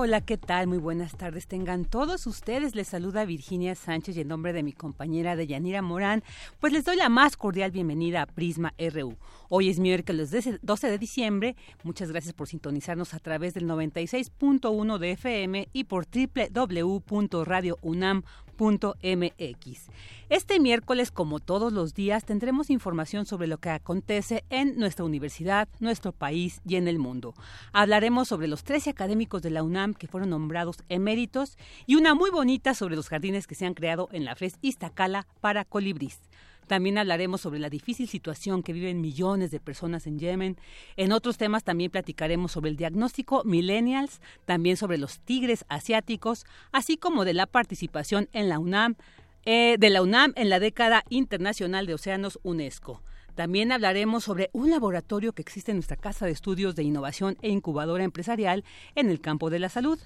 Hola, ¿qué tal? Muy buenas tardes. Tengan todos ustedes. Les saluda Virginia Sánchez y en nombre de mi compañera Deyanira Morán, pues les doy la más cordial bienvenida a Prisma RU. Hoy es miércoles 12 de diciembre. Muchas gracias por sintonizarnos a través del 96.1 de FM y por www.radiounam.com Este miércoles, como todos los días, tendremos información sobre lo que acontece en nuestra universidad, nuestro país y en el mundo. Hablaremos sobre los 13 académicos de la UNAM que fueron nombrados eméritos y una muy bonita sobre los jardines que se han creado en la FES Iztacala para colibríes. También hablaremos sobre la difícil situación que viven millones de personas en Yemen. En otros temas también platicaremos sobre el diagnóstico millennials, también sobre los tigres asiáticos, así como de la participación en la UNAM, eh, de la UNAM en la década internacional de océanos UNESCO. También hablaremos sobre un laboratorio que existe en nuestra Casa de Estudios de Innovación e Incubadora Empresarial en el campo de la salud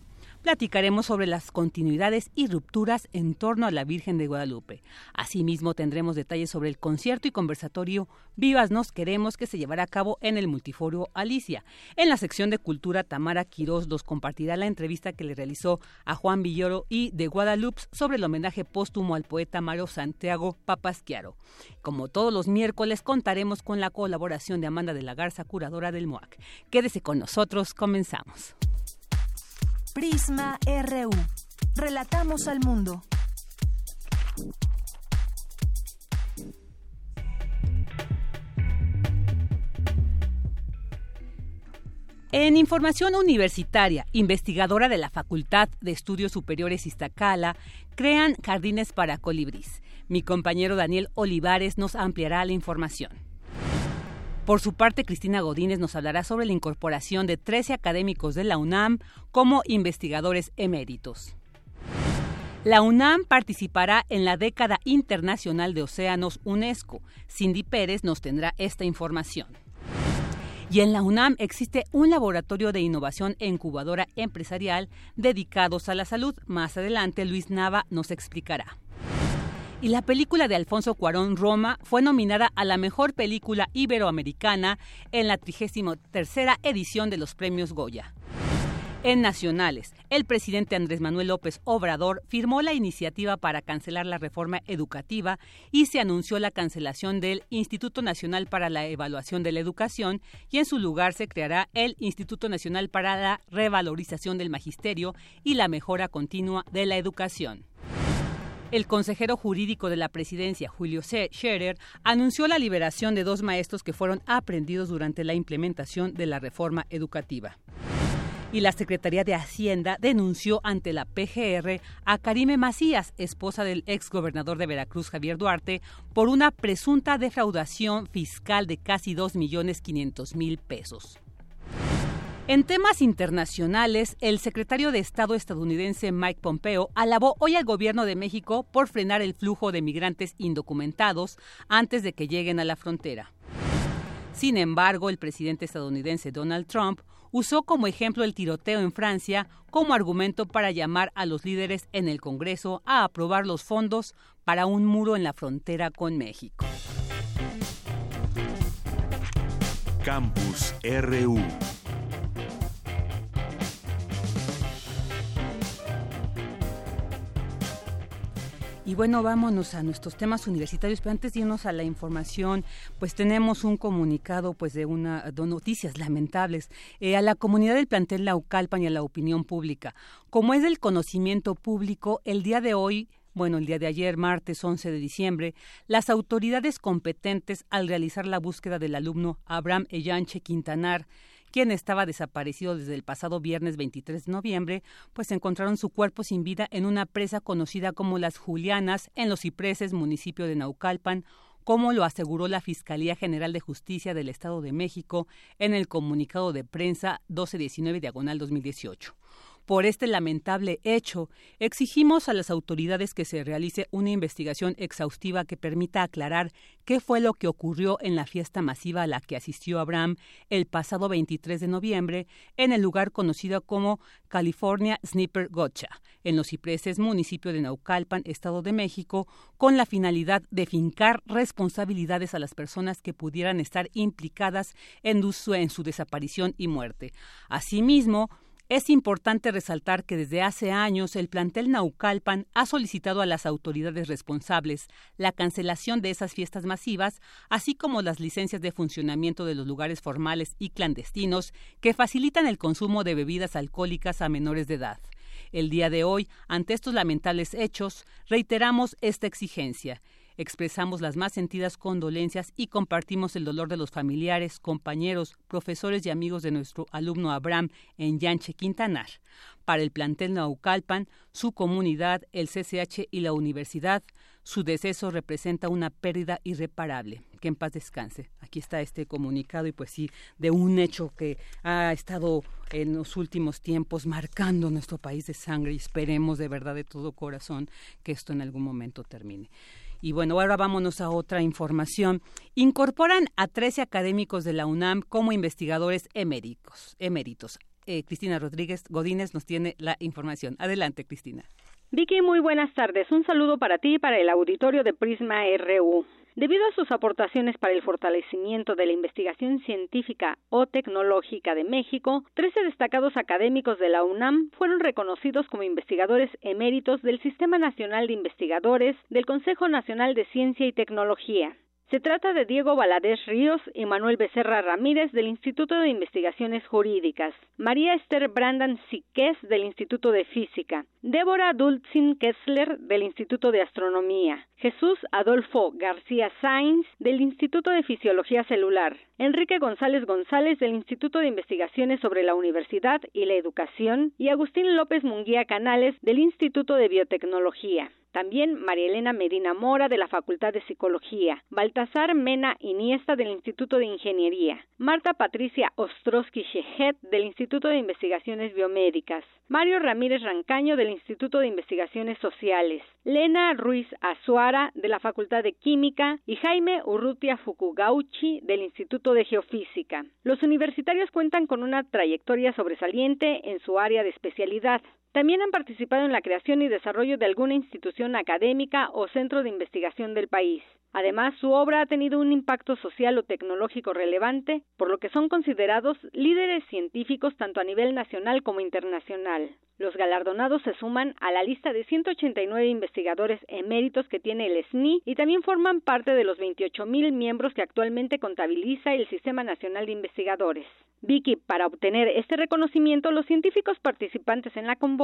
platicaremos sobre las continuidades y rupturas en torno a la Virgen de Guadalupe. Asimismo, tendremos detalles sobre el concierto y conversatorio Vivas Nos Queremos que se llevará a cabo en el Multiforo Alicia. En la sección de Cultura, Tamara Quirós nos compartirá la entrevista que le realizó a Juan Villoro y de Guadalupe sobre el homenaje póstumo al poeta Mario Santiago Papasquiaro. Como todos los miércoles, contaremos con la colaboración de Amanda de la Garza, curadora del MOAC. Quédese con nosotros, comenzamos. Prisma RU. Relatamos al mundo. En información universitaria, investigadora de la Facultad de Estudios Superiores Iztacala, crean jardines para colibríes. Mi compañero Daniel Olivares nos ampliará la información. Por su parte, Cristina Godínez nos hablará sobre la incorporación de 13 académicos de la UNAM como investigadores eméritos. La UNAM participará en la década internacional de océanos UNESCO. Cindy Pérez nos tendrá esta información. Y en la UNAM existe un laboratorio de innovación e incubadora empresarial dedicados a la salud. Más adelante Luis Nava nos explicará. Y la película de Alfonso Cuarón, Roma, fue nominada a la mejor película iberoamericana en la 33 edición de los premios Goya. En nacionales, el presidente Andrés Manuel López Obrador firmó la iniciativa para cancelar la reforma educativa y se anunció la cancelación del Instituto Nacional para la Evaluación de la Educación y en su lugar se creará el Instituto Nacional para la Revalorización del Magisterio y la Mejora Continua de la Educación. El consejero jurídico de la presidencia, Julio Scherer, anunció la liberación de dos maestros que fueron aprendidos durante la implementación de la reforma educativa. Y la Secretaría de Hacienda denunció ante la PGR a Karime Macías, esposa del exgobernador de Veracruz, Javier Duarte, por una presunta defraudación fiscal de casi 2.500.000 pesos. En temas internacionales, el secretario de Estado estadounidense Mike Pompeo alabó hoy al gobierno de México por frenar el flujo de migrantes indocumentados antes de que lleguen a la frontera. Sin embargo, el presidente estadounidense Donald Trump usó como ejemplo el tiroteo en Francia como argumento para llamar a los líderes en el Congreso a aprobar los fondos para un muro en la frontera con México. Campus RU Y bueno, vámonos a nuestros temas universitarios, pero antes de irnos a la información, pues tenemos un comunicado pues de una de noticias lamentables eh, a la comunidad del plantel Laucalpan y a la opinión pública. Como es del conocimiento público, el día de hoy bueno, el día de ayer, martes 11 de diciembre, las autoridades competentes al realizar la búsqueda del alumno Abraham Ellanche Quintanar, quien estaba desaparecido desde el pasado viernes 23 de noviembre, pues encontraron su cuerpo sin vida en una presa conocida como Las Julianas en los Cipreses, municipio de Naucalpan, como lo aseguró la Fiscalía General de Justicia del Estado de México en el comunicado de prensa 1219 diagonal 2018. Por este lamentable hecho, exigimos a las autoridades que se realice una investigación exhaustiva que permita aclarar qué fue lo que ocurrió en la fiesta masiva a la que asistió Abraham el pasado 23 de noviembre en el lugar conocido como California Sniper Gotcha, en los cipreses, municipio de Naucalpan, Estado de México, con la finalidad de fincar responsabilidades a las personas que pudieran estar implicadas en su, en su desaparición y muerte. Asimismo, es importante resaltar que desde hace años el plantel Naucalpan ha solicitado a las autoridades responsables la cancelación de esas fiestas masivas, así como las licencias de funcionamiento de los lugares formales y clandestinos que facilitan el consumo de bebidas alcohólicas a menores de edad. El día de hoy, ante estos lamentables hechos, reiteramos esta exigencia expresamos las más sentidas condolencias y compartimos el dolor de los familiares, compañeros, profesores y amigos de nuestro alumno Abraham en Yanche, Quintanar. Para el plantel Naucalpan, su comunidad, el CCH y la universidad, su deceso representa una pérdida irreparable. Que en paz descanse. Aquí está este comunicado y pues sí, de un hecho que ha estado en los últimos tiempos marcando nuestro país de sangre y esperemos de verdad de todo corazón que esto en algún momento termine. Y bueno, ahora vámonos a otra información. Incorporan a 13 académicos de la UNAM como investigadores eméritos. eméritos. Eh, Cristina Rodríguez Godínez nos tiene la información. Adelante, Cristina. Vicky, muy buenas tardes. Un saludo para ti y para el auditorio de Prisma RU. Debido a sus aportaciones para el fortalecimiento de la investigación científica o tecnológica de México, 13 destacados académicos de la UNAM fueron reconocidos como investigadores eméritos del Sistema Nacional de Investigadores del Consejo Nacional de Ciencia y Tecnología. Se trata de Diego Valadez Ríos y Manuel Becerra Ramírez del Instituto de Investigaciones Jurídicas, María Esther Brandan Siquez del Instituto de Física, Débora Dulcin Kessler del Instituto de Astronomía, Jesús Adolfo García Sainz del Instituto de Fisiología Celular, Enrique González González del Instituto de Investigaciones sobre la Universidad y la Educación. Y Agustín López Munguía Canales del Instituto de Biotecnología. También María Elena Medina Mora de la Facultad de Psicología, Baltasar Mena Iniesta del Instituto de Ingeniería, Marta Patricia Ostrowski Shehet del Instituto de Investigaciones Biomédicas, Mario Ramírez Rancaño del Instituto de Investigaciones Sociales, Lena Ruiz Azuara de la Facultad de Química y Jaime Urrutia Fukugauchi del Instituto de Geofísica. Los universitarios cuentan con una trayectoria sobresaliente en su área de especialidad. También han participado en la creación y desarrollo de alguna institución académica o centro de investigación del país. Además, su obra ha tenido un impacto social o tecnológico relevante, por lo que son considerados líderes científicos tanto a nivel nacional como internacional. Los galardonados se suman a la lista de 189 investigadores eméritos que tiene el SNI y también forman parte de los 28.000 miembros que actualmente contabiliza el Sistema Nacional de Investigadores. Vicky, para obtener este reconocimiento, los científicos participantes en la convocatoria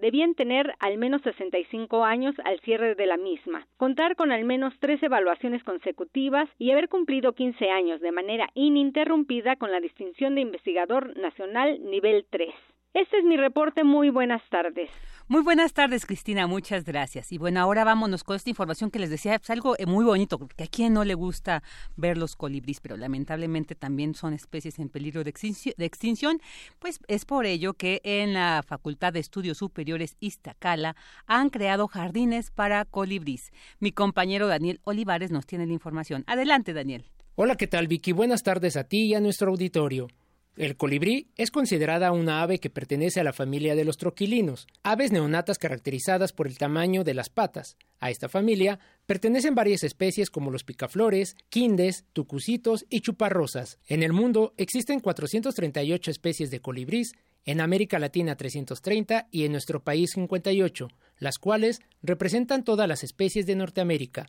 debían tener al menos 65 años al cierre de la misma, contar con al menos tres evaluaciones consecutivas y haber cumplido 15 años de manera ininterrumpida con la distinción de investigador nacional nivel 3. Este es mi reporte. Muy buenas tardes. Muy buenas tardes, Cristina. Muchas gracias. Y bueno, ahora vámonos con esta información que les decía. Es algo eh, muy bonito, porque a quien no le gusta ver los colibríes, pero lamentablemente también son especies en peligro de, extinción. Pues es por ello que en la Facultad de Estudios Superiores Iztacala han creado jardines para colibríes. Mi compañero Daniel Olivares nos tiene la información. Adelante, Daniel. Hola, ¿qué tal, Vicky? Buenas tardes a ti y a nuestro auditorio. El colibrí es considerada una ave que pertenece a la familia de los troquilinos, aves neonatas caracterizadas por el tamaño de las patas. A esta familia pertenecen varias especies como los picaflores, quindes, tucucitos y chuparrosas. En el mundo existen 438 especies de colibrís, en América Latina 330 y en nuestro país 58, las cuales representan todas las especies de Norteamérica.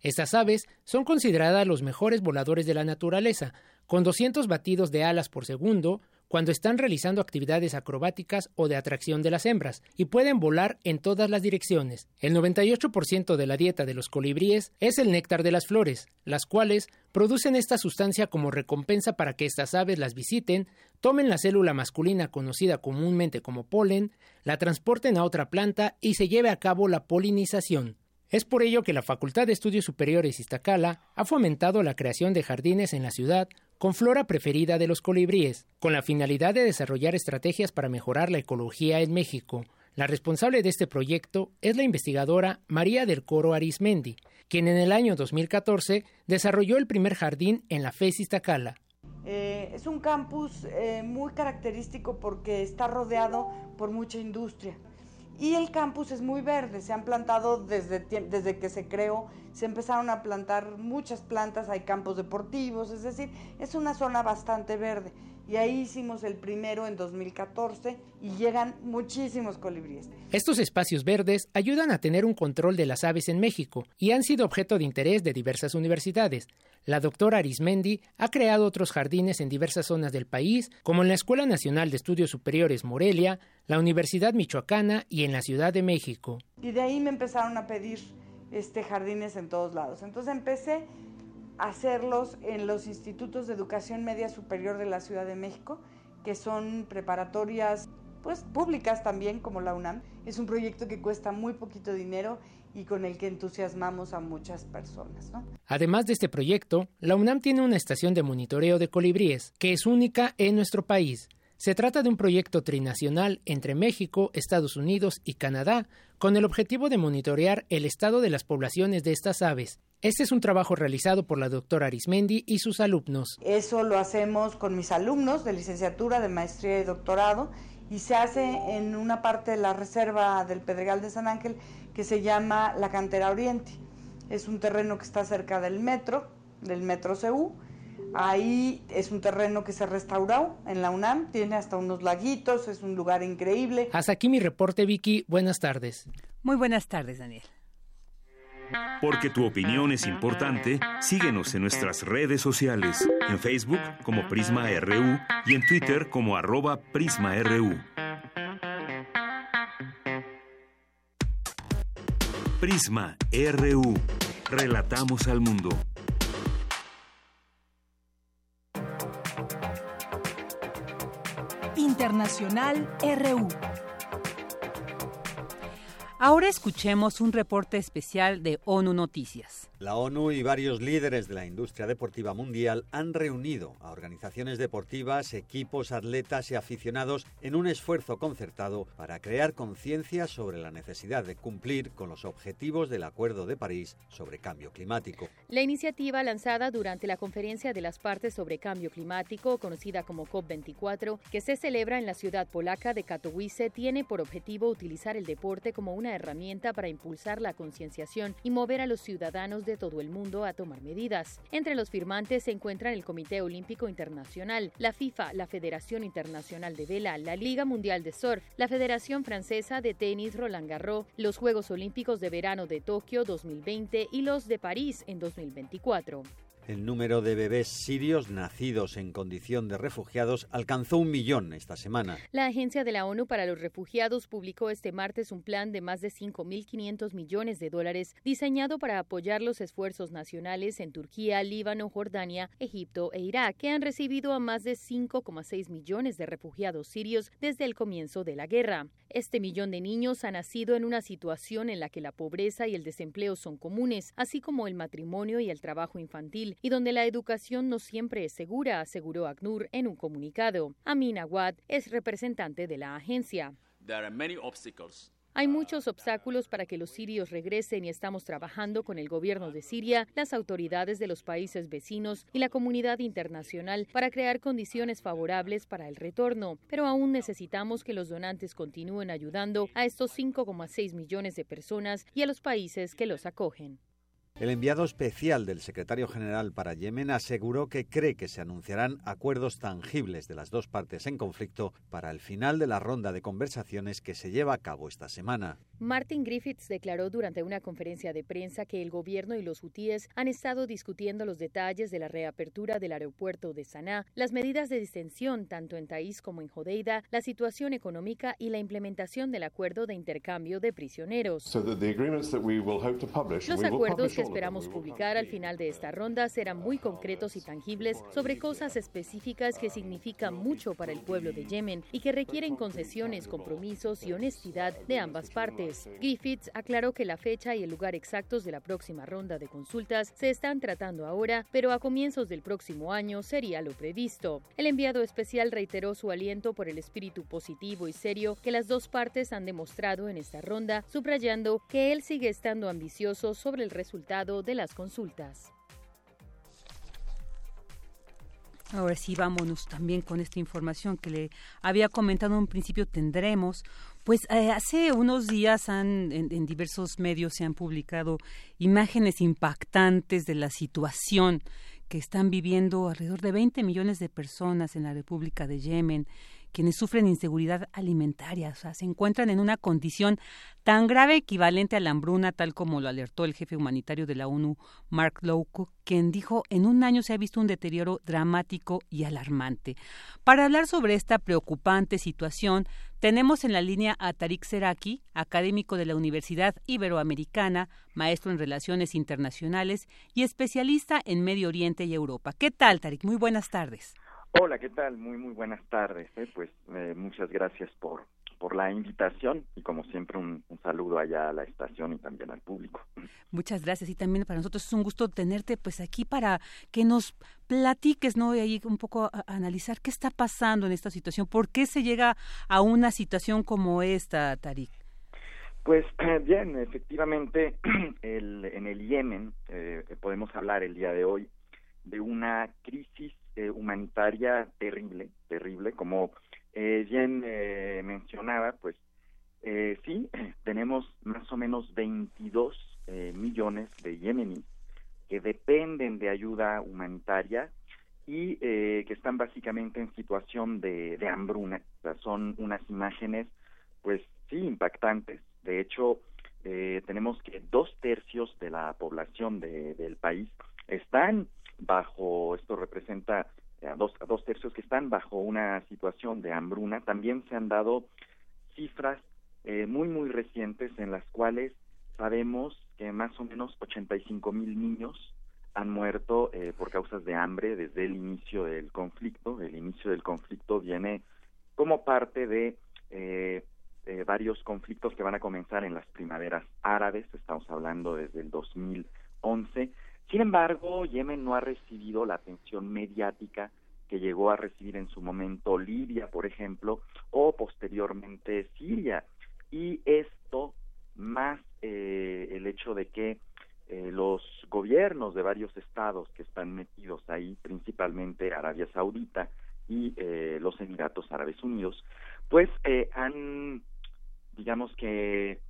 Estas aves son consideradas los mejores voladores de la naturaleza, con 200 batidos de alas por segundo, cuando están realizando actividades acrobáticas o de atracción de las hembras, y pueden volar en todas las direcciones. El 98% de la dieta de los colibríes es el néctar de las flores, las cuales producen esta sustancia como recompensa para que estas aves las visiten, tomen la célula masculina conocida comúnmente como polen, la transporten a otra planta y se lleve a cabo la polinización. Es por ello que la Facultad de Estudios Superiores Iztacala ha fomentado la creación de jardines en la ciudad con flora preferida de los colibríes, con la finalidad de desarrollar estrategias para mejorar la ecología en México. La responsable de este proyecto es la investigadora María del Coro Arismendi, quien en el año 2014 desarrolló el primer jardín en la FES Iztacala. Eh, es un campus eh, muy característico porque está rodeado por mucha industria. Y el campus es muy verde, se han plantado desde, desde que se creó, se empezaron a plantar muchas plantas, hay campos deportivos, es decir, es una zona bastante verde. Y ahí hicimos el primero en 2014 y llegan muchísimos colibríes. Estos espacios verdes ayudan a tener un control de las aves en México y han sido objeto de interés de diversas universidades. La doctora Arismendi ha creado otros jardines en diversas zonas del país, como en la Escuela Nacional de Estudios Superiores Morelia, la Universidad Michoacana y en la Ciudad de México. Y de ahí me empezaron a pedir este, jardines en todos lados. Entonces empecé a hacerlos en los institutos de educación media superior de la Ciudad de México, que son preparatorias pues públicas también como la UNAM. Es un proyecto que cuesta muy poquito dinero y con el que entusiasmamos a muchas personas. Además de este proyecto, la UNAM tiene una estación de monitoreo de colibríes, que es única en nuestro país. Se trata de un proyecto trinacional entre México, Estados Unidos y Canadá, con el objetivo de monitorear el estado de las poblaciones de estas aves. Este es un trabajo realizado por la doctora Arismendi y sus alumnos. Eso lo hacemos con mis alumnos de licenciatura, de maestría y doctorado, y se hace en una parte de la reserva del Pedregal de San Ángel que se llama la Cantera Oriente. Es un terreno que está cerca del metro, del metro CU. Ahí es un terreno que se restauró en la UNAM, tiene hasta unos laguitos, es un lugar increíble. Hasta aquí mi reporte, Vicky. Buenas tardes. Muy buenas tardes, Daniel. Porque tu opinión es importante, síguenos en nuestras redes sociales, en Facebook como Prisma RU y en Twitter como arroba PrismaRU. Prisma RU. Relatamos al mundo. Internacional RU. Ahora escuchemos un reporte especial de ONU Noticias. La ONU y varios líderes de la industria deportiva mundial han reunido a organizaciones deportivas, equipos, atletas y aficionados en un esfuerzo concertado para crear conciencia sobre la necesidad de cumplir con los objetivos del Acuerdo de París sobre cambio climático. La iniciativa lanzada durante la Conferencia de las Partes sobre Cambio Climático, conocida como COP24, que se celebra en la ciudad polaca de Katowice, tiene por objetivo utilizar el deporte como una herramienta para impulsar la concienciación y mover a los ciudadanos de todo el mundo a tomar medidas. Entre los firmantes se encuentran el Comité Olímpico Internacional, la FIFA, la Federación Internacional de Vela, la Liga Mundial de Surf, la Federación Francesa de Tenis Roland Garros, los Juegos Olímpicos de Verano de Tokio 2020 y los de París en 2024. El número de bebés sirios nacidos en condición de refugiados alcanzó un millón esta semana. La Agencia de la ONU para los Refugiados publicó este martes un plan de más de 5.500 millones de dólares diseñado para apoyar los esfuerzos nacionales en Turquía, Líbano, Jordania, Egipto e Irak, que han recibido a más de 5,6 millones de refugiados sirios desde el comienzo de la guerra. Este millón de niños ha nacido en una situación en la que la pobreza y el desempleo son comunes, así como el matrimonio y el trabajo infantil y donde la educación no siempre es segura, aseguró ACNUR en un comunicado. Amin Awad es representante de la agencia. Hay muchos obstáculos para que los sirios regresen y estamos trabajando con el gobierno de Siria, las autoridades de los países vecinos y la comunidad internacional para crear condiciones favorables para el retorno. Pero aún necesitamos que los donantes continúen ayudando a estos 5,6 millones de personas y a los países que los acogen. El enviado especial del secretario general para Yemen aseguró que cree que se anunciarán acuerdos tangibles de las dos partes en conflicto para el final de la ronda de conversaciones que se lleva a cabo esta semana. Martin Griffiths declaró durante una conferencia de prensa que el gobierno y los hutíes han estado discutiendo los detalles de la reapertura del aeropuerto de Sanaa, las medidas de distensión tanto en Taís como en Jodeida, la situación económica y la implementación del acuerdo de intercambio de prisioneros. Los acuerdos que esperamos publicar al final de esta ronda serán muy concretos y tangibles sobre cosas específicas que significan mucho para el pueblo de Yemen y que requieren concesiones, compromisos y honestidad de ambas partes. Griffiths aclaró que la fecha y el lugar exactos de la próxima ronda de consultas se están tratando ahora, pero a comienzos del próximo año sería lo previsto. El enviado especial reiteró su aliento por el espíritu positivo y serio que las dos partes han demostrado en esta ronda, subrayando que él sigue estando ambicioso sobre el resultado de las consultas. Ahora sí, vámonos también con esta información que le había comentado en un principio. Tendremos pues eh, hace unos días en, diversos medios se han publicado imágenes impactantes de la situación que están viviendo alrededor de 20 millones de personas en la República de Yemen quienes sufren inseguridad alimentaria, o sea, se encuentran en una condición tan grave equivalente a la hambruna, tal como lo alertó el jefe humanitario de la ONU, Mark Lowcock, quien dijo en un año se ha visto un deterioro dramático y alarmante. Para hablar sobre esta preocupante situación, tenemos en la línea a Tarik Seraki, académico de la Universidad Iberoamericana, maestro en Relaciones Internacionales y especialista en Medio Oriente y Europa. ¿Qué tal, Tarik? Muy buenas tardes. Hola, ¿qué tal? Muy, muy buenas tardes. ¿eh? Pues eh, muchas gracias por, por la invitación y como siempre un, saludo allá a la estación y también al público. Muchas gracias y también para nosotros es un gusto tenerte pues aquí para que nos platiques, ¿no? Y ahí un poco analizar qué está pasando en esta situación, por qué se llega a una situación como esta, Tarik. Pues bien, efectivamente el, en el Yemen eh, podemos hablar el día de hoy de una crisis eh, humanitaria terrible, terrible, como eh, eh, mencionaba, pues eh, sí, tenemos más o menos 22 eh, millones de yemeníes que dependen de ayuda humanitaria y que están básicamente en situación de, de hambruna. O sea, son unas imágenes, pues sí, impactantes. De hecho, tenemos que dos tercios de la población de, del país están bajo, esto representa eh, a dos, dos tercios que están bajo una situación de hambruna. También se han dado cifras eh, muy, muy recientes en las cuales sabemos que más o menos 85 mil niños han muerto eh, por causas de hambre desde el inicio del conflicto. El inicio del conflicto viene como parte de eh, varios conflictos que van a comenzar en las primaveras árabes. Estamos hablando desde el 2011 sin embargo, Yemen no ha recibido la atención mediática que llegó a recibir en su momento Libia, por ejemplo, o posteriormente Siria. Y esto, más eh, el hecho de que eh, los gobiernos de varios estados que están metidos ahí, principalmente Arabia Saudita y eh, los Emiratos Árabes Unidos, pues han, digamos que,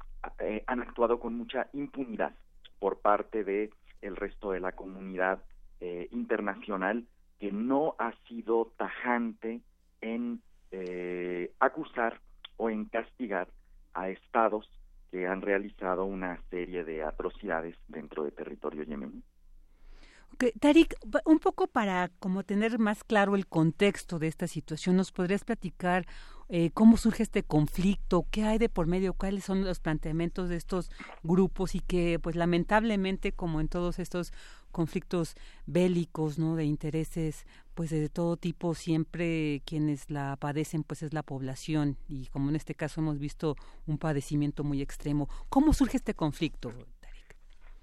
han actuado con mucha impunidad por parte de el resto de la comunidad eh, internacional que no ha sido tajante en eh, acusar o en castigar a estados que han realizado una serie de atrocidades dentro del territorio yemení. Okay. Tarik, un poco para como tener más claro el contexto de esta situación, ¿nos podrías platicar eh, cómo surge este conflicto, qué hay de por medio, cuáles son los planteamientos de estos grupos y que, pues lamentablemente, como en todos estos conflictos bélicos, ¿no? De intereses, pues de todo tipo, siempre quienes la padecen, pues es la población y como en este caso hemos visto un padecimiento muy extremo. ¿Cómo surge este conflicto?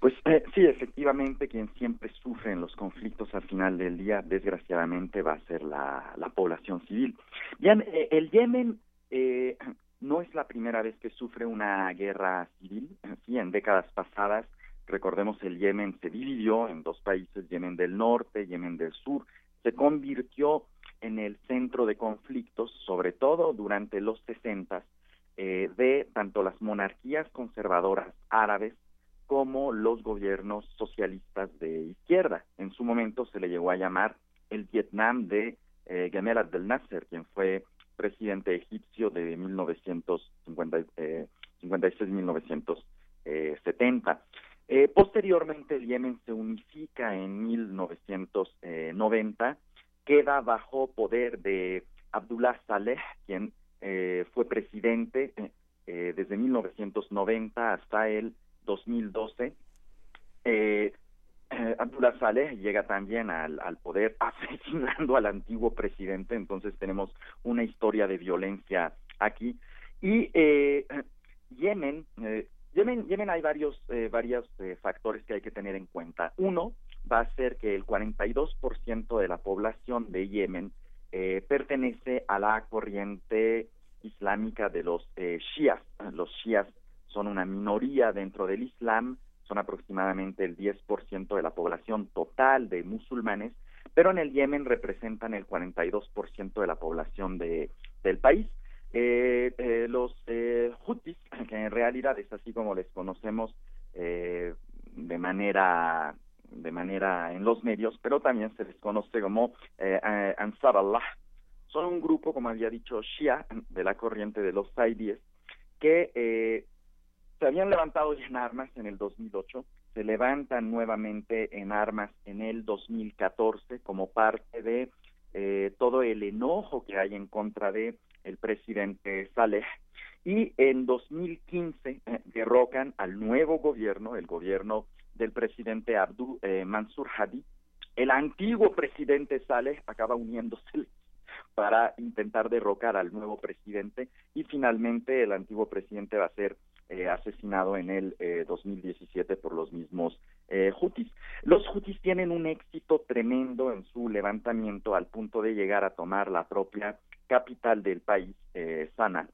Pues eh, sí, efectivamente, quien siempre sufre en los conflictos al final del día, desgraciadamente, va a ser la, la población civil. Bien, eh, el Yemen eh, no es la primera vez que sufre una guerra civil. Sí, en décadas pasadas, recordemos, el Yemen se dividió en dos países, Yemen del norte, Yemen del sur. Se convirtió en el centro de conflictos, sobre todo durante los sesentas, eh, de tanto las monarquías conservadoras árabes como los gobiernos socialistas de izquierda. En su momento se le llegó a llamar el Vietnam de eh, Gamal Abdel Nasser, quien fue presidente egipcio de 1956-1970. Eh, eh, posteriormente, el Yemen se unifica en 1990, queda bajo poder de Abdullah Saleh, quien eh, fue presidente desde 1990 hasta el 2012. Abdullah Saleh llega también al, poder asesinando al antiguo presidente, entonces tenemos una historia de violencia aquí. Y eh, Yemen, eh, Yemen, Yemen hay varios, eh, varios eh, factores que hay que tener en cuenta. Uno va a ser que el 42% de la población de Yemen eh, pertenece a la corriente islámica de los eh, shias. Los shias son una minoría dentro del Islam, son aproximadamente el 10% de la población total de musulmanes, pero en el Yemen representan el 42% de la población de, del país. Eh, eh, los eh, Houthis, que en realidad es así como les conocemos eh, de manera de manera en los medios, pero también se les conoce como eh, Ansar Allah. Son un grupo, como había dicho, Shia, de la corriente de los Saidíes, que se habían levantado ya en armas en el 2008, se levantan nuevamente en armas en el 2014 como parte de eh, todo el enojo que hay en contra de el presidente Saleh y en 2015 eh, derrocan al nuevo gobierno, el gobierno del presidente Abdul eh, Mansur Hadi. El antiguo presidente Saleh acaba uniéndose para intentar derrocar al nuevo presidente y finalmente el antiguo presidente va a ser eh, asesinado en el eh, 2017 por los mismos eh, Houthis. Los Houthis tienen un éxito tremendo en su levantamiento al punto de llegar a tomar la propia capital del país, eh, Sana.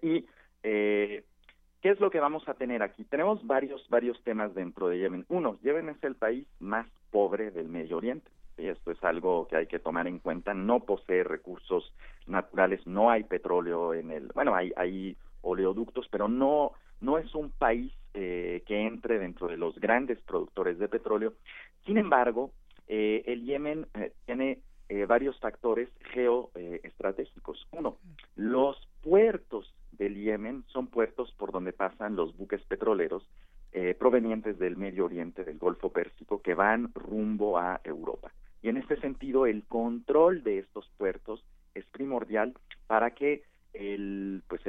Y eh, ¿qué es lo que vamos a tener aquí? Tenemos varios varios temas dentro de Yemen. Uno, Yemen es el país más pobre del Medio Oriente. Y esto es algo que hay que tomar en cuenta. No posee recursos naturales, no hay petróleo en el, bueno, hay, hay oleoductos, pero no, no es un país eh, que entre dentro de los grandes productores de petróleo. Sin embargo, eh, el Yemen eh, tiene varios factores geoestratégicos. Uno, los puertos del Yemen son puertos por donde pasan los buques petroleros provenientes del Medio Oriente, del Golfo Pérsico, que van rumbo a Europa. Y en este sentido, el control de estos puertos es primordial para que el pues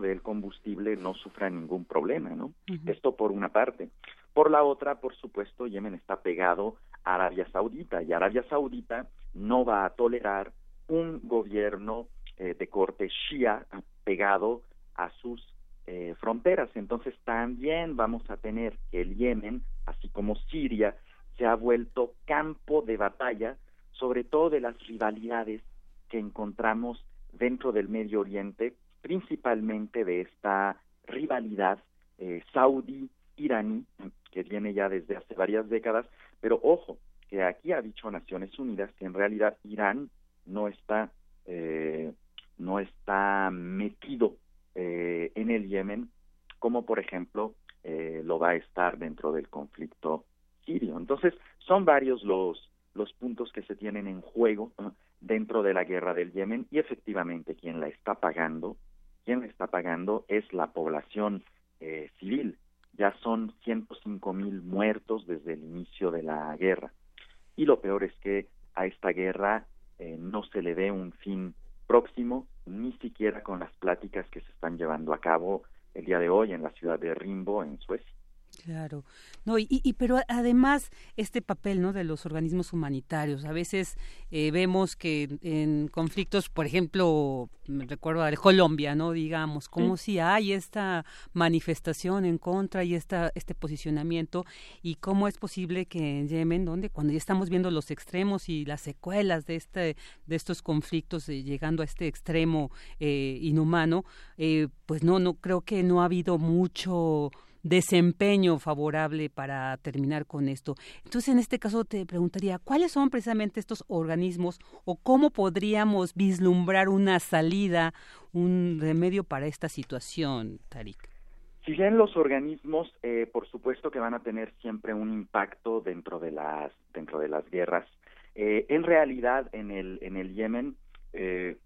del combustible no sufra ningún problema, ¿no? Uh -huh. Esto por una parte. Por la otra, por supuesto, Yemen está pegado a Arabia Saudita y Arabia Saudita no va a tolerar un gobierno eh, de corte shia pegado a sus eh, fronteras. Entonces también vamos a tener que el Yemen, así como Siria, se ha vuelto campo de batalla, sobre todo de las rivalidades que encontramos dentro del Medio Oriente, principalmente de esta rivalidad eh, saudí-iraní, que viene ya desde hace varias décadas, pero ojo, que aquí ha dicho Naciones Unidas que en realidad Irán no está, eh, no está metido eh, en el Yemen, como por ejemplo eh, lo va a estar dentro del conflicto sirio. Entonces, son varios los, los puntos que se tienen en juego dentro de la guerra del Yemen y efectivamente quien la está pagando, quien está pagando es la población eh, civil. Ya son 105 mil muertos desde el inicio de la guerra. Y lo peor es que a esta guerra eh, no se le ve un fin próximo, ni siquiera con las pláticas que se están llevando a cabo el día de hoy en la ciudad de Rimbo, en Suecia. Claro, no y, y, pero además este papel no de los organismos humanitarios. A veces eh, vemos que en conflictos por ejemplo me recuerdo de Colombia no digamos como sí. si hay esta manifestación en contra y esta este posicionamiento y cómo es posible que en Yemen donde cuando ya estamos viendo los extremos y las secuelas de este de estos conflictos eh, llegando a este extremo eh, inhumano eh, pues no no creo que no ha habido mucho desempeño favorable para terminar con esto. Entonces, en este caso te preguntaría, ¿cuáles son precisamente estos organismos o cómo podríamos vislumbrar una salida, un remedio para esta situación, Tarik? Si bien los organismos, eh, por supuesto que van a tener siempre un impacto dentro de las dentro de las guerras, eh, en realidad en el en el Yemen, eh,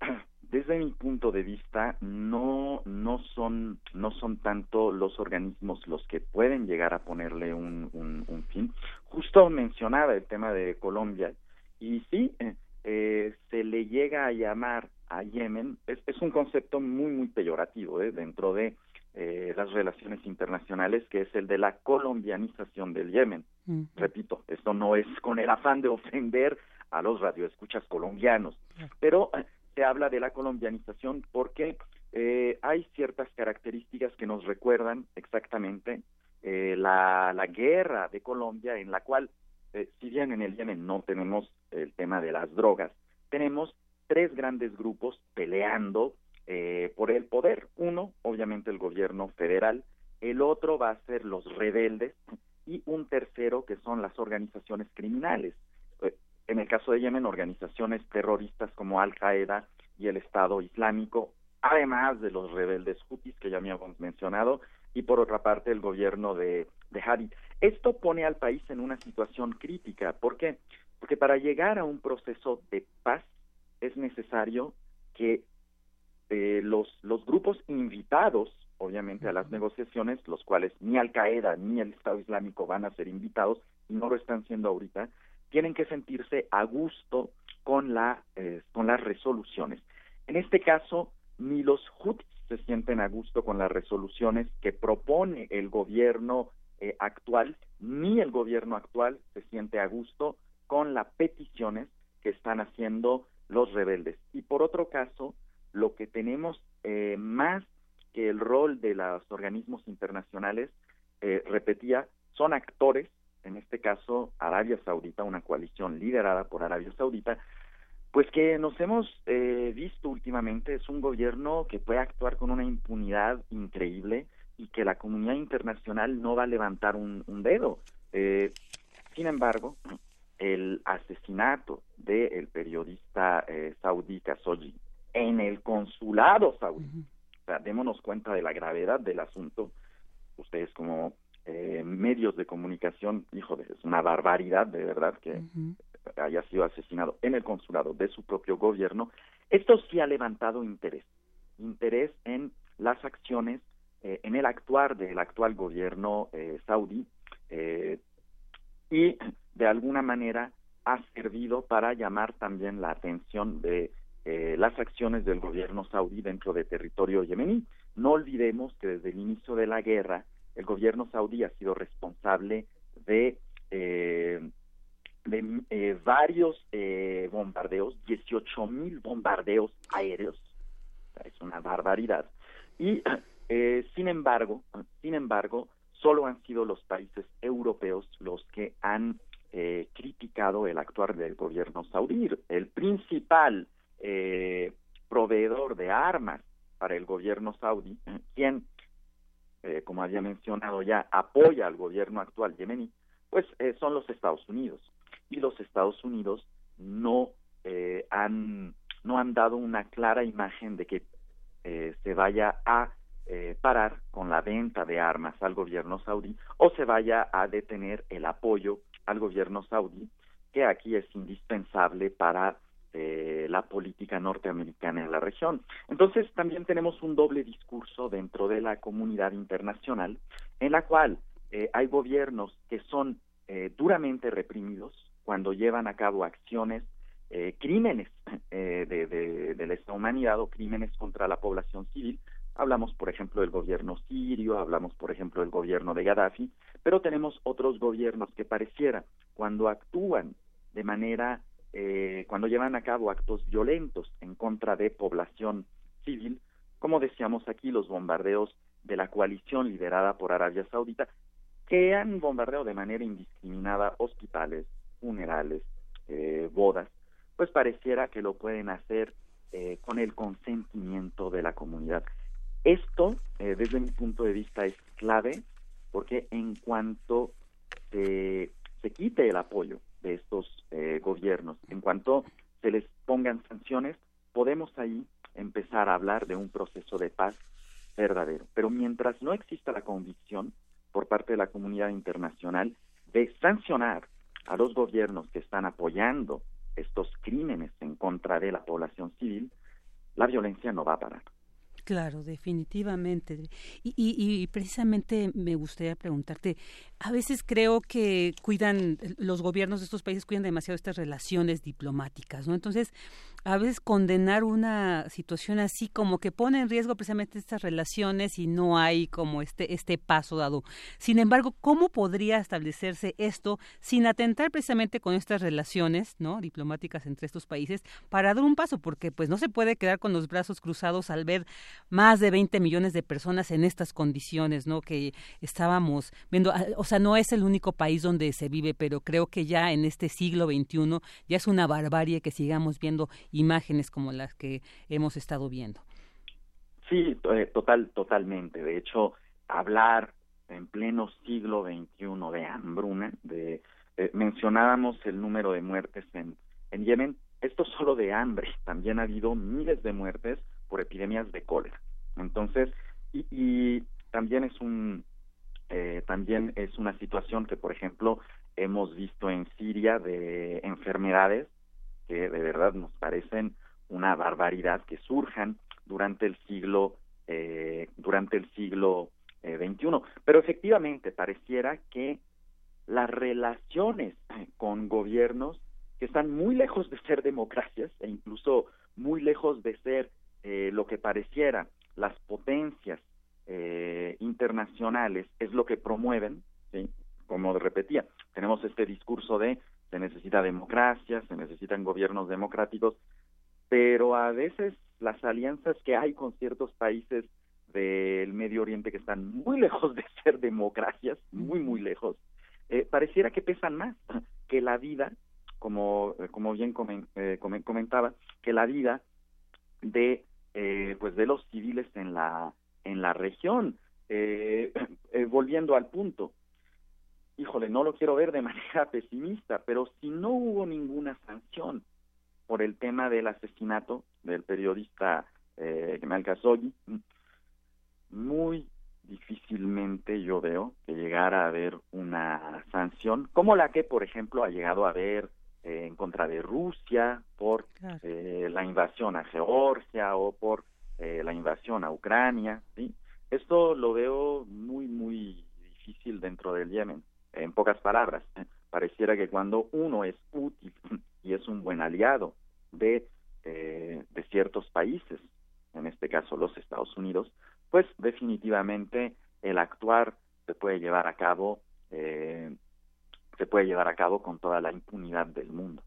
desde mi punto de vista, no no son no son tanto los organismos los que pueden llegar a ponerle un, un, fin. Justo mencionaba el tema de Colombia y sí se le llega a llamar a Yemen es, es un concepto muy, muy peyorativo ¿eh? dentro de eh, las relaciones internacionales, que es el de la colombianización del Yemen. Repito, esto no es con el afán de ofender a los radioescuchas colombianos, pero eh, se habla de la colombianización porque eh, hay ciertas características que nos recuerdan exactamente eh, la, la guerra de Colombia en la cual, eh, si bien en el Yemen no tenemos el tema de las drogas, tenemos tres grandes grupos peleando por el poder. Uno, obviamente, el gobierno federal, el otro va a ser los rebeldes y un tercero que son las organizaciones criminales. En el caso de Yemen, organizaciones terroristas como Al Qaeda y el Estado Islámico, además de los rebeldes hutis que ya me habíamos mencionado, y por otra parte el gobierno de, de Hadi. Esto pone al país en una situación crítica. ¿Por qué? Porque para llegar a un proceso de paz es necesario que eh, los, los grupos invitados, obviamente, a las negociaciones, los cuales ni Al Qaeda ni el Estado Islámico van a ser invitados, y no lo están siendo ahorita, tienen que sentirse a gusto con, la, eh, con las resoluciones. En este caso, ni los Houthis se sienten a gusto con las resoluciones que propone el gobierno eh, actual, ni el gobierno actual se siente a gusto con las peticiones que están haciendo los rebeldes. Y por otro caso, lo que tenemos eh, más que el rol de los organismos internacionales, eh, repetía, son actores, en este caso Arabia Saudita, una coalición liderada por Arabia Saudita, pues que nos hemos eh, visto últimamente, es un gobierno que puede actuar con una impunidad increíble y que la comunidad internacional no va a levantar un, un dedo. Eh, sin embargo, el asesinato del periodista eh, saudí Khashoggi en el consulado saudí. O sea, démonos cuenta de la gravedad del asunto. Ustedes como eh, medios de comunicación, hijo, es una barbaridad de verdad que haya sido asesinado en el consulado de su propio gobierno. Esto sí ha levantado interés, interés en las acciones, eh, en el actuar del actual gobierno eh, saudí eh, y de alguna manera ha servido para llamar también la atención de eh, las acciones del gobierno saudí dentro del territorio yemení. No olvidemos que desde el inicio de la guerra el gobierno saudí ha sido responsable de, eh, eh, varios eh, bombardeos, 18 mil bombardeos aéreos. Es una barbaridad. Y eh, sin embargo, sin embargo, solo han sido los países europeos los que han criticado el actuar del gobierno saudí. El principal proveedor de armas para el gobierno saudí, quien, eh, como había mencionado ya, apoya al gobierno actual yemení, pues eh, son los Estados Unidos. Y los Estados Unidos no eh, han no han dado una clara imagen de que eh, se vaya a eh, parar con la venta de armas al gobierno saudí o se vaya a detener el apoyo al gobierno saudí, que aquí es indispensable para eh, la política norteamericana en la región. Entonces también tenemos un doble discurso dentro de la comunidad internacional en la cual eh, hay gobiernos que son eh, duramente reprimidos cuando llevan a cabo acciones, eh, crímenes eh, de, de, de lesa humanidad o crímenes contra la población civil, Hablamos, por ejemplo, del gobierno sirio, hablamos, por ejemplo, del gobierno de Gaddafi, pero tenemos otros gobiernos que pareciera, cuando actúan de manera, eh, cuando llevan a cabo actos violentos en contra de población civil, como decíamos aquí, los bombardeos de la coalición liderada por Arabia Saudita, que han bombardeado de manera indiscriminada hospitales, funerales, eh, bodas, pues pareciera que lo pueden hacer eh, con el consentimiento de la comunidad. Esto, eh, desde mi punto de vista, es clave porque en cuanto se, se quite el apoyo de estos eh, gobiernos, en cuanto se les pongan sanciones, podemos ahí empezar a hablar de un proceso de paz verdadero. Pero mientras no exista la convicción por parte de la comunidad internacional de sancionar a los gobiernos que están apoyando estos crímenes en contra de la población civil, la violencia no va a parar. Claro, definitivamente. Y, y, precisamente me gustaría preguntarte, a veces creo que cuidan, los gobiernos de estos países cuidan demasiado estas relaciones diplomáticas, ¿no? Entonces, a veces condenar una situación así como que pone en riesgo precisamente estas relaciones y no hay como este este paso dado. Sin embargo, ¿cómo podría establecerse esto sin atentar precisamente con estas relaciones, ¿no? diplomáticas entre estos países para dar un paso porque pues no se puede quedar con los brazos cruzados al ver más de 20 millones de personas en estas condiciones, ¿no? que estábamos viendo, ah, o sea, no es el único país donde se vive, pero creo que ya en este siglo XXI ya es una barbarie que sigamos viendo imágenes como las que hemos estado viendo. Sí, eh, total, totalmente. De hecho, hablar en pleno siglo XXI de hambruna, de eh, mencionábamos el número de muertes en, en Yemen, esto solo de hambre, también ha habido miles de muertes por epidemias de cólera. Entonces, y, y también es un eh, también es una situación que, por ejemplo, hemos visto en Siria de enfermedades que de verdad nos parecen una barbaridad que surjan durante el siglo eh, durante el siglo XXI. Eh, Pero efectivamente pareciera que las relaciones con gobiernos que están muy lejos de ser democracias e incluso muy lejos de ser eh, lo que pareciera las potencias eh, internacionales es lo que promueven, ¿sí? como repetía, tenemos este discurso de se necesita democracia, se necesitan gobiernos democráticos, pero a veces las alianzas que hay con ciertos países del Medio Oriente que están muy lejos de ser democracias, muy, muy lejos, eh, pareciera que pesan más que la vida, como, como bien eh, comentaba, que la vida de, eh, pues de los civiles en la, en la región. volviendo al punto, híjole, no lo quiero ver de manera pesimista, pero si no hubo ninguna sanción por el tema del asesinato del periodista eh, Kemal Khashoggi, muy difícilmente yo veo que llegara a haber una sanción como la que, por ejemplo, ha llegado a haber eh, en contra de Rusia por eh, la invasión a Georgia o por eh, la invasión a Ucrania. ¿sí? Esto lo veo muy, muy difícil dentro del Yemen en pocas palabras, ¿eh? pareciera que cuando uno es útil y es un buen aliado de, eh, de ciertos países, en este caso los Estados Unidos, pues definitivamente el actuar se puede llevar a cabo eh, se puede llevar a cabo con toda la impunidad del mundo.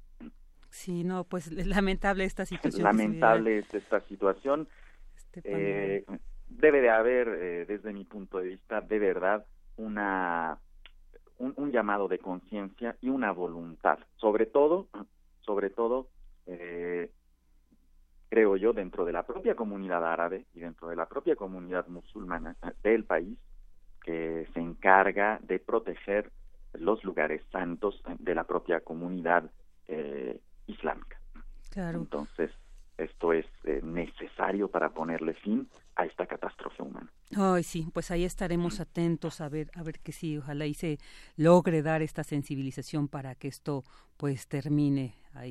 Sí, no, pues lamentable esta situación. Lamentable es esta situación. Este eh, debe de haber, desde mi punto de vista, de verdad, una un, llamado de conciencia y una voluntad, sobre todo, sobre todo, eh, creo yo, dentro de la propia comunidad árabe y dentro de la propia comunidad musulmana del país, que se encarga de proteger los lugares santos de la propia comunidad eh, islámica. Claro. Entonces, esto es eh, necesario para ponerle fin a esta catástrofe humana. Ay, sí, pues ahí estaremos atentos a ver, a ver que sí, ojalá y se logre dar esta sensibilización para que esto pues termine. Ahí,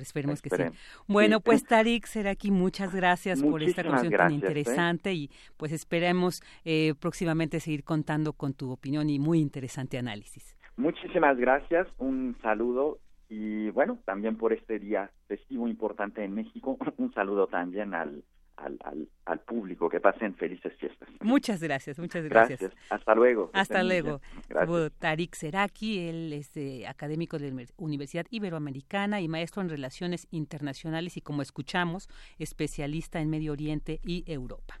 esperemos, que sí. Bueno, pues Tarik Seraki, muchas gracias por esta conversación tan ¿eh? interesante y pues esperemos eh, próximamente seguir contando con tu opinión y muy interesante análisis. Muchísimas gracias, un saludo y bueno, también por este día festivo importante en México, un saludo también al, al, al, público, que pasen felices fiestas. Muchas gracias, muchas gracias. Hasta luego. Hasta luego. Tarik Seraki, él es académico de la Universidad Iberoamericana y maestro en Relaciones Internacionales y como escuchamos, especialista en Medio Oriente y Europa.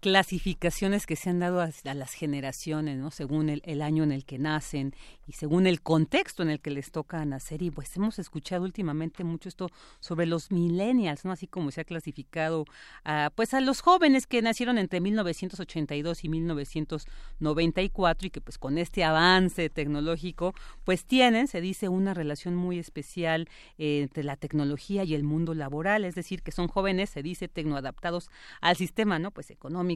clasificaciones que se han dado a, las generaciones, ¿no? Según el, año en el que nacen y según el contexto en el que les toca nacer. Y pues hemos escuchado últimamente mucho esto sobre los millennials, ¿no? Así como se ha clasificado a, pues a los jóvenes que nacieron entre 1982 y 1994 y que pues con este avance tecnológico pues tienen, se dice, una relación muy especial eh, entre la tecnología y el mundo laboral, es decir, que son jóvenes, se dice, tecnoadaptados al sistema, ¿no? Pues económico,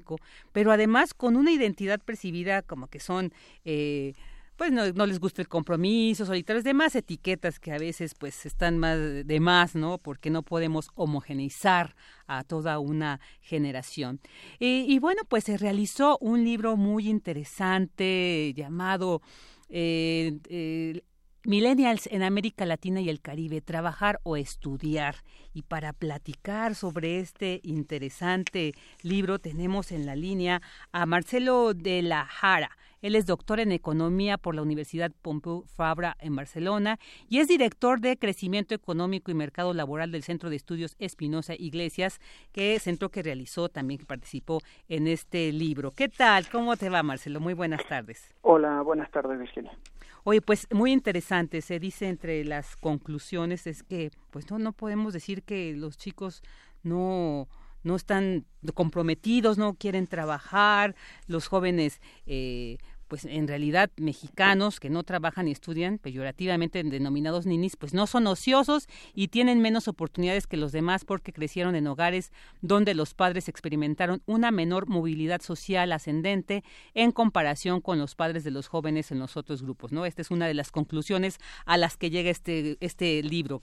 pero además con una identidad percibida como que son eh, pues no, les gusta el compromiso, solitarios, demás etiquetas que a veces pues están más de más, ¿no? Porque no podemos homogeneizar a toda una generación. Eh, y bueno, pues se realizó un libro muy interesante llamado eh, Millennials en América Latina y el Caribe, trabajar o estudiar. Y para platicar sobre este interesante libro tenemos en la línea a Marcelo de la Jara. Él es doctor en Economía por la Universidad Pompeu Fabra en Barcelona y es director de Crecimiento Económico y Mercado Laboral del Centro de Estudios Espinosa Iglesias, que centro que realizó también, que participó en este libro. ¿Qué tal? ¿Cómo te va, Marcelo? Muy buenas tardes. Hola, buenas tardes, Virginia. Oye, pues muy interesante. Se dice entre las conclusiones es que, pues no, no podemos decir que los chicos no no están comprometidos, no quieren trabajar, los jóvenes eh, pues en realidad mexicanos que no trabajan y estudian, peyorativamente denominados ninis, pues no son ociosos y tienen menos oportunidades que los demás porque crecieron en hogares donde los padres experimentaron una menor movilidad social ascendente en comparación con los padres de los jóvenes en los otros grupos, ¿no? Esta es una de las conclusiones a las que llega este este libro.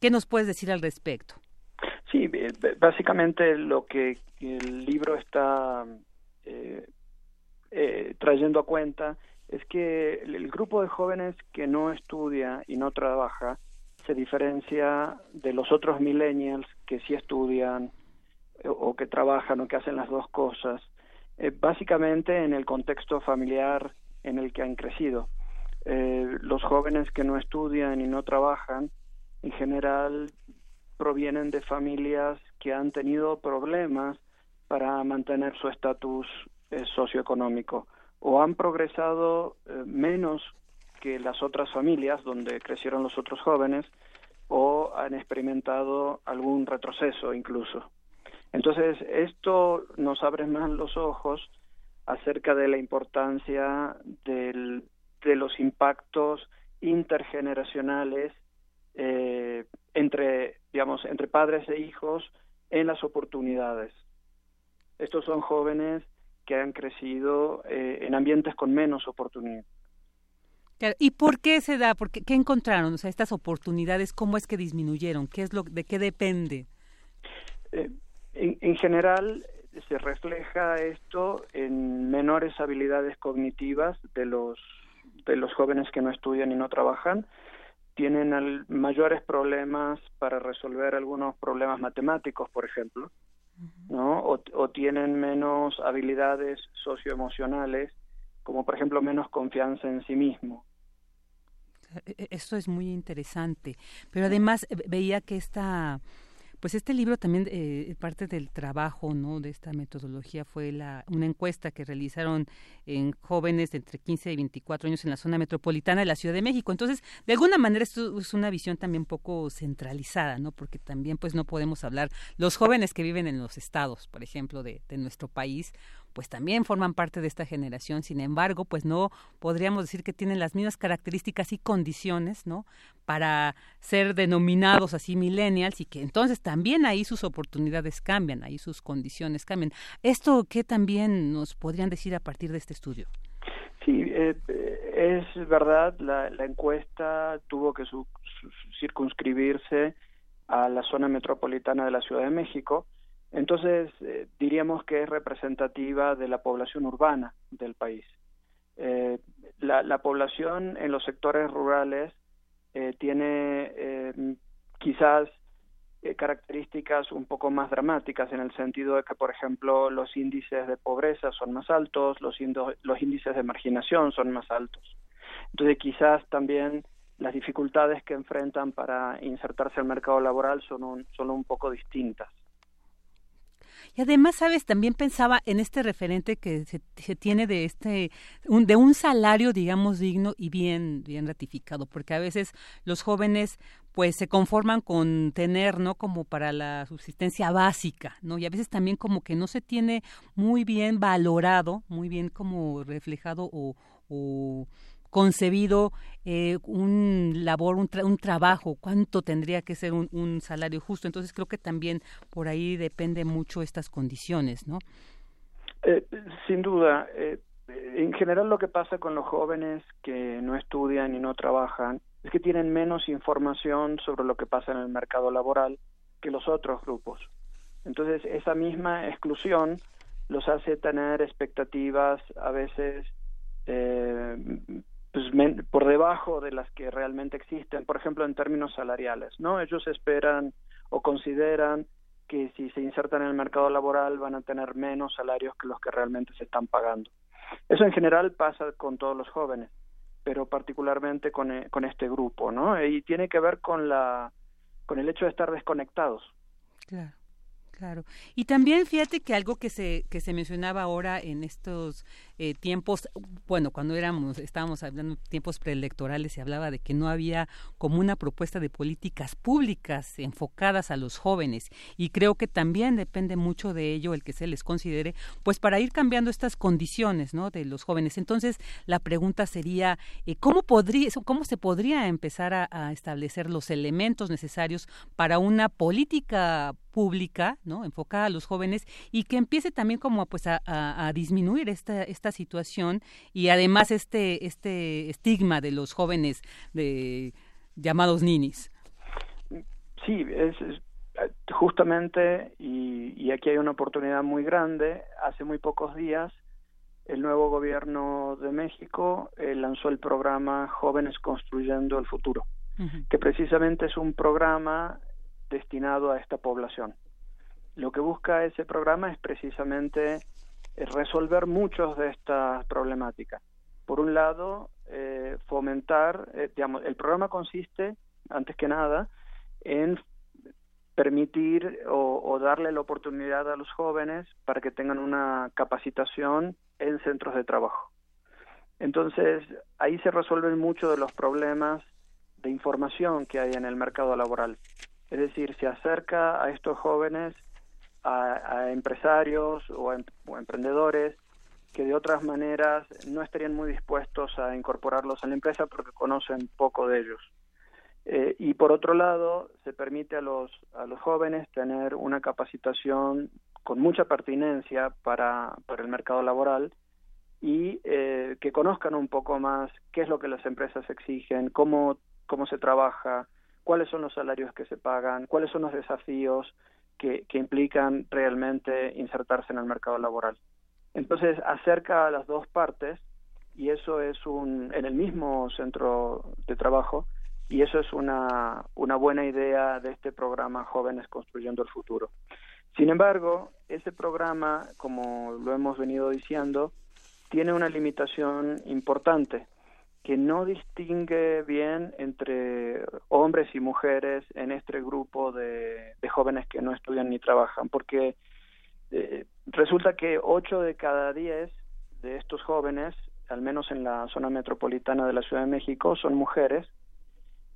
¿Qué nos puedes decir al respecto? Sí, básicamente lo que el libro está eh, eh, trayendo a cuenta es que el grupo de jóvenes que no estudia y no trabaja se diferencia de los otros millennials que sí estudian eh, o que trabajan o que hacen las dos cosas, eh, básicamente en el contexto familiar en el que han crecido. los jóvenes que no estudian y no trabajan, en general, provienen de familias que han tenido problemas para mantener su estatus eh, socioeconómico o han progresado eh, menos que las otras familias donde crecieron los otros jóvenes o han experimentado algún retroceso incluso. Entonces, esto nos abre más los ojos acerca de la importancia del, de los impactos intergeneracionales eh, entre, digamos, entre padres e hijos en las oportunidades. Estos son jóvenes que han crecido eh, en ambientes con menos oportunidad. ¿Y por qué se da? ¿Por qué, encontraron? O sea, estas oportunidades, ¿cómo es que disminuyeron? ¿Qué es lo, ¿De qué depende? Eh, en, general, se refleja esto en menores habilidades cognitivas de los, de los jóvenes que no estudian y no trabajan. Tienen mayores problemas para resolver algunos problemas matemáticos, por ejemplo. ¿No? O, tienen menos habilidades socioemocionales, como por ejemplo menos confianza en sí mismo. E, e, esto es muy interesante, pero además eh, veía que esta pues este libro también, eh, parte del trabajo ¿no? de esta metodología fue la, una encuesta que realizaron en jóvenes de entre 15 y 24 años en la zona metropolitana de la Ciudad de México. Entonces, de alguna manera esto es una visión también poco centralizada, ¿no? Porque también pues no podemos hablar, los jóvenes que viven en los estados, por ejemplo, de, de nuestro país, pues también forman parte de esta generación. Sin embargo, pues no podríamos decir que tienen las mismas características y condiciones, ¿no? Para ser denominados así millennials y que entonces también ahí sus oportunidades cambian, ahí sus condiciones cambian. ¿Esto qué también nos podrían decir a partir de este estudio? Sí, eh, es verdad, la, encuesta tuvo que circunscribirse a la zona metropolitana de la Ciudad de México, entonces, eh, diríamos que es representativa de la población urbana del país. Eh, la, población en los sectores rurales eh, tiene quizás características un poco más dramáticas en el sentido de que, por ejemplo, los índices de pobreza son más altos, los, los índices de marginación son más altos. Entonces, quizás también las dificultades que enfrentan para insertarse al mercado laboral son son un poco distintas. Y además, sabes, también pensaba en este referente que se, se tiene de este, un, de un salario, digamos, digno y bien, bien ratificado, porque a veces los jóvenes pues se conforman con tener, ¿no? Como para la subsistencia básica, ¿no? Y a veces también como que no se tiene muy bien valorado, muy bien como reflejado o, o concebido eh, un labor, un, un, trabajo, cuánto tendría que ser un, un, salario justo. Entonces creo que también por ahí depende mucho estas condiciones, ¿no? Eh, sin duda. Eh, en general lo que pasa con los jóvenes que no estudian y no trabajan es que tienen menos información sobre lo que pasa en el mercado laboral que los otros grupos. Entonces esa misma exclusión los hace tener expectativas a veces pues, por debajo de las que realmente existen, por ejemplo, en términos salariales, ¿no? Ellos esperan o consideran que si se insertan en el mercado laboral van a tener menos salarios que los que realmente se están pagando. Eso en general pasa con todos los jóvenes, pero particularmente con, eh, con este grupo, ¿no? Y tiene que ver con la con el hecho de estar desconectados. Claro. Claro. Y también fíjate que algo que se que se mencionaba ahora en estos eh, tiempos, bueno, cuando éramos estábamos hablando de tiempos preelectorales se hablaba de que no había como una propuesta de políticas públicas enfocadas a los jóvenes y creo que también depende mucho de ello el que se les considere, pues para ir cambiando estas condiciones, ¿no? De los jóvenes. Entonces la pregunta sería eh, cómo podría cómo se podría empezar a, establecer los elementos necesarios para una política pública, ¿no? Enfocada a los jóvenes y que empiece también como pues a, a, a, disminuir esta situación y además este este estigma de los jóvenes de llamados ninis. Sí, es, es justamente y, y aquí hay una oportunidad muy grande. Hace muy pocos días el nuevo gobierno de México eh, lanzó el programa Jóvenes Construyendo el Futuro, uh -huh. que precisamente es un programa destinado a esta población. Lo que busca ese programa es precisamente resolver muchos de estas problemáticas. Por un lado, eh, fomentar, eh, digamos, el programa consiste, antes que nada, en permitir o, darle la oportunidad a los jóvenes para que tengan una capacitación en centros de trabajo. Entonces, ahí se resuelven muchos de los problemas de información que hay en el mercado laboral. Es decir, se acerca a estos jóvenes, a, a empresarios o, em, o, emprendedores que de otras maneras no estarían muy dispuestos a incorporarlos a la empresa porque conocen poco de ellos. Eh, y por otro lado, se permite a los, a los jóvenes tener una capacitación con mucha pertinencia para, para el mercado laboral y eh, que conozcan un poco más qué es lo que las empresas exigen, cómo, cómo se trabaja, cuáles son los salarios que se pagan, cuáles son los desafíos que, que, implican realmente insertarse en el mercado laboral. Entonces acerca a las dos partes y eso es un en el mismo centro de trabajo y eso es una, una buena idea de este programa Jóvenes Construyendo el Futuro. Sin embargo, ese programa, como lo hemos venido diciendo, tiene una limitación importante que no distingue bien entre hombres y mujeres en este grupo de, jóvenes que no estudian ni trabajan, porque eh, resulta que ocho de cada diez de estos jóvenes, al menos en la zona metropolitana de la Ciudad de México, son mujeres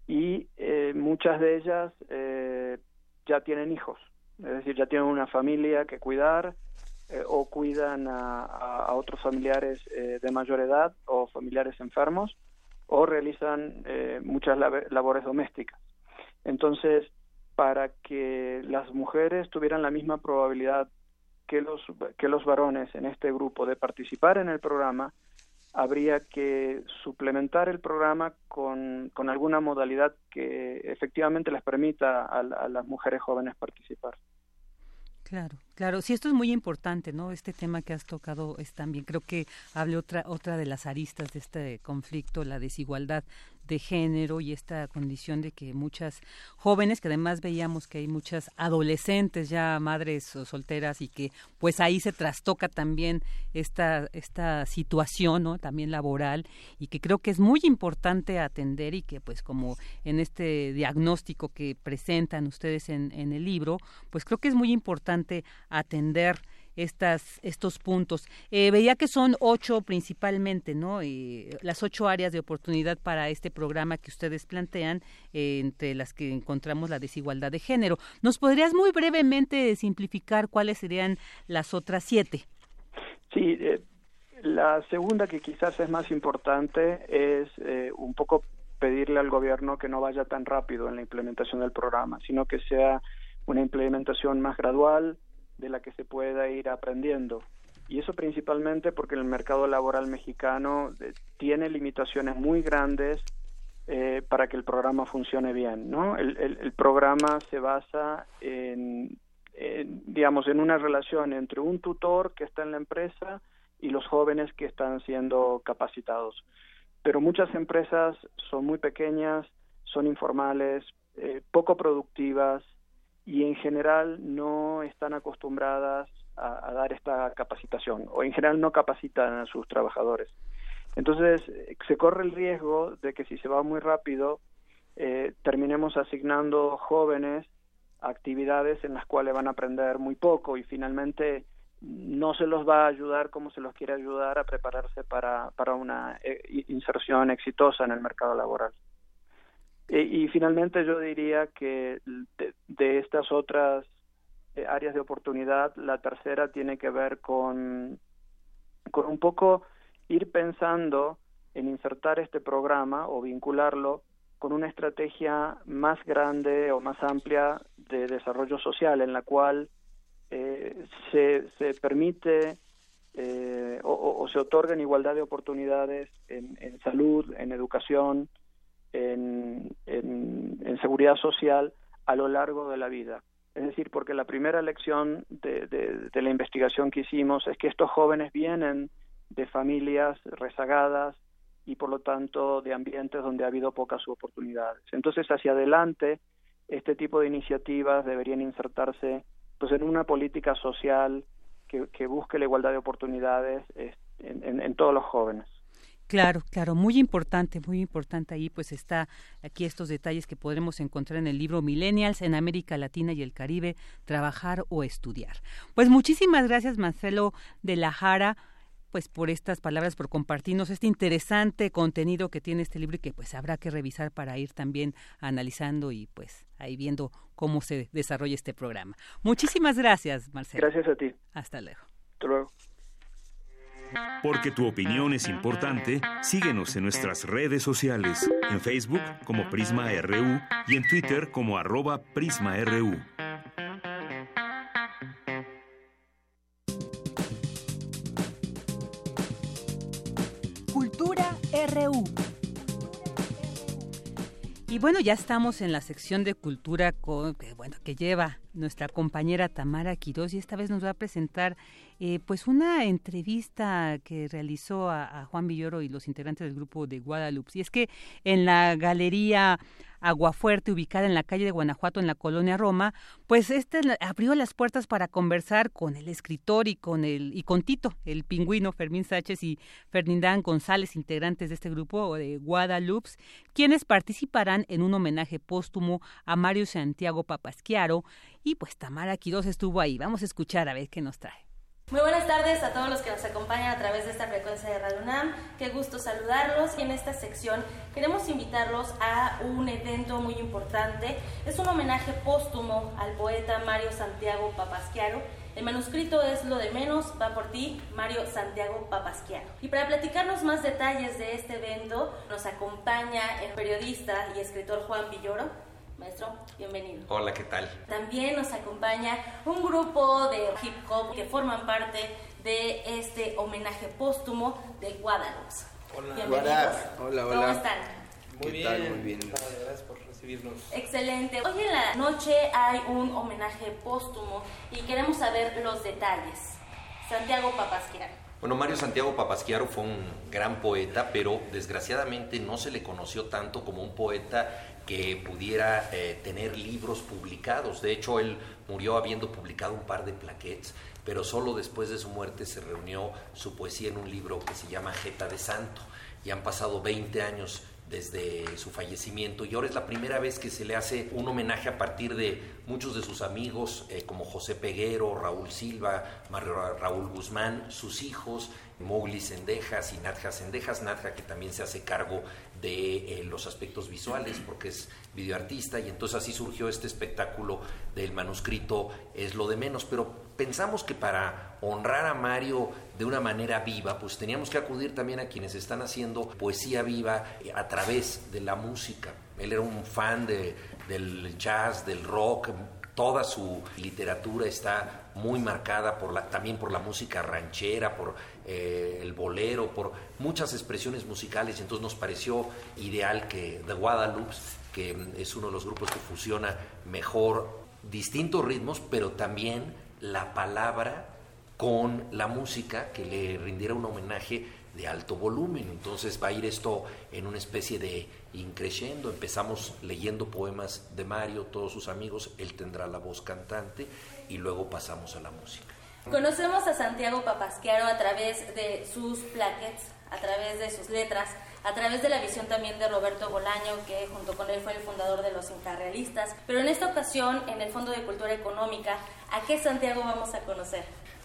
y eh, muchas de ellas eh, ya tienen hijos, es decir, ya tienen una familia que cuidar, eh, o cuidan a, otros familiares eh, de mayor edad o familiares enfermos o realizan eh, muchas labores domésticas. Entonces, para que las mujeres tuvieran la misma probabilidad que los, que los varones en este grupo de participar en el programa, habría que suplementar el programa con, con alguna modalidad que efectivamente les permita a las mujeres jóvenes participar. Claro, claro, sí, esto es muy importante, ¿no? Este tema que has tocado es también, creo que hable otra otra de las aristas de este conflicto, la desigualdad de género y esta condición de que muchas jóvenes, que además veíamos que hay muchas adolescentes ya madres o solteras y que pues ahí se trastoca también esta, esta situación, ¿no? También laboral y que creo que es muy importante atender y que pues como en este diagnóstico que presentan ustedes en, en el libro, pues creo que es muy importante atender estas, estos puntos. Eh, veía que son ocho principalmente, ¿no? las ocho áreas de oportunidad para este programa que ustedes plantean, eh, entre las que encontramos la desigualdad de género. ¿Nos podrías muy brevemente simplificar cuáles serían las otras siete? Sí, eh, la segunda que quizás es más importante es un poco pedirle al gobierno que no vaya tan rápido en la implementación del programa, sino que sea una implementación más gradual, de la que se pueda ir aprendiendo. Y eso principalmente porque el mercado laboral mexicano eh, tiene limitaciones muy grandes eh, para que el programa funcione bien. ¿no? El, programa se basa en, digamos, en una relación entre un tutor que está en la empresa y los jóvenes que están siendo capacitados. Pero muchas empresas son muy pequeñas, son informales, eh, poco productivas, y en general no están acostumbradas a, dar esta capacitación o en general no capacitan a sus trabajadores. Entonces se corre el riesgo de que si se va muy rápido eh, terminemos asignando jóvenes actividades en las cuales van a aprender muy poco y finalmente no se los va a ayudar como se los quiere ayudar a prepararse para, para una eh, inserción exitosa en el mercado laboral. Eh, y finalmente yo diría que de, estas otras eh, áreas de oportunidad, la tercera tiene que ver con, con un poco ir pensando en insertar este programa o vincularlo con una estrategia más grande o más amplia de desarrollo social en la cual eh, se, se permite o, se otorga igualdad de oportunidades en salud, en educación, en, seguridad social a lo largo de la vida. Es decir, porque la primera lección de, de, la investigación que hicimos es que estos jóvenes vienen de familias rezagadas y por lo tanto de ambientes donde ha habido pocas oportunidades. Entonces, hacia adelante, este tipo de iniciativas deberían insertarse pues en una política social que, que busque la igualdad de oportunidades en, en todos los jóvenes. Claro, claro, muy importante, muy importante ahí pues está aquí estos detalles que podremos encontrar en el libro Millennials en América Latina y el Caribe, trabajar o estudiar. Pues muchísimas gracias Marcelo de la Jara pues por estas palabras, por compartirnos este interesante contenido que tiene este libro y que pues habrá que revisar para ir también analizando y pues ahí viendo cómo se desarrolla este programa. Muchísimas gracias, Marcelo. Gracias a ti. Hasta luego. Hasta luego. Porque tu opinión es importante, síguenos en nuestras redes sociales, en Facebook como Prisma RU y en Twitter como arroba PrismaRU. Cultura RU. Y bueno, ya estamos en la sección de cultura con, bueno, que lleva nuestra compañera Tamara Quiroz y esta vez nos va a presentar eh, pues una entrevista que realizó a, Juan Villoro y los integrantes del grupo de Guadalupe. Y es que en la galería Aguafuerte, ubicada en la calle de Guanajuato, en la colonia Roma, pues este abrió las puertas para conversar con el escritor y con el y con Tito, el pingüino Fermín Sánchez y Ferdinand González, integrantes de este grupo de Guadalupe, quienes participarán en un homenaje póstumo a Mario Santiago Papasquiaro y pues Tamara Quiroz estuvo ahí. Vamos a escuchar a ver qué nos trae. Muy buenas tardes a todos los que nos acompañan a través de esta frecuencia de Radio UNAM. Qué gusto saludarlos en esta sección queremos invitarlos a un evento muy importante. Es un homenaje póstumo al poeta Mario Santiago Papasquiaro. El manuscrito es Lo de menos, va por ti, Mario Santiago Papasquiaro. Y para platicarnos más detalles de este evento, nos acompaña el periodista y escritor Juan Villoro. Maestro, bienvenido. Hola, ¿qué tal? También nos acompaña un grupo de hip hop que forman parte de este homenaje póstumo de Guadalupe. Hola, Bienvenidos. Hola, hola. ¿Cómo están? Muy bien, muy bien. Gracias por recibirnos. Excelente. Hoy en la noche hay un homenaje póstumo y queremos saber los detalles. Santiago Papasquiaro. Bueno, Mario Santiago Papasquiaro fue un gran poeta, pero desgraciadamente no se le conoció tanto como un poeta que pudiera eh, tener libros publicados. De hecho, él murió habiendo publicado un par de plaquettes, pero solo después de su muerte se reunió su poesía en un libro que se llama Jeta de Santo. Y han pasado 20 años desde su fallecimiento y ahora es la primera vez que se le hace un homenaje a partir de muchos de sus amigos eh, como José Peguero, Raúl Silva, Mario Raúl Guzmán, sus hijos, Mowgli Sendejas y Nadja Sendejas, Nadja que también se hace cargo de eh, los aspectos visuales porque es videoartista y entonces así surgió este espectáculo del manuscrito es lo de menos, pero pensamos que para honrar a Mario de una manera viva, pues teníamos que acudir también a quienes están haciendo poesía viva eh, a través de la música. Él era un fan de, del jazz, del rock, toda su literatura está muy marcada por la, también por la música ranchera, por eh, el bolero, por muchas expresiones musicales, y entonces nos pareció ideal que The Guadalupe, que es uno de los grupos que fusiona mejor distintos ritmos, pero también la palabra con la música, que le rindiera un homenaje de alto volumen. Entonces va a ir esto en una especie de increyendo. Empezamos leyendo poemas de Mario, todos sus amigos, él tendrá la voz cantante y luego pasamos a la música. Conocemos a Santiago Papasquiaro a través de sus plaquets, a través de sus letras, a través de la visión también de Roberto Bolaño, que junto con él fue el fundador de los Incarrealistas. Pero en esta ocasión, en el Fondo de Cultura Económica, ¿a qué Santiago vamos a conocer?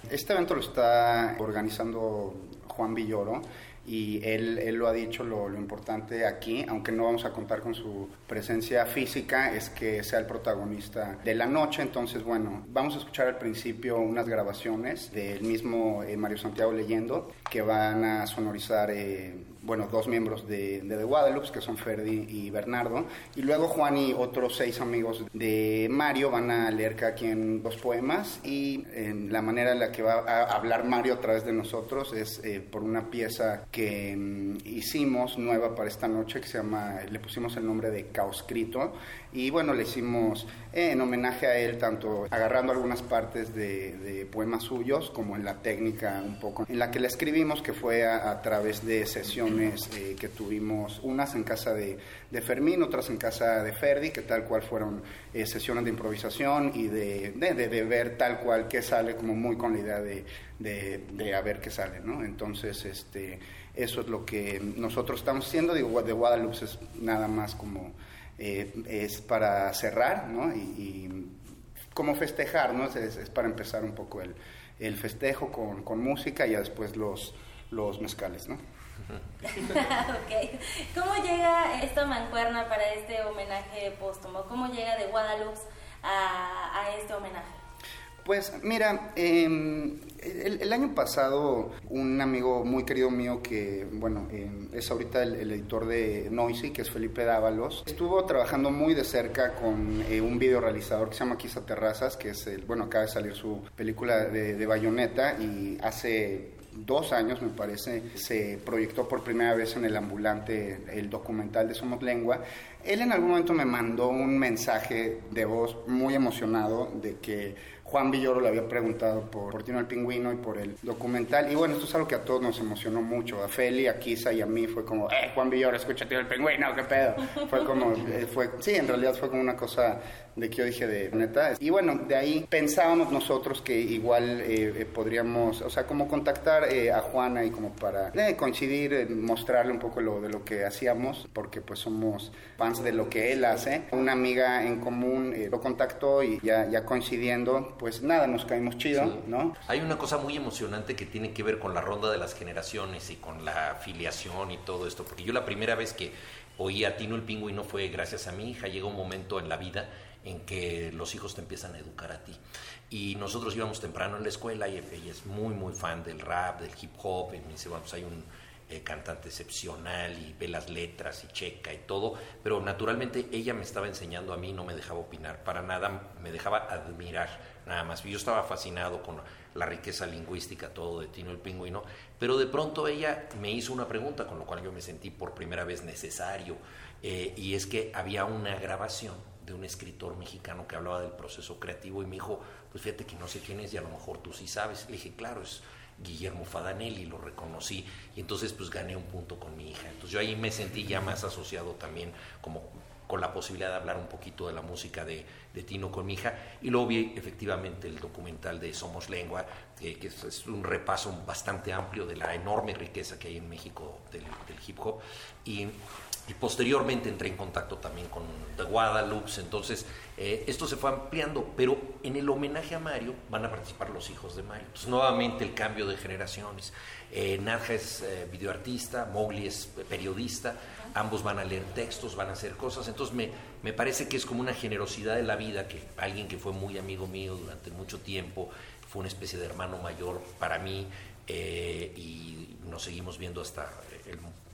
Este evento lo está organizando Juan Villoro y él, él lo ha dicho, lo, importante aquí, aunque no vamos a contar con su presencia física, es que sea el protagonista de la noche. Entonces, bueno, vamos a escuchar al principio unas grabaciones del mismo eh, Mario Santiago leyendo que van a sonorizar eh, bueno, dos miembros de, de, The Guadalupe, que son Ferdi y Bernardo, y luego Juan y otros seis amigos de Mario van a leer cada quien dos poemas, y en la manera en la que va a hablar Mario a través de nosotros es eh, por una pieza que um, hicimos nueva para esta noche, que se llama, le pusimos el nombre de Caoscrito, y bueno, le hicimos eh, en homenaje a él, tanto agarrando algunas partes de, poemas suyos, como en la técnica un poco en la que le escribimos, que fue a, través de sesiones eh, que tuvimos, unas en casa de, de, Fermín, otras en casa de Ferdi, que tal cual fueron eh, sesiones de improvisación y de, de, ver tal cual qué sale, como muy con la idea de, a ver qué sale, ¿no? Entonces, este, eso es lo que nosotros estamos haciendo, digo, de Guadalupe es nada más como eh, es para cerrar, ¿no? Y, y como festejar, ¿no? Es, para empezar un poco el, el festejo con, con, música y ya después los, los mezcales, ¿no? ¿Cómo llega esta mancuerna para este homenaje póstumo? ¿Cómo llega de Guadalupe a, a este homenaje? Pues mira, eh, el, año pasado un amigo muy querido mío que, bueno, eh, es ahorita el, editor de Noisy, que es Felipe Dávalos, estuvo trabajando muy de cerca con eh, un video realizador que se llama Quizá Terrazas, que es, el, bueno, acaba de salir su película de, de Bayonetta y hace dos años, me parece, se proyectó por primera vez en el ambulante el documental de Somos Lengua. Él en algún momento me mandó un mensaje de voz muy emocionado de que Juan Villoro le había preguntado por, por Tino el Pingüino y por el documental. Y bueno, esto es algo que a todos nos emocionó mucho. A Feli, a Kisa y a mí fue como, eh, Juan Villoro, escucha Tino el Pingüino, qué pedo. Fue como, eh, fue, sí, en realidad fue como una cosa de que yo dije de neta. Y bueno, de ahí pensábamos nosotros que igual eh, podríamos, o sea, como contactar eh, a Juana y como para eh, coincidir, mostrarle un poco lo de lo que hacíamos, porque pues somos fans de lo que él hace. Una amiga en común lo contactó y ya, ya coincidiendo, pues nada, nos caímos chido, sí. ¿no? Hay una cosa muy emocionante que tiene que ver con la ronda de las generaciones y con la afiliación y todo esto, porque yo la primera vez que oí a Tino el Pingüino fue gracias a mi hija, llega un momento en la vida en que los hijos te empiezan a educar a ti. Y nosotros íbamos temprano en la escuela y ella es muy, muy fan del rap, del hip hop, y me dice, bueno, pues hay un eh, cantante excepcional y ve las letras y checa y todo, pero naturalmente ella me estaba enseñando a mí, no me dejaba opinar para nada, me dejaba admirar nada más. Yo estaba fascinado con la riqueza lingüística, todo de Tino el Pingüino, pero de pronto ella me hizo una pregunta, con lo cual yo me sentí por primera vez necesario, eh, y es que había una grabación de un escritor mexicano que hablaba del proceso creativo y me dijo, pues fíjate que no sé quién es y a lo mejor tú sí sabes. Le dije, claro, es Guillermo Fadanelli, lo reconocí y entonces pues gané un punto con mi hija. Entonces yo ahí me sentí ya más asociado también como con la posibilidad de hablar un poquito de la música de, Tino con mi hija. Y luego vi efectivamente el documental de Somos Lengua, que es, un repaso bastante amplio de la enorme riqueza que hay en México del, hip hop. Y, posteriormente entré en contacto también con The Guadalupe. Entonces, eh, esto se fue ampliando, pero en el homenaje a Mario van a participar los hijos de Mario. Entonces, nuevamente el cambio de generaciones. Eh, Nadja es eh, videoartista, Mowgli es periodista ambos van a leer textos, van a hacer cosas. Entonces me, me parece que es como una generosidad de la vida que alguien que fue muy amigo mío durante mucho tiempo, fue una especie de hermano mayor para mí eh, y nos seguimos viendo hasta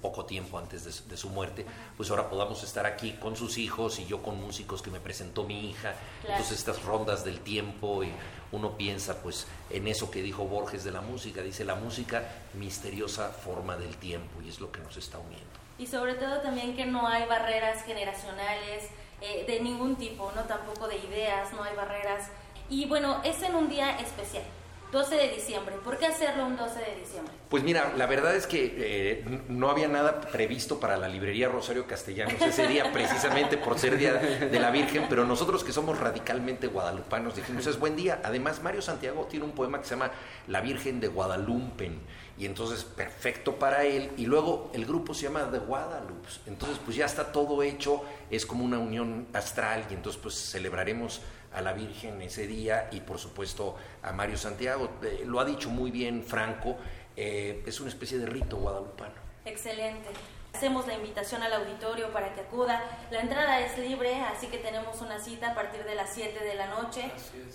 poco tiempo antes de, su muerte, pues ahora podamos estar aquí con sus hijos y yo con músicos que me presentó mi hija. Entonces estas rondas del tiempo y uno piensa pues en eso que dijo Borges de la música, dice la música misteriosa forma del tiempo y es lo que nos está uniendo y sobre todo también que no hay barreras generacionales eh, de ningún tipo, no tampoco de ideas, no hay barreras. Y bueno, es en un día especial. 12 de diciembre. ¿Por qué hacerlo un 12 de diciembre? Pues mira, la verdad es que eh, no había nada previsto para la librería Rosario Castellanos ese día, precisamente por ser Día de la Virgen, pero nosotros que somos radicalmente guadalupanos dijimos, es buen día. Además, Mario Santiago tiene un poema que se llama La Virgen de Guadalupe y entonces perfecto para él. Y luego el grupo se llama The Guadalupe, entonces pues ya está todo hecho, es como una unión astral y entonces pues celebraremos a la Virgen ese día y por supuesto a Mario Santiago. Eh, lo ha dicho muy bien Franco, eh, es una especie de rito guadalupano. Excelente. Hacemos la invitación al auditorio para que acuda. La entrada es libre, así que tenemos una cita a partir de las 7 de la noche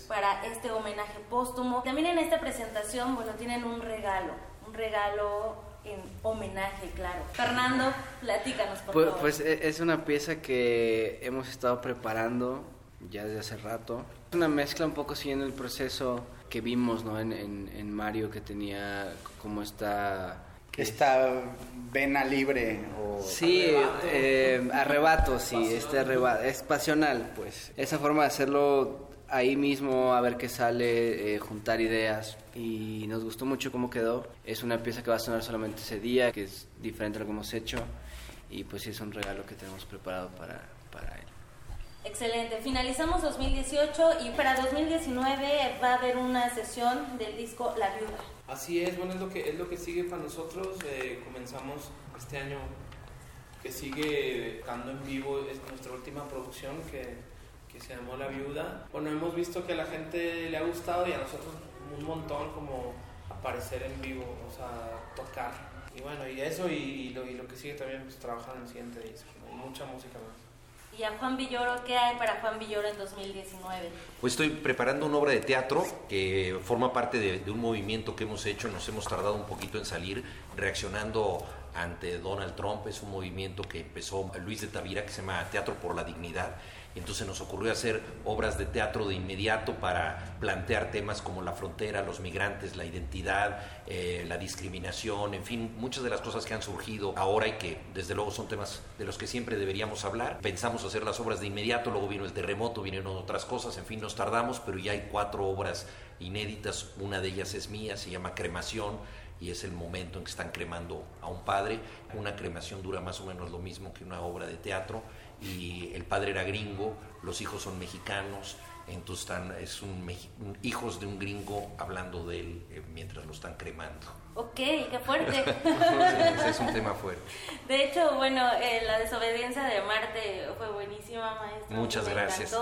para este homenaje póstumo. También en esta presentación, bueno, tienen un regalo un regalo en homenaje, claro. Fernando, platícanos, por pues, favor. Pues e, es una pieza que hemos estado preparando ya desde hace rato. Una mezcla un poco siguiendo el proceso que vimos ¿no? en, en, Mario, que tenía como esta... Esta vena libre o sí arrebato, eh, arrebato sí este arrebato es pasional pues esa forma de hacerlo ahí mismo a ver qué sale, eh, juntar ideas y nos gustó mucho cómo quedó. Es una pieza que va a sonar solamente ese día, que es diferente a lo que hemos hecho y pues sí es un regalo que tenemos preparado para. Excelente, finalizamos 2018 y para 2019 va a haber una sesión del disco La Viuda. Así es, bueno, es lo que, es lo que sigue para nosotros. Eh, comenzamos este año que sigue estando en vivo, es nuestra última producción que se llamó La Viuda. Bueno, hemos visto que a la gente le ha gustado y a nosotros un montón como aparecer en vivo, o sea, tocar. Y bueno, y eso y, lo, y lo, que sigue también, pues trabajar en el siguiente disco, mucha música más. ¿Y a Juan Villoro qué hay para Juan Villoro en 2019? Pues estoy preparando una obra de teatro que forma parte de, de, un movimiento que hemos hecho, nos hemos tardado un poquito en salir, reaccionando ante Donald Trump, es un movimiento que empezó Luis de Tavira que se llama Teatro por la Dignidad entonces nos ocurrió hacer obras de teatro de inmediato para plantear temas como la frontera, los migrantes, la identidad, eh, la discriminación, en fin, muchas de las cosas que han surgido ahora y que desde luego son temas de los que siempre deberíamos hablar. Pensamos hacer las obras de inmediato, luego vino el terremoto, vinieron otras cosas, en fin, nos tardamos, pero ya hay cuatro obras inéditas, una de ellas es mía, se llama Cremación y es el momento en que están cremando a un padre. Una cremación dura más o menos lo mismo que una obra de teatro y el padre era gringo, los hijos son mexicanos, entonces están, es un, hijos de un gringo hablando de él eh, mientras lo están cremando. Ok, qué fuerte. es un tema fuerte. De hecho, bueno, eh, la desobediencia de Marte fue buenísima, maestro. Muchas gracias.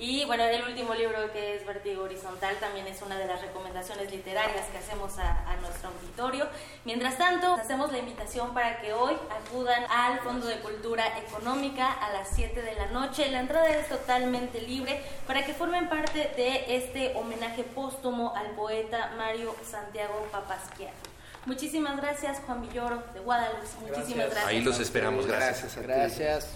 Y bueno, el último libro que es Vertigo Horizontal también es una de las recomendaciones literarias que hacemos a, nuestro auditorio. Mientras tanto, hacemos la invitación para que hoy acudan al Fondo de Cultura Económica a las 7 de la noche. La entrada es totalmente libre para que formen parte de este homenaje póstumo al poeta Mario Santiago Papasquiaro. Muchísimas gracias, Juan Villoro de Guadalupe. Muchísimas gracias. Ahí los esperamos. Gracias. Gracias.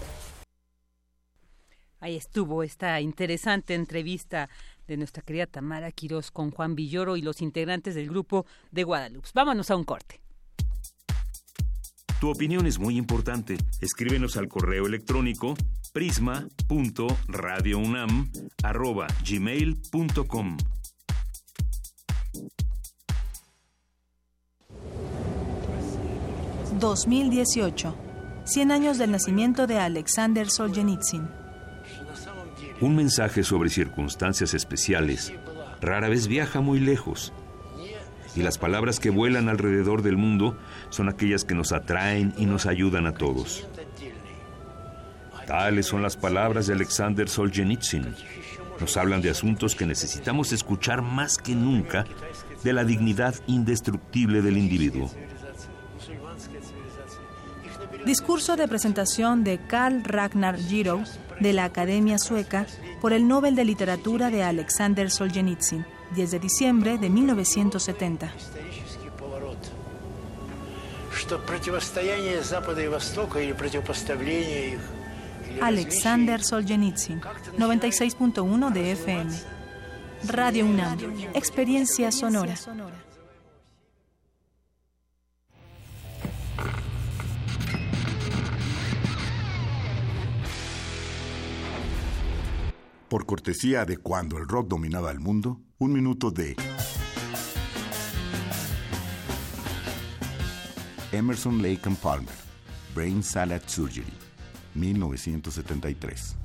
Ahí estuvo esta interesante entrevista de nuestra querida Tamara Quirós con Juan Villoro y los integrantes del grupo de Guadalupe. Vámonos a un corte. Tu opinión es muy importante. Escríbenos al correo electrónico prisma.radiounam@gmail.com. 2018. 100 años del nacimiento de Alexander Solzhenitsyn. Un mensaje sobre circunstancias especiales rara vez viaja muy lejos. Y las palabras que vuelan alrededor del mundo son aquellas que nos atraen y nos ayudan a todos. Tales son las palabras de Alexander Solzhenitsyn. Nos hablan de asuntos que necesitamos escuchar más que nunca de la dignidad indestructible del individuo. Discurso de presentación de Karl Ragnar Giro de la Academia Sueca por el Nobel de Literatura de Alexander Solzhenitsyn, 10 de diciembre de 1970. Alexander Solzhenitsyn, 96.1 de FM. Radio UNAM, experiencia sonora. Por cortesía de cuando el rock dominaba el mundo, un minuto de Emerson Lake and Palmer, Brain Salad Surgery, 1973.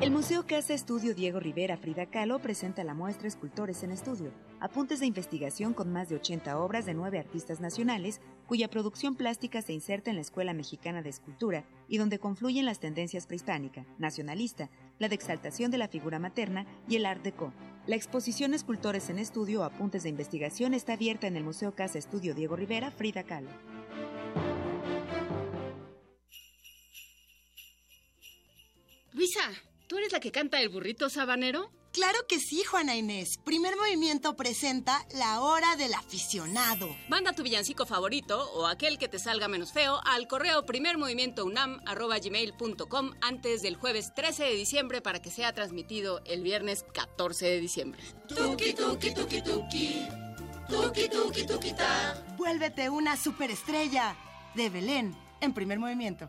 El Museo Casa Estudio Diego Rivera Frida Kahlo presenta la muestra Escultores en Estudio, apuntes de investigación con más de 80 obras de nueve artistas nacionales, cuya producción plástica se inserta en la Escuela Mexicana de Escultura y donde confluyen las tendencias prehispánica, nacionalista, la de exaltación de la figura materna y el Art Deco. La exposición Escultores en Estudio, apuntes de investigación está abierta en el Museo Casa Estudio Diego Rivera Frida Kahlo. Luisa, ¿Tú eres la que canta el burrito sabanero? Claro que sí, Juana Inés. Primer movimiento presenta La Hora del Aficionado. Manda tu villancico favorito o aquel que te salga menos feo al correo primermovimientounam.gmail.com antes del jueves 13 de diciembre para que sea transmitido el viernes 14 de diciembre. Tuki, tuki, tuki, tuki. Tuki, tuki, tuki, ta. Vuélvete una superestrella. De Belén, en primer movimiento.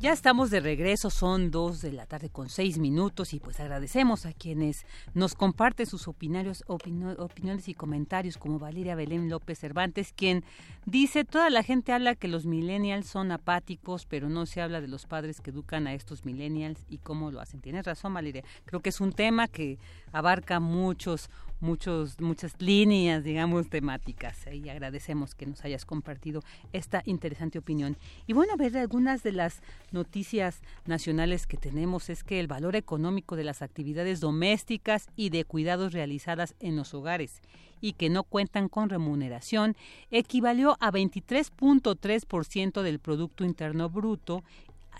Ya estamos de regreso, son dos de la tarde con seis minutos y pues agradecemos a quienes nos comparten sus opiniones y comentarios como Valeria Belén López Cervantes, quien dice, toda la gente habla que los millennials son apáticos, pero no se habla de los padres que educan a estos millennials y cómo lo hacen. Tienes razón, Valeria. Creo que es un tema que abarca muchos muchos, muchas líneas, digamos, temáticas. Y agradecemos que nos hayas compartido esta interesante opinión. Y bueno, a ver, algunas de las noticias nacionales que tenemos es que el valor económico de las actividades domésticas y de cuidados realizadas en los hogares y que no cuentan con remuneración equivalió a 23.3% del Producto Interno Bruto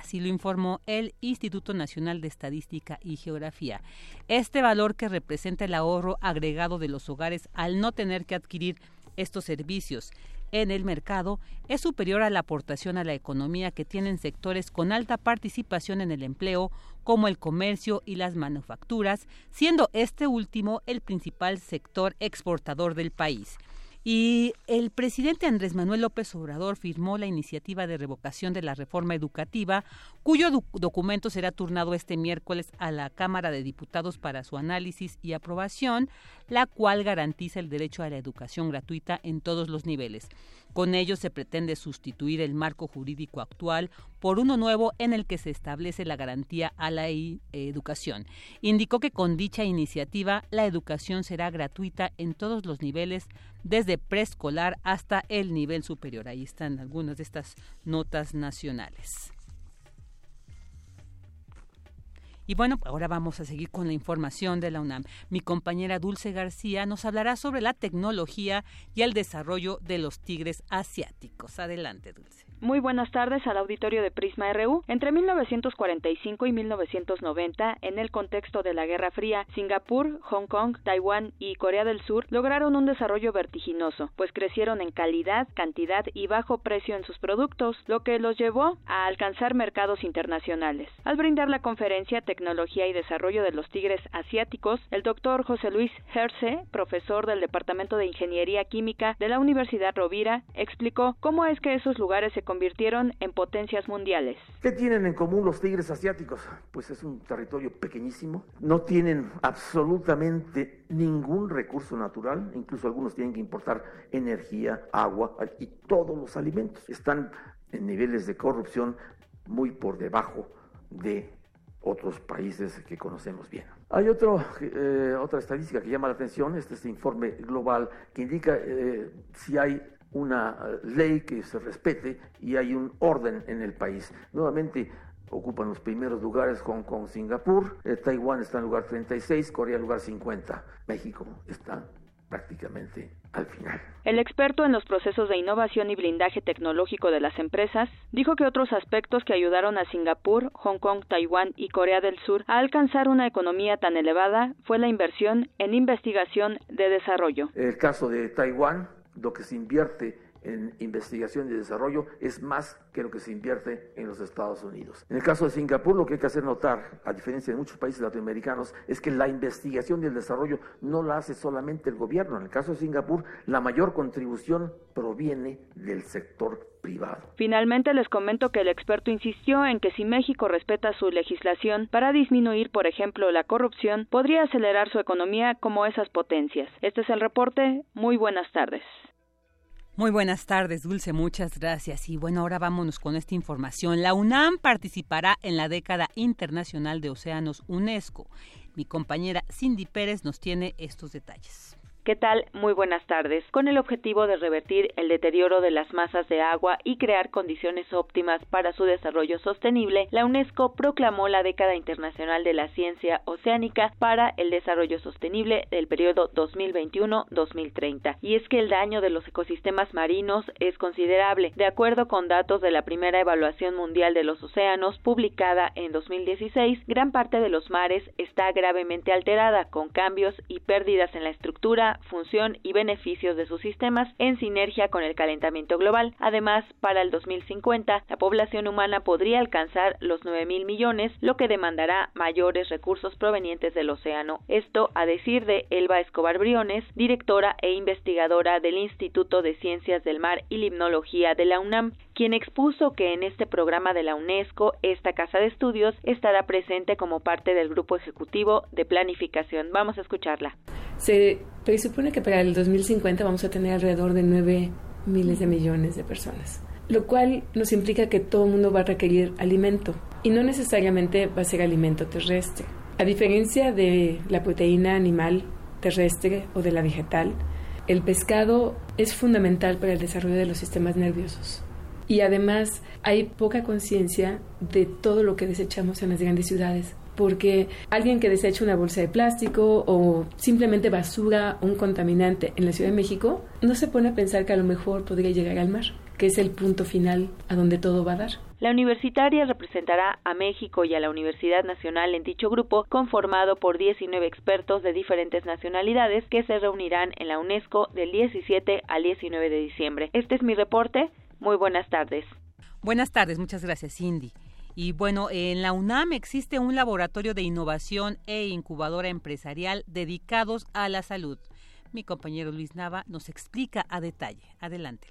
Así lo informó el Instituto Nacional de Estadística y Geografía. Este valor que representa el ahorro agregado de los hogares al no tener que adquirir estos servicios en el mercado es superior a la aportación a la economía que tienen sectores con alta participación en el empleo, como el comercio y las manufacturas, siendo este último el principal sector exportador del país. Y el presidente Andrés Manuel López Obrador firmó la iniciativa de revocación de la reforma educativa, cuyo documento será turnado este miércoles a la Cámara de Diputados para su análisis y aprobación, la cual garantiza el derecho a la educación gratuita en todos los niveles. Con ello se pretende sustituir el marco jurídico actual por uno nuevo en el que se establece la garantía a la educación. Indicó que con dicha iniciativa la educación será gratuita en todos los niveles, desde preescolar hasta el nivel superior. Ahí están algunas de estas notas nacionales. Y bueno, ahora vamos a seguir con la información de la UNAM. Mi compañera Dulce García nos hablará sobre la tecnología y el desarrollo de los tigres asiáticos. Adelante, Dulce. Muy buenas tardes al auditorio de Prisma RU. Entre 1945 y 1990, en el contexto de la Guerra Fría, Singapur, Hong Kong, Taiwán y Corea del Sur lograron un desarrollo vertiginoso, pues crecieron en calidad, cantidad y bajo precio en sus productos, lo que los llevó a alcanzar mercados internacionales. Al brindar la conferencia Tecnología y Desarrollo de los Tigres Asiáticos, el doctor José Luis Herce, profesor del Departamento de Ingeniería Química de la Universidad Rovira, explicó cómo es que esos lugares se convirtieron en potencias mundiales. ¿Qué tienen en común los tigres asiáticos? Pues es un territorio pequeñísimo, no tienen absolutamente ningún recurso natural, incluso algunos tienen que importar energía, agua y todos los alimentos. Están en niveles de corrupción muy por debajo de otros países que conocemos bien. Hay otro, eh, otra estadística que llama la atención, este es este informe global que indica eh, si hay una eh, ley que se respete y hay un orden en el país. Nuevamente ocupan los primeros lugares Hong Kong, Singapur, eh, Taiwán está en lugar 36, Corea en lugar 50, México está prácticamente al final. El experto en los procesos de innovación y blindaje tecnológico de las empresas dijo que otros aspectos que ayudaron a Singapur, Hong Kong, Taiwán y Corea del Sur a alcanzar una economía tan elevada fue la inversión en investigación de desarrollo. El caso de Taiwán lo que se invierte en investigación y desarrollo es más que lo que se invierte en los Estados Unidos. En el caso de Singapur, lo que hay que hacer notar, a diferencia de muchos países latinoamericanos, es que la investigación y el desarrollo no la hace solamente el gobierno. En el caso de Singapur, la mayor contribución proviene del sector privado. Finalmente, les comento que el experto insistió en que si México respeta su legislación para disminuir, por ejemplo, la corrupción, podría acelerar su economía como esas potencias. Este es el reporte. Muy buenas tardes. Muy buenas tardes, Dulce, muchas gracias. Y bueno, ahora vámonos con esta información. La UNAM participará en la década internacional de océanos UNESCO. Mi compañera Cindy Pérez nos tiene estos detalles. ¿Qué tal? Muy buenas tardes. Con el objetivo de revertir el deterioro de las masas de agua y crear condiciones óptimas para su desarrollo sostenible, la UNESCO proclamó la década internacional de la ciencia oceánica para el desarrollo sostenible del periodo 2021-2030. Y es que el daño de los ecosistemas marinos es considerable. De acuerdo con datos de la primera evaluación mundial de los océanos publicada en 2016, gran parte de los mares está gravemente alterada con cambios y pérdidas en la estructura función y beneficios de sus sistemas en sinergia con el calentamiento global. Además, para el 2050, la población humana podría alcanzar los 9 mil millones, lo que demandará mayores recursos provenientes del océano. Esto a decir de Elba Escobar Briones, directora e investigadora del Instituto de Ciencias del Mar y Limnología de la UNAM, quien expuso que en este programa de la UNESCO, esta casa de estudios estará presente como parte del grupo ejecutivo de planificación. Vamos a escucharla. Se presupone que para el 2050 vamos a tener alrededor de 9 miles de millones de personas, lo cual nos implica que todo el mundo va a requerir alimento y no necesariamente va a ser alimento terrestre. A diferencia de la proteína animal terrestre o de la vegetal, el pescado es fundamental para el desarrollo de los sistemas nerviosos. Y además hay poca conciencia de todo lo que desechamos en las grandes ciudades porque alguien que desecha una bolsa de plástico o simplemente basura, un contaminante en la Ciudad de México, no se pone a pensar que a lo mejor podría llegar al mar, que es el punto final a donde todo va a dar. La universitaria representará a México y a la Universidad Nacional en dicho grupo, conformado por 19 expertos de diferentes nacionalidades que se reunirán en la UNESCO del 17 al 19 de diciembre. Este es mi reporte. Muy buenas tardes. Buenas tardes, muchas gracias, Cindy. Y bueno, en la UNAM existe un laboratorio de innovación e incubadora empresarial dedicados a la salud. Mi compañero Luis Nava nos explica a detalle. Adelante.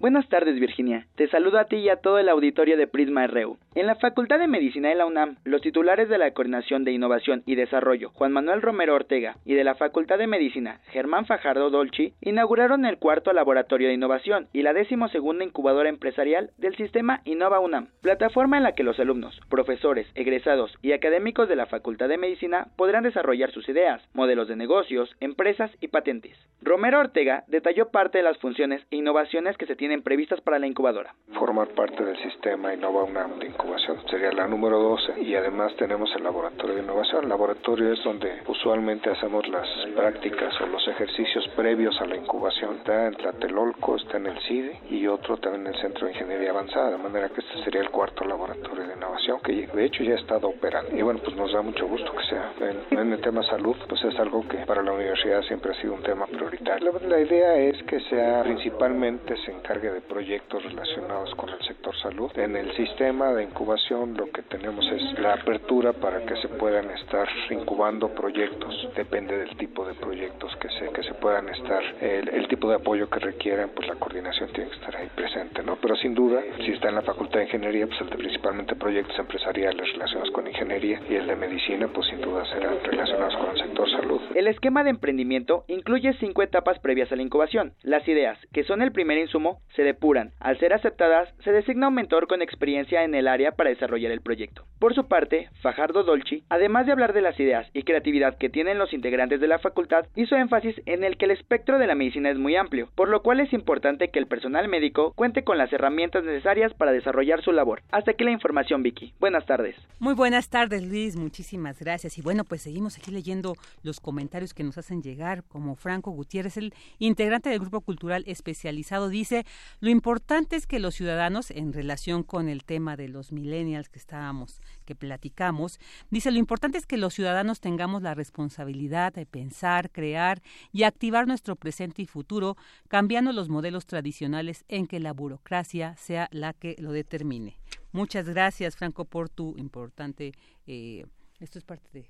Buenas tardes, Virginia. Te saludo a ti y a todo el auditorio de Prisma RU. En la Facultad de Medicina de la UNAM, los titulares de la Coordinación de Innovación y Desarrollo, Juan Manuel Romero Ortega, y de la Facultad de Medicina, Germán Fajardo Dolci, inauguraron el cuarto laboratorio de innovación y la decimosegunda incubadora empresarial del sistema Innova UNAM, plataforma en la que los alumnos, profesores, egresados y académicos de la Facultad de Medicina podrán desarrollar sus ideas, modelos de negocios, empresas y patentes. Romero Ortega detalló parte de las funciones e innovaciones que se tienen previstas para la incubadora. Formar parte del sistema Innova UNAM de incubación sería la número 12 y además tenemos el laboratorio de innovación. El laboratorio es donde usualmente hacemos las prácticas o los ejercicios previos a la incubación. Está en Tlatelolco, está en el CIDE y otro también en el Centro de Ingeniería Avanzada, de manera que este sería el cuarto laboratorio de innovación que de hecho ya ha estado operando. Y bueno, pues nos da mucho gusto que sea. En, en el tema salud, pues es algo que para la universidad siempre ha sido un tema prioritario. La, la idea es que sea principalmente se encargue de proyectos relacionados con el sector salud. En el sistema de incubación lo que tenemos es la apertura para que se puedan estar incubando proyectos. Depende del tipo de proyectos que se, que se puedan estar, el, el tipo de apoyo que requieran, pues la coordinación tiene que estar ahí presente, ¿no? Pero sin duda, si está en la Facultad de Ingeniería, pues principalmente proyectos empresariales relacionados con ingeniería y el de medicina, pues sin duda serán relacionados con el sector salud. El esquema de emprendimiento incluye cinco etapas previas a la incubación. Las ideas, que son el primer insumo, se depuran. Al ser aceptadas, se designa un mentor con experiencia en el área para desarrollar el proyecto. Por su parte, Fajardo Dolci, además de hablar de las ideas y creatividad que tienen los integrantes de la facultad, hizo énfasis en el que el espectro de la medicina es muy amplio, por lo cual es importante que el personal médico cuente con las herramientas necesarias para desarrollar su labor. Hasta aquí la información, Vicky. Buenas tardes. Muy buenas tardes, Luis. Muchísimas gracias. Y bueno, pues seguimos aquí leyendo los comentarios que nos hacen llegar, como Franco Gutiérrez, el integrante del Grupo Cultural Especializado, dice, lo importante es que los ciudadanos, en relación con el tema de los millennials que estábamos, que platicamos, dice, lo importante es que los ciudadanos tengamos la responsabilidad de pensar, crear y activar nuestro presente y futuro, cambiando los modelos tradicionales en que la burocracia sea la que lo determine. Muchas gracias, Franco, por tu importante... Eh, esto es parte de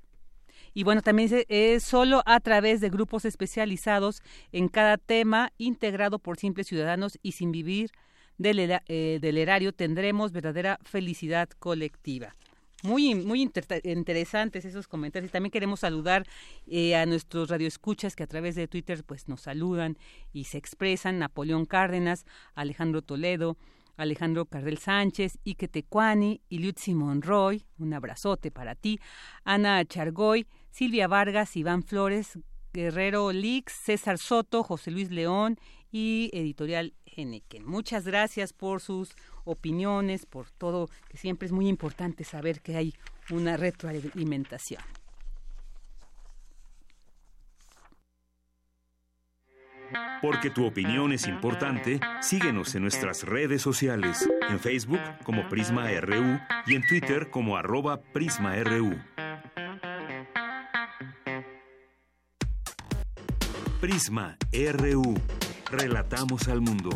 y bueno, también es solo a través de grupos especializados en cada tema, integrado por simples ciudadanos y sin vivir del, eh, del erario, tendremos verdadera felicidad colectiva. Muy, muy interesantes esos comentarios. Y también queremos saludar eh, a nuestros radioescuchas que a través de Twitter pues nos saludan y se expresan. Napoleón Cárdenas, Alejandro Toledo, Alejandro Cardel Sánchez, Ike Tecuani y Lutzi Monroy, un abrazote para ti, Ana Chargoy, Silvia Vargas, Iván Flores, Guerrero Lix, César Soto, José Luis León y Editorial Geneken. Muchas gracias por sus opiniones, por todo, que siempre es muy importante saber que hay una retroalimentación. Porque tu opinión es importante, síguenos en nuestras redes sociales, en Facebook como Prisma RU y en Twitter como arroba PrismaRU. Prisma RU. Relatamos al mundo.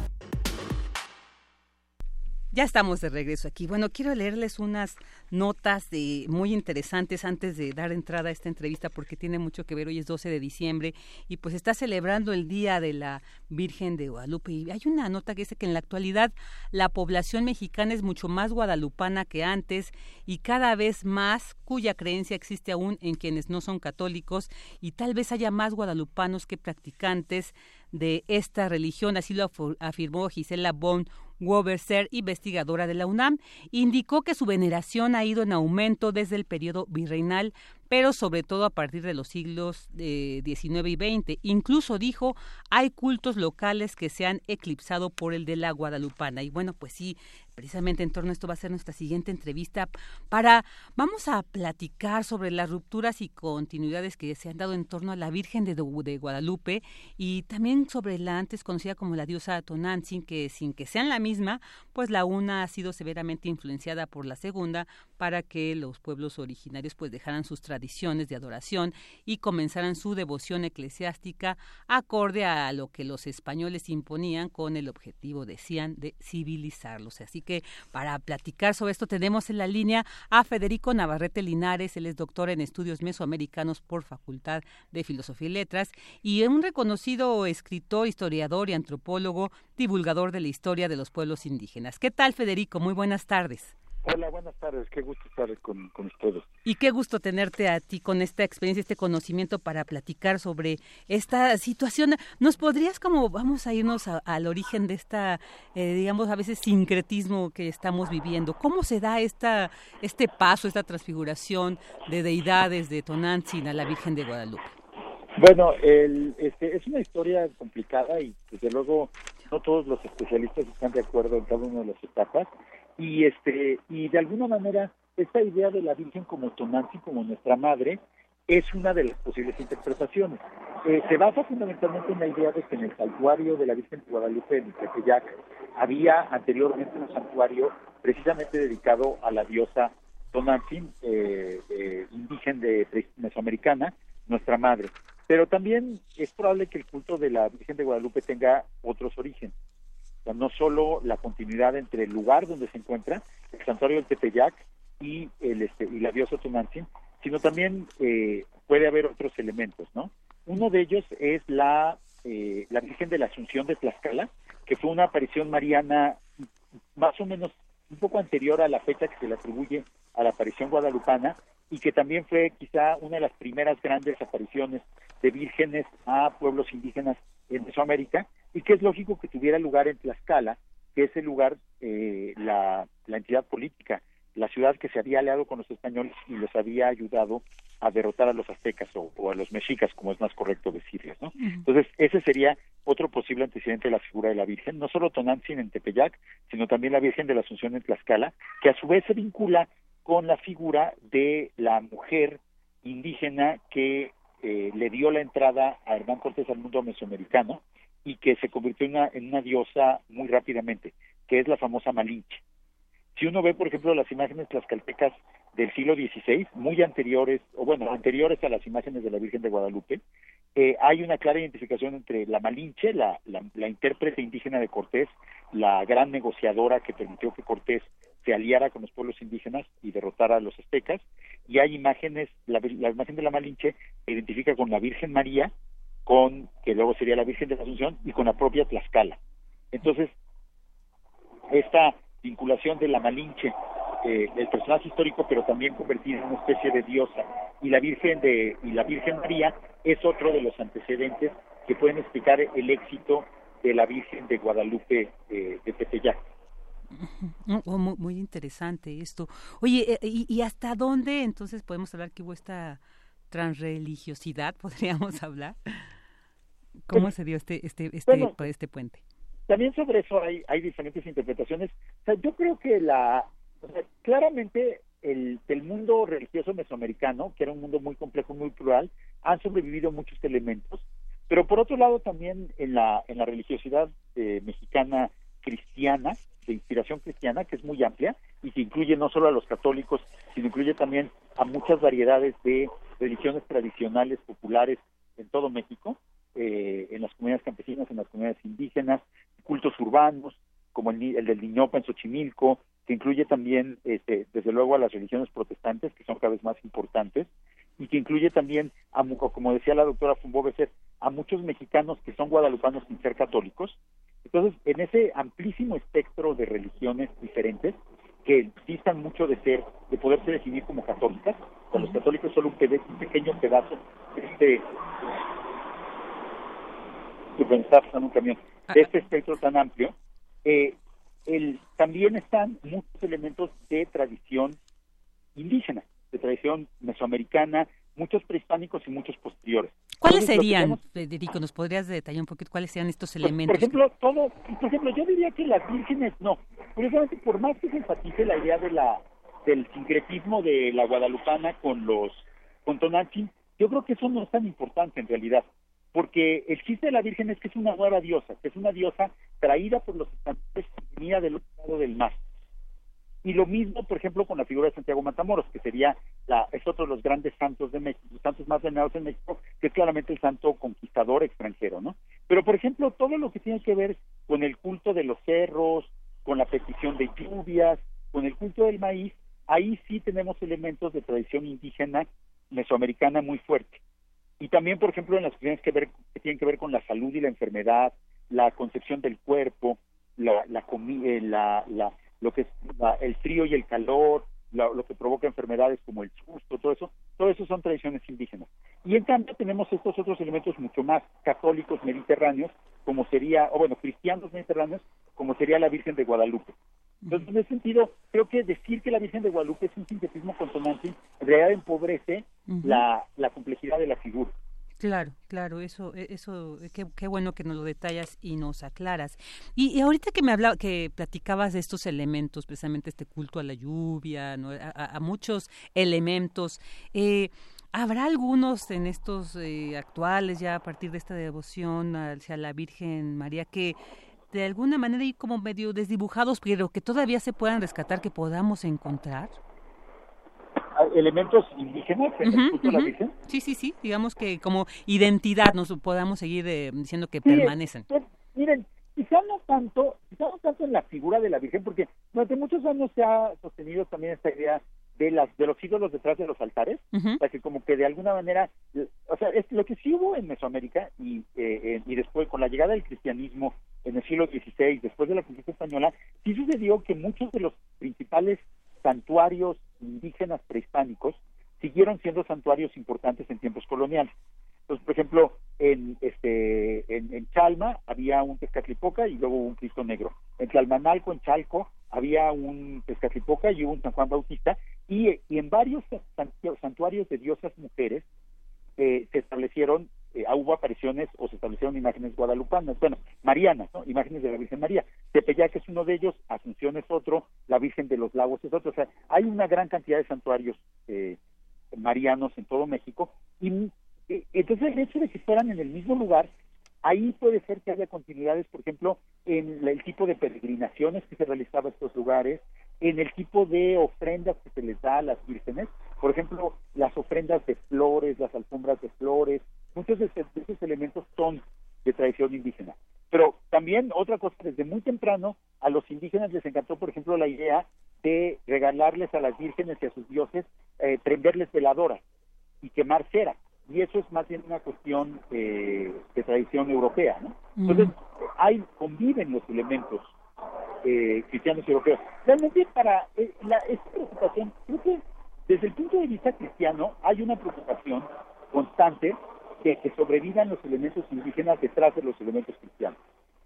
Ya estamos de regreso aquí. Bueno, quiero leerles unas notas de, muy interesantes antes de dar entrada a esta entrevista porque tiene mucho que ver. Hoy es 12 de diciembre y pues está celebrando el Día de la Virgen de Guadalupe. Y hay una nota que dice que en la actualidad la población mexicana es mucho más guadalupana que antes y cada vez más cuya creencia existe aún en quienes no son católicos y tal vez haya más guadalupanos que practicantes de esta religión, así lo afirmó Gisela Bon Woberser, investigadora de la UNAM, indicó que su veneración ha ido en aumento desde el periodo virreinal, pero sobre todo a partir de los siglos XIX y XX. Incluso dijo, hay cultos locales que se han eclipsado por el de la guadalupana. Y bueno, pues sí, precisamente en torno a esto va a ser nuestra siguiente entrevista para vamos a platicar sobre las rupturas y continuidades que se han dado en torno a la Virgen de, Guadalupe y también sobre la antes conocida como la diosa Tonantzin que sin que sean la misma, pues la una ha sido severamente influenciada por la segunda para que los pueblos originarios pues dejaran sus tradiciones de adoración y comenzaran su devoción eclesiástica acorde a lo que los españoles imponían con el objetivo decían de civilizarlos. Así que para platicar sobre esto tenemos en la línea a Federico Navarrete Linares, él es doctor en estudios mesoamericanos por Facultad de Filosofía y Letras y un reconocido escritor, historiador y antropólogo, divulgador de la historia de los pueblos indígenas. ¿Qué tal, Federico? Muy buenas tardes. Hola, buenas tardes. Qué gusto estar con, ustedes. Y qué gusto tenerte a ti con esta experiencia, este conocimiento para platicar sobre esta situación. ¿Nos podrías, como vamos a irnos al origen de esta, eh, digamos, a veces sincretismo que estamos viviendo? ¿Cómo se da esta, este paso, esta transfiguración de deidades de Tonantzin a la Virgen de Guadalupe? Bueno, este, es una historia complicada y desde luego no todos los especialistas están de acuerdo en cada una de las etapas y este y de alguna manera esta idea de la Virgen como Tonantzin, como nuestra madre, es una de las posibles interpretaciones. Eh, se basa fundamentalmente en la idea de que en el santuario de la Virgen de Guadalupe en Tepeyac había anteriormente un santuario precisamente dedicado a la diosa Tonantzin, eh, eh, indígena de, mesoamericana, nuestra madre. Pero también es probable que el culto de la Virgen de Guadalupe tenga otros orígenes no solo la continuidad entre el lugar donde se encuentra, el santuario del Tepeyac y, el, este, y la diosa Tunantzin, sino también eh, puede haber otros elementos, ¿no? Uno de ellos es la, eh, la Virgen de la Asunción de Tlaxcala, que fue una aparición mariana más o menos un poco anterior a la fecha que se le atribuye a la aparición guadalupana y que también fue quizá una de las primeras grandes apariciones de vírgenes a pueblos indígenas en Mesoamérica y que es lógico que tuviera lugar en Tlaxcala, que es el lugar, eh, la, entidad política, la ciudad que se había aliado con los españoles y los había ayudado a derrotar a los aztecas o, a los mexicas, como es más correcto decirles, ¿no? Entonces, ese sería otro posible antecedente de la figura de la Virgen, no solo Tonantzin en Tepeyac, sino también la Virgen de la Asunción en Tlaxcala, que a su vez se vincula con la figura de la mujer indígena que eh, le dio la entrada a Hernán Cortés al mundo mesoamericano y que se convirtió en una, en una diosa muy rápidamente, que es la famosa Malinche. Si uno ve, por ejemplo, las imágenes tlaxcaltecas del siglo XVI, muy anteriores, o bueno, anteriores a las imágenes de la Virgen de Guadalupe, eh, hay una clara identificación entre la Malinche, la, la, intérprete indígena de Cortés, la gran negociadora que permitió que Cortés se aliara con los pueblos indígenas y derrotara a los aztecas, y hay imágenes, la, la imagen de la Malinche se identifica con la Virgen María, con, que luego sería la Virgen de la Asunción, y con la propia Tlaxcala. Entonces, esta vinculación de la Malinche, eh, el personaje histórico, pero también convertida en una especie de diosa, y la Virgen de, y la Virgen María es otro de los antecedentes que pueden explicar el éxito de la Virgen de Guadalupe eh, de Tepeyac. Oh, muy, interesante esto. Oye, eh, y, ¿y, hasta dónde entonces podemos hablar que hubo esta transreligiosidad, podríamos hablar? ¿Cómo se dio este, este, este, este puente? También sobre eso hay, hay diferentes interpretaciones. O sea, yo creo que la, claramente el, el mundo religioso mesoamericano, que era un mundo muy complejo, muy plural, han sobrevivido muchos elementos, pero por otro lado también en la, en la religiosidad eh, mexicana cristiana, de inspiración cristiana, que es muy amplia y que incluye no solo a los católicos, sino incluye también a muchas variedades de religiones tradicionales populares en todo México, eh, en las comunidades campesinas, en las comunidades indígenas, cultos urbanos, como el, del Niñopa en Xochimilco, que incluye también, este, desde luego, a las religiones protestantes, que son cada vez más importantes, y que incluye también, a, como decía la doctora Fumbo Becer, a muchos mexicanos que son guadalupanos sin ser católicos. Entonces, en ese amplísimo espectro de religiones diferentes, que distan mucho de ser, de poderse definir como católicas, con los católicos solo un, un pequeño pedazo de este un camión, ah. de este espectro tan amplio, eh, el, también están muchos elementos de tradición indígena, de tradición mesoamericana, muchos prehispánicos y muchos posteriores. ¿Cuáles serían, Federico, nos podrías detallar un poquito cuáles serían estos elementos? por ejemplo, todo, por ejemplo, yo diría que las vírgenes no. Curiosamente, por más que se enfatice la idea de la del sincretismo de la guadalupana con los con Tonantzin, yo creo que eso no es tan importante en realidad, porque el chiste de la Virgen es que es una nueva diosa, que es una diosa traída por los estándares venida del otro lado del mar. Y lo mismo, por ejemplo, con la figura de Santiago Matamoros, que sería la, es otro de los grandes santos de México, los santos más venerados en México, que es claramente el santo conquistador extranjero, ¿no? Pero, por ejemplo, todo lo que tiene que ver con el culto de los cerros, con la petición de lluvias, con el culto del maíz, ahí sí tenemos elementos de tradición indígena mesoamericana muy fuerte. Y también, por ejemplo, en las cuestiones que, ver, que tienen que ver con la salud y la enfermedad, la concepción del cuerpo, la, la, eh, la, lo que es el frío y el calor, lo, que provoca enfermedades como el susto, todo eso, todo eso son tradiciones indígenas. Y en cambio tenemos estos otros elementos mucho más católicos mediterráneos, como sería, o bueno, cristianos mediterráneos, como sería la Virgen de Guadalupe. Entonces, en ese sentido, creo que decir que la Virgen de Guadalupe es un sintetismo consonante, en realidad empobrece la, la complejidad de la figura. Claro, claro, eso, e, eso, qué, qué, bueno que nos lo detallas y nos aclaras. Y, ahorita que me hablaba, que platicabas de estos elementos, precisamente este culto a la lluvia, a, muchos elementos, eh, ¿habrá algunos en estos eh, actuales, ya a partir de esta devoción hacia la Virgen María, que de alguna manera hay como medio desdibujados, pero que todavía se puedan rescatar, que podamos encontrar? elementos indígenas en la Virgen. Sí, sí, sí, digamos que como identidad nos podamos seguir eh, diciendo que permanecen. miren, quizá no tanto, quizá no tanto en la figura de la Virgen, porque durante muchos años se ha sostenido también esta idea de las de los ídolos detrás de los altares, para que como que de alguna manera, o sea, es lo que sí hubo en Mesoamérica y eh, y después con la llegada del cristianismo en el siglo XVI, después de la conquista española, sí sucedió que muchos de los principales santuarios indígenas prehispánicos siguieron siendo santuarios importantes en tiempos coloniales. Entonces, por ejemplo, en este en, Chalma había un Tezcatlipoca y luego un Cristo Negro. En Tlalmanalco, en Chalco, había un Tezcatlipoca y un San Juan Bautista. Y, en varios santuarios de diosas mujeres eh, se establecieron eh, hubo apariciones o se establecieron imágenes guadalupanas, bueno, marianas, ¿no? imágenes de la Virgen María. Tepeyac es uno de ellos, Asunción es otro, la Virgen de los Lagos es otro. O sea, hay una gran cantidad de santuarios eh, marianos en todo México. Y eh, entonces el hecho de que fueran en el mismo lugar, ahí puede ser que haya continuidades, por ejemplo, en el tipo de peregrinaciones que se realizaba en estos lugares, en el tipo de ofrendas que se les da a las vírgenes, por ejemplo, las ofrendas de flores, las alfombras de flores, muchos de esos elementos son de tradición indígena. Pero también otra cosa, desde muy temprano a los indígenas les encantó, por ejemplo, la idea de regalarles a las vírgenes y a sus dioses, eh, prenderles veladoras y quemar cera. Y eso es más bien una cuestión eh, de tradición europea, ¿no? Entonces, hay, conviven los elementos eh, cristianos y europeos. Realmente para eh, la, esta preocupación, creo que desde el punto de vista cristiano hay una preocupación constante de que sobrevivan los elementos indígenas detrás de los elementos cristianos.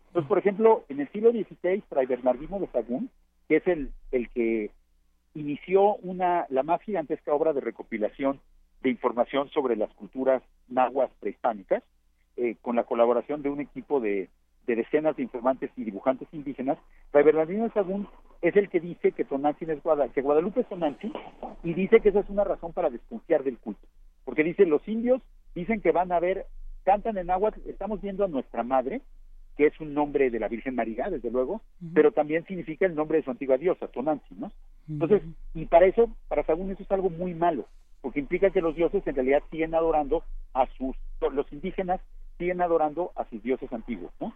Entonces, por ejemplo, en el siglo XVI, Fray Bernardino de Sagún, que es el, el que inició una, la más gigantesca obra de recopilación de información sobre las culturas nahuas prehispánicas, eh, con la colaboración de un equipo de, decenas de informantes y dibujantes indígenas, Fray Bernardino de Sagún es el que dice que es Guadalupe, que Guadalupe es Tonantzin, y dice que esa es una razón para desconfiar del culto. Porque dice, los indios dicen que van a ver, cantan en agua, estamos viendo a nuestra madre, que es un nombre de la Virgen María, desde luego, pero también significa el nombre de su antigua diosa, Tonantzin, ¿no? Entonces, y para eso, para Sagún eso es algo muy malo, porque implica que los dioses en realidad siguen adorando a sus, los indígenas siguen adorando a sus dioses antiguos, ¿no?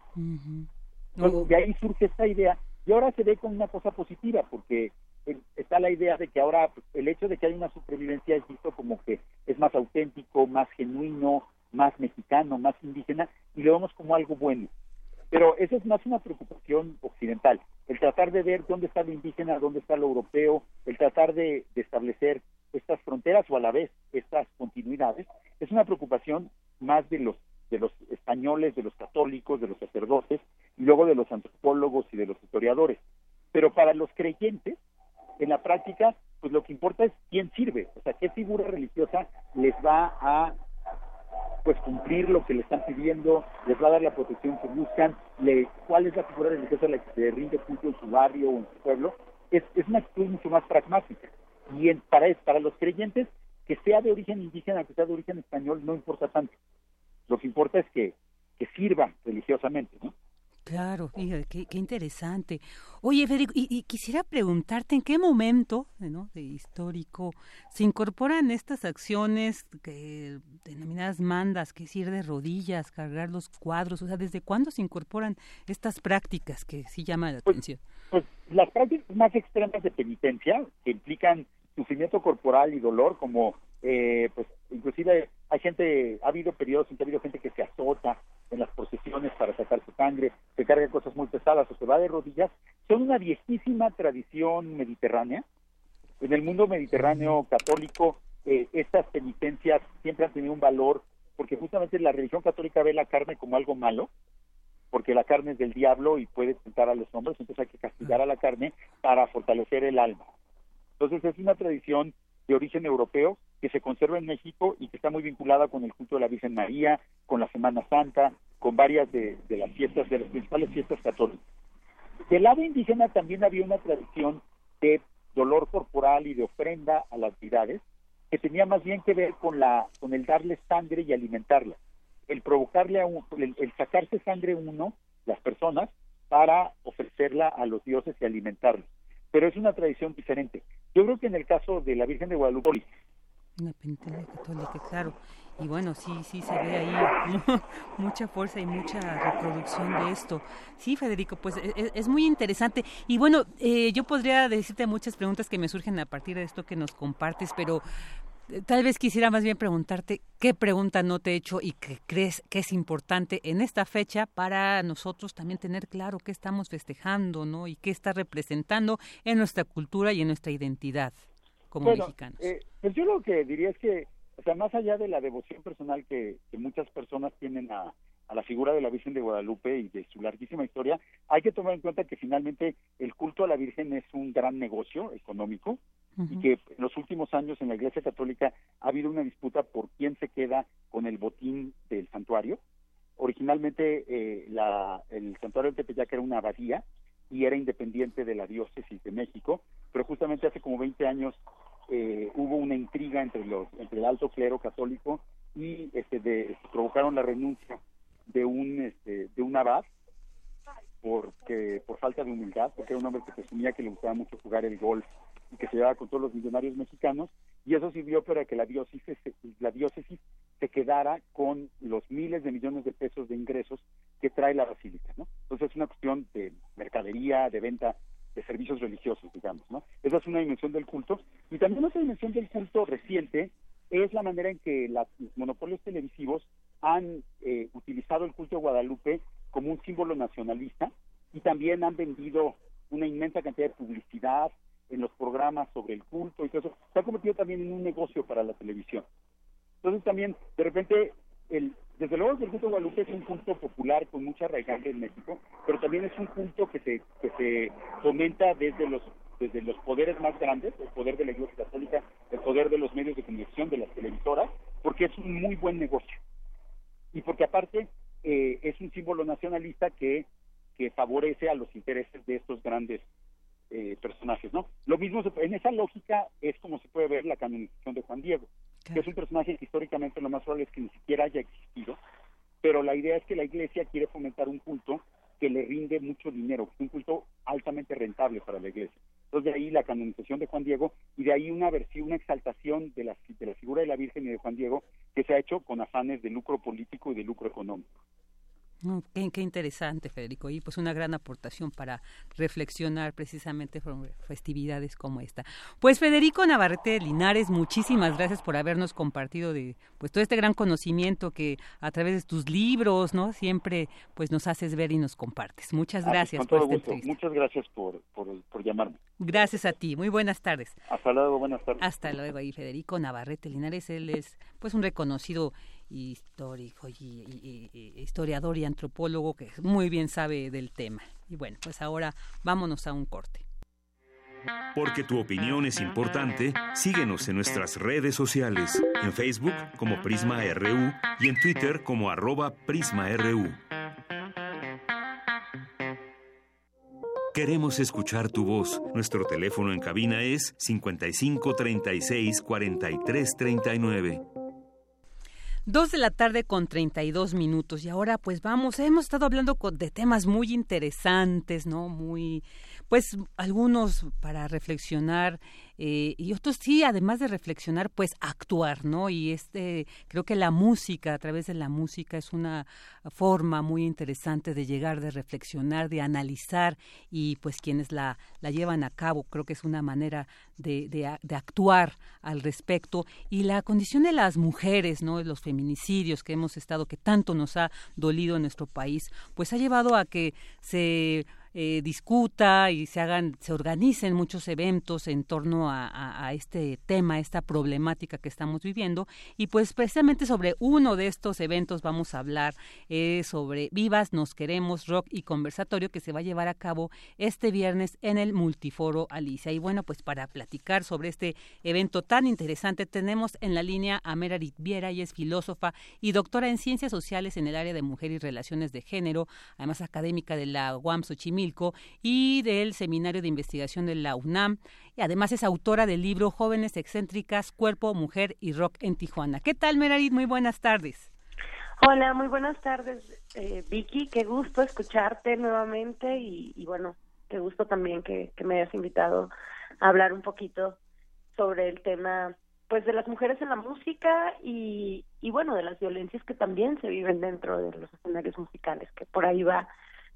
Entonces, de ahí surge esta idea y ahora se ve como una cosa positiva porque eh, está la idea de que ahora pues, el hecho de que hay una supervivencia es visto como que es más auténtico, más genuino, más mexicano, más indígena y lo vemos como algo bueno. Pero eso es más una preocupación occidental, el tratar de ver dónde está lo indígena, dónde está lo europeo, el tratar de, de establecer estas fronteras o a la vez estas continuidades, es una preocupación más de los de los españoles, de los católicos, de los sacerdotes y luego de los antropólogos y de los historiadores. Pero para los creyentes, en la práctica, pues lo que importa es quién sirve, o sea, qué figura religiosa les va a pues cumplir lo que le están pidiendo, les va a dar la protección que buscan, le, cuál es la figura religiosa la que se rinde culto en su barrio o en su pueblo, es, es una actitud mucho más pragmática. Y en, para, para los creyentes, que sea de origen indígena, que sea de origen español, no importa tanto. Lo que importa es que, que sirva religiosamente, ¿no? Claro, qué, qué, interesante. Oye, Federico, y, quisiera preguntarte en qué momento ¿no? de histórico se incorporan estas acciones que, denominadas mandas, que es ir de rodillas, cargar los cuadros, o sea, ¿desde cuándo se incorporan estas prácticas que sí llaman la pues, atención? Pues las prácticas más extremas de penitencia, que implican sufrimiento corporal y dolor, como eh, pues inclusive hay gente, ha habido periodos en que ha habido gente que se azota en las procesiones para sacar su sangre, se carga cosas muy pesadas o se va de rodillas, son una viejísima tradición mediterránea. En el mundo mediterráneo católico, eh, estas penitencias siempre han tenido un valor, porque justamente la religión católica ve la carne como algo malo, porque la carne es del diablo y puede tentar a los hombres, entonces hay que castigar a la carne para fortalecer el alma. Entonces es una tradición de origen europeo que se conserva en México y que está muy vinculada con el culto de la Virgen María, con la Semana Santa, con varias de, las fiestas, de las principales fiestas católicas. Del lado indígena también había una tradición de dolor corporal y de ofrenda a las deidades que tenía más bien que ver con la con el darle sangre y alimentarla, el provocarle a un, el, el sacarse sangre uno las personas para ofrecerla a los dioses y alimentarlos. Pero es una tradición diferente. Yo creo que en el caso de la Virgen de Guadalupe... Una penitencia católica, claro. Y bueno, sí, sí, se ve ahí mucha fuerza y mucha reproducción de esto. Sí, Federico, pues es, e, es muy interesante. Y bueno, eh, yo podría decirte muchas preguntas que me surgen a partir de esto que nos compartes, pero eh, tal vez quisiera más bien preguntarte qué pregunta no te he hecho y qué crees que es importante en esta fecha para nosotros también tener claro qué estamos festejando, ¿no? Y qué está representando en nuestra cultura y en nuestra identidad como mexicanos. Eh, pues yo lo que diría es que o sea, más allá de la devoción personal que, muchas personas tienen a, la figura de la Virgen de Guadalupe y de su larguísima historia, hay que tomar en cuenta que finalmente el culto a la Virgen es un gran negocio económico y que en los últimos años en la Iglesia Católica ha habido una disputa por quién se queda con el botín del santuario. Originalmente eh, la, el santuario de Tepeyac era una abadía y era independiente de la diócesis de México, pero justamente hace como 20 años eh, hubo una intriga entre los entre el alto clero católico y este de, provocaron la renuncia de un este, de un abad porque por falta de humildad porque era un hombre que presumía que le gustaba mucho jugar el golf y que se llevaba con todos los millonarios mexicanos y eso sirvió para que la diócesis la diócesis se quedara con los miles de millones de pesos de ingresos que trae la basílica no entonces es una cuestión de mercadería de venta de servicios religiosos, digamos, ¿no? Esa es una dimensión del culto. Y también otra dimensión del culto reciente es la manera en que los monopolios televisivos han eh, utilizado el culto de Guadalupe como un símbolo nacionalista y también han vendido una inmensa cantidad de publicidad en los programas sobre el culto y todo eso. Se ha convertido también en un negocio para la televisión. Entonces también, de repente, el, desde luego que el culto de Guadalupe es un culto popular con mucha arraigambre en México, pero también es un culto que se, que se fomenta desde los desde los poderes más grandes, el poder de la Iglesia Católica, el poder de los medios de comunicación, de las televisoras, porque es un muy buen negocio. Y porque aparte eh, es un símbolo nacionalista que, que favorece a los intereses de estos grandes eh, personajes, ¿no? Lo mismo, en esa lógica es como se puede ver la canonización de Juan Diego que es un personaje que históricamente lo más probable es que ni siquiera haya existido, pero la idea es que la iglesia quiere fomentar un culto que le rinde mucho dinero, un culto altamente rentable para la iglesia. Entonces de ahí la canonización de Juan Diego y de ahí una versión, una exaltación de la, de la figura de la Virgen y de Juan Diego que se ha hecho con afanes de lucro político y de lucro económico qué, interesante, Federico. Y pues una gran aportación para reflexionar precisamente sobre festividades como esta. Pues Federico Navarrete Linares, muchísimas gracias por habernos compartido de pues todo este gran conocimiento que a través de tus libros, ¿no? Siempre pues nos haces ver y nos compartes. Muchas ah, pues, gracias. por todo Muchas gracias por, por, llamarme. Gracias a ti. Muy buenas tardes. Hasta luego, buenas tardes. Hasta luego. Y Federico Navarrete Linares, él es pues un reconocido histórico y, historiador y antropólogo que muy bien sabe del tema. Y bueno, pues ahora vámonos a un corte. Porque tu opinión es importante, síguenos en nuestras redes sociales, en Facebook como Prisma RU y en Twitter como arroba PrismaRU. Queremos escuchar tu voz. Nuestro teléfono en cabina es 55 36 43 39. Dos de la tarde con 32 minutos y ahora pues vamos, hemos estado hablando de temas muy interesantes, ¿no? Muy pues algunos para reflexionar eh, y otros sí, además de reflexionar, pues actuar, ¿no? Y este, creo que la música, a través de la música, es una forma muy interesante de llegar, de reflexionar, de analizar y pues quienes la, la llevan a cabo, creo que es una manera de, de, de actuar al respecto. Y la condición de las mujeres, ¿no? Los feminicidios que hemos estado, que tanto nos ha dolido en nuestro país, pues ha llevado a que se eh, discuta y se hagan, se organicen muchos eventos en torno a, este tema, esta problemática que estamos viviendo. Y pues precisamente sobre uno de estos eventos vamos a hablar eh, sobre Vivas, Nos Queremos, Rock y Conversatorio que se va a llevar a cabo este viernes en el Multiforo Alicia. Y bueno, pues para platicar sobre este evento tan interesante tenemos en la línea a Meredith Viera, y es filósofa y doctora en Ciencias Sociales en el área de Mujer y Relaciones de Género, además académica de la UAM Xochimilco y del Seminario de Investigación de la UNAM. Y además es autora del libro Jóvenes Excéntricas, Cuerpo, Mujer y Rock en Tijuana. ¿Qué tal, Meredith? Muy buenas tardes. Hola, muy buenas tardes, eh, Vicky. Qué gusto escucharte nuevamente y, bueno, qué gusto también que, me hayas invitado a hablar un poquito sobre el tema pues de las mujeres en la música y, y bueno de las violencias que también se viven dentro de los escenarios musicales que por ahí va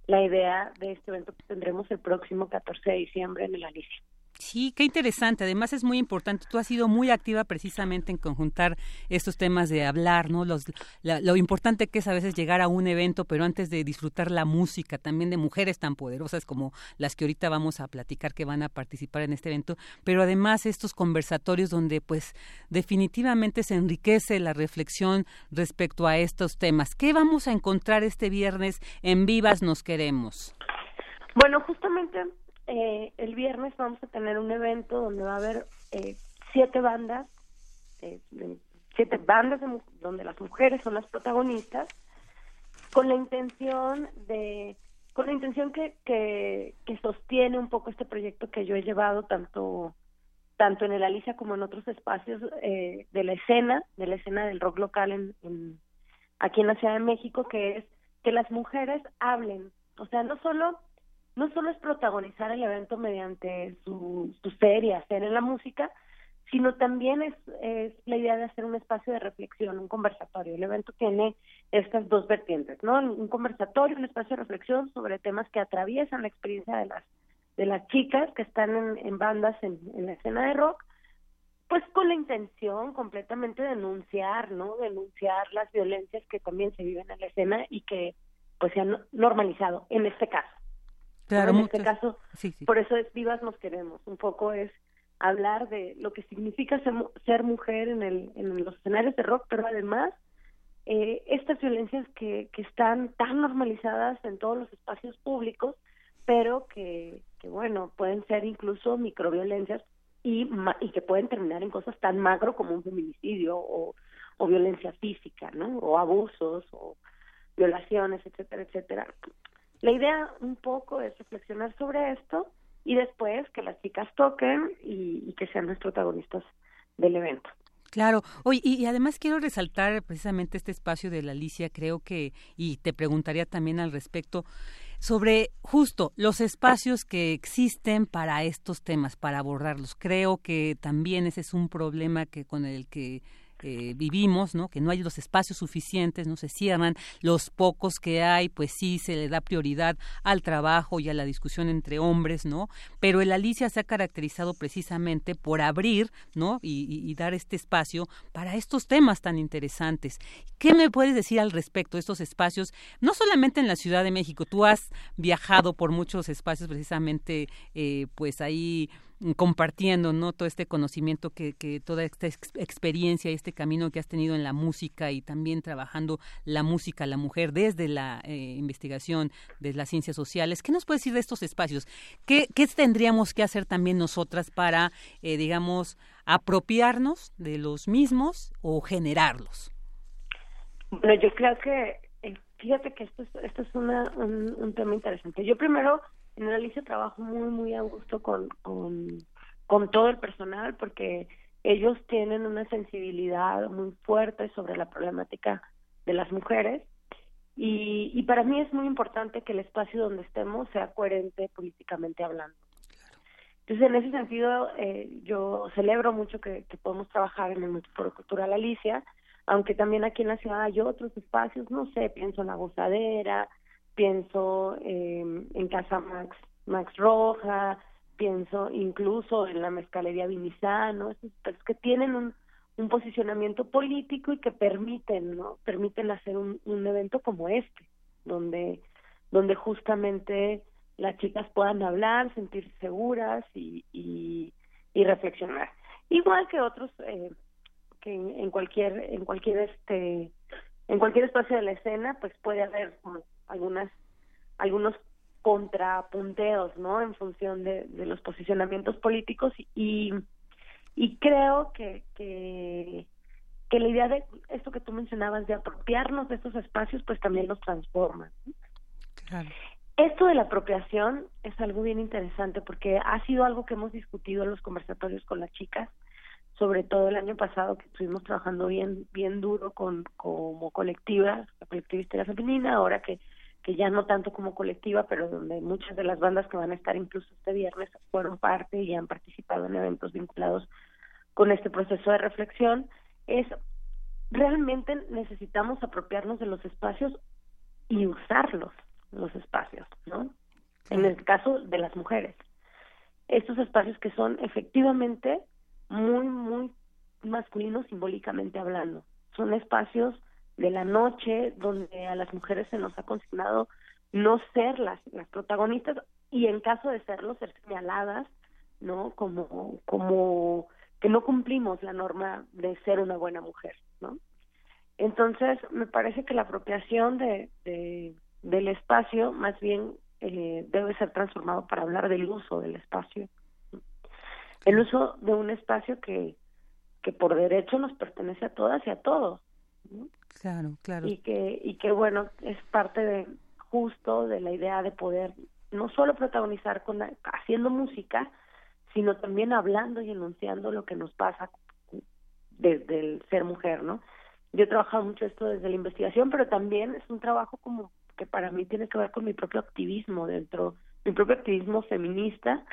la idea de este evento que tendremos el próximo 14 de diciembre en el Alicia. Sí, qué interesante. Además es muy importante. Tú has sido muy activa precisamente en conjuntar estos temas de hablar, ¿no? Los, lo importante que es a veces llegar a un evento, pero antes de disfrutar la música, también de mujeres tan poderosas como las que ahorita vamos a platicar que van a participar en este evento, pero además estos conversatorios donde pues definitivamente se enriquece la reflexión respecto a estos temas. ¿Qué vamos a encontrar este viernes en Vivas Nos Queremos? Bueno, justamente eh, el viernes vamos a tener un evento donde va a haber eh, siete bandas, eh, siete bandas donde las mujeres son las protagonistas, con la intención de, con la intención que, que, sostiene un poco este proyecto que yo he llevado tanto tanto en el Alicia como en otros espacios de la escena, de la escena del rock local en, aquí en la Ciudad de México, que es que las mujeres hablen, o sea, no solo no solo es protagonizar el evento mediante su, su ser y hacer en la música, sino también es, es, la idea de hacer un espacio de reflexión, un conversatorio. El evento tiene estas dos vertientes, ¿no? Un conversatorio, un espacio de reflexión sobre temas que atraviesan la experiencia de las de las chicas que están en, en bandas en, en, la escena de rock, pues con la intención completamente de denunciar, ¿no? Denunciar las violencias que también se viven en la escena y que pues se han normalizado en este caso en este caso, por eso es Vivas nos queremos. Un poco es hablar de lo que significa ser, mujer en, el, en los escenarios de rock, pero además eh, estas violencias que, que están tan normalizadas en todos los espacios públicos, pero que, que bueno, pueden ser incluso microviolencias y, y que pueden terminar en cosas tan magro como un feminicidio o, o violencia física, ¿no? O abusos o violaciones, etcétera, etcétera. La idea un poco es reflexionar sobre esto y después que las chicas toquen y, que sean los protagonistas del evento. Claro, Oye, y, además quiero resaltar precisamente este espacio de la Alicia, creo que, y te preguntaría también al respecto, sobre justo los espacios que existen para estos temas, para abordarlos. Creo que también ese es un problema que con el que eh, vivimos, ¿no? Que no hay los espacios suficientes, no se cierran, los pocos que hay, pues sí se le da prioridad al trabajo y a la discusión entre hombres, ¿no? Pero el Alicia se ha caracterizado precisamente por abrir, ¿no? Y, dar este espacio para estos temas tan interesantes. ¿Qué me puedes decir al respecto de estos espacios? No solamente en la Ciudad de México, tú has viajado por muchos espacios precisamente, eh, pues ahí compartiendo no todo este conocimiento que, que toda esta experiencia y este camino que has tenido en la música y también trabajando la música la mujer desde la eh, investigación de las ciencias sociales. Qué nos puedes decir de estos espacios qué, qué tendríamos que hacer también nosotras para eh, digamos apropiarnos de los mismos o generarlos bueno yo creo que eh, fíjate que esto es, esto es una, un, un tema interesante. Yo primero en Alicia trabajo muy, muy a gusto con, con, todo el personal porque ellos tienen una sensibilidad muy fuerte sobre la problemática de las mujeres y, y para mí es muy importante que el espacio donde estemos sea coherente políticamente hablando. Entonces, en ese sentido, eh, yo celebro mucho que, que podemos trabajar en el Multiforo Cultural Alicia, aunque también aquí en la ciudad hay otros espacios, no sé, pienso en la gozadera, pienso eh, en Casa Max, Max Roja, pienso incluso en la Mezcalería Vinizano, esos que tienen un, un posicionamiento político y que permiten, ¿no? Permiten hacer un, un evento como este, donde, donde justamente las chicas puedan hablar, sentirse seguras y, y, y reflexionar. Igual que otros eh, que en, cualquier en cualquier este en cualquier espacio de la escena pues puede haber algunas algunos contrapunteos no en función de, de los posicionamientos políticos y y creo que, que que la idea de esto que tú mencionabas de apropiarnos de estos espacios pues también los transforma esto de la apropiación es algo bien interesante porque ha sido algo que hemos discutido en los conversatorios con las chicas sobre todo el año pasado que estuvimos trabajando bien bien duro con como colectiva la colectiva femenina ahora que que ya no tanto como colectiva, pero donde muchas de las bandas que van a estar incluso este viernes fueron parte y han participado en eventos vinculados con este proceso de reflexión, es realmente necesitamos apropiarnos de los espacios y usarlos, los espacios, ¿no? En el caso de las mujeres. Estos espacios que son efectivamente muy, muy masculinos simbólicamente hablando. Son espacios de la noche, donde a las mujeres se nos ha consignado no ser las, las protagonistas y en caso de serlo, ser señaladas, ¿no? Como, como que no cumplimos la norma de ser una buena mujer, ¿no? Entonces, me parece que la apropiación de, de del espacio más bien eh, debe ser transformado para hablar del uso del espacio. El uso de un espacio que, que por derecho nos pertenece a todas y a todos. ¿no? Claro, claro. Y que, y que bueno, es parte de justo de la idea de poder no solo protagonizar con haciendo música, sino también hablando y enunciando lo que nos pasa desde el ser mujer, ¿no? Yo he trabajado mucho esto desde la investigación, pero también es un trabajo como que para mí tiene que ver con mi propio activismo dentro, mi propio activismo feminista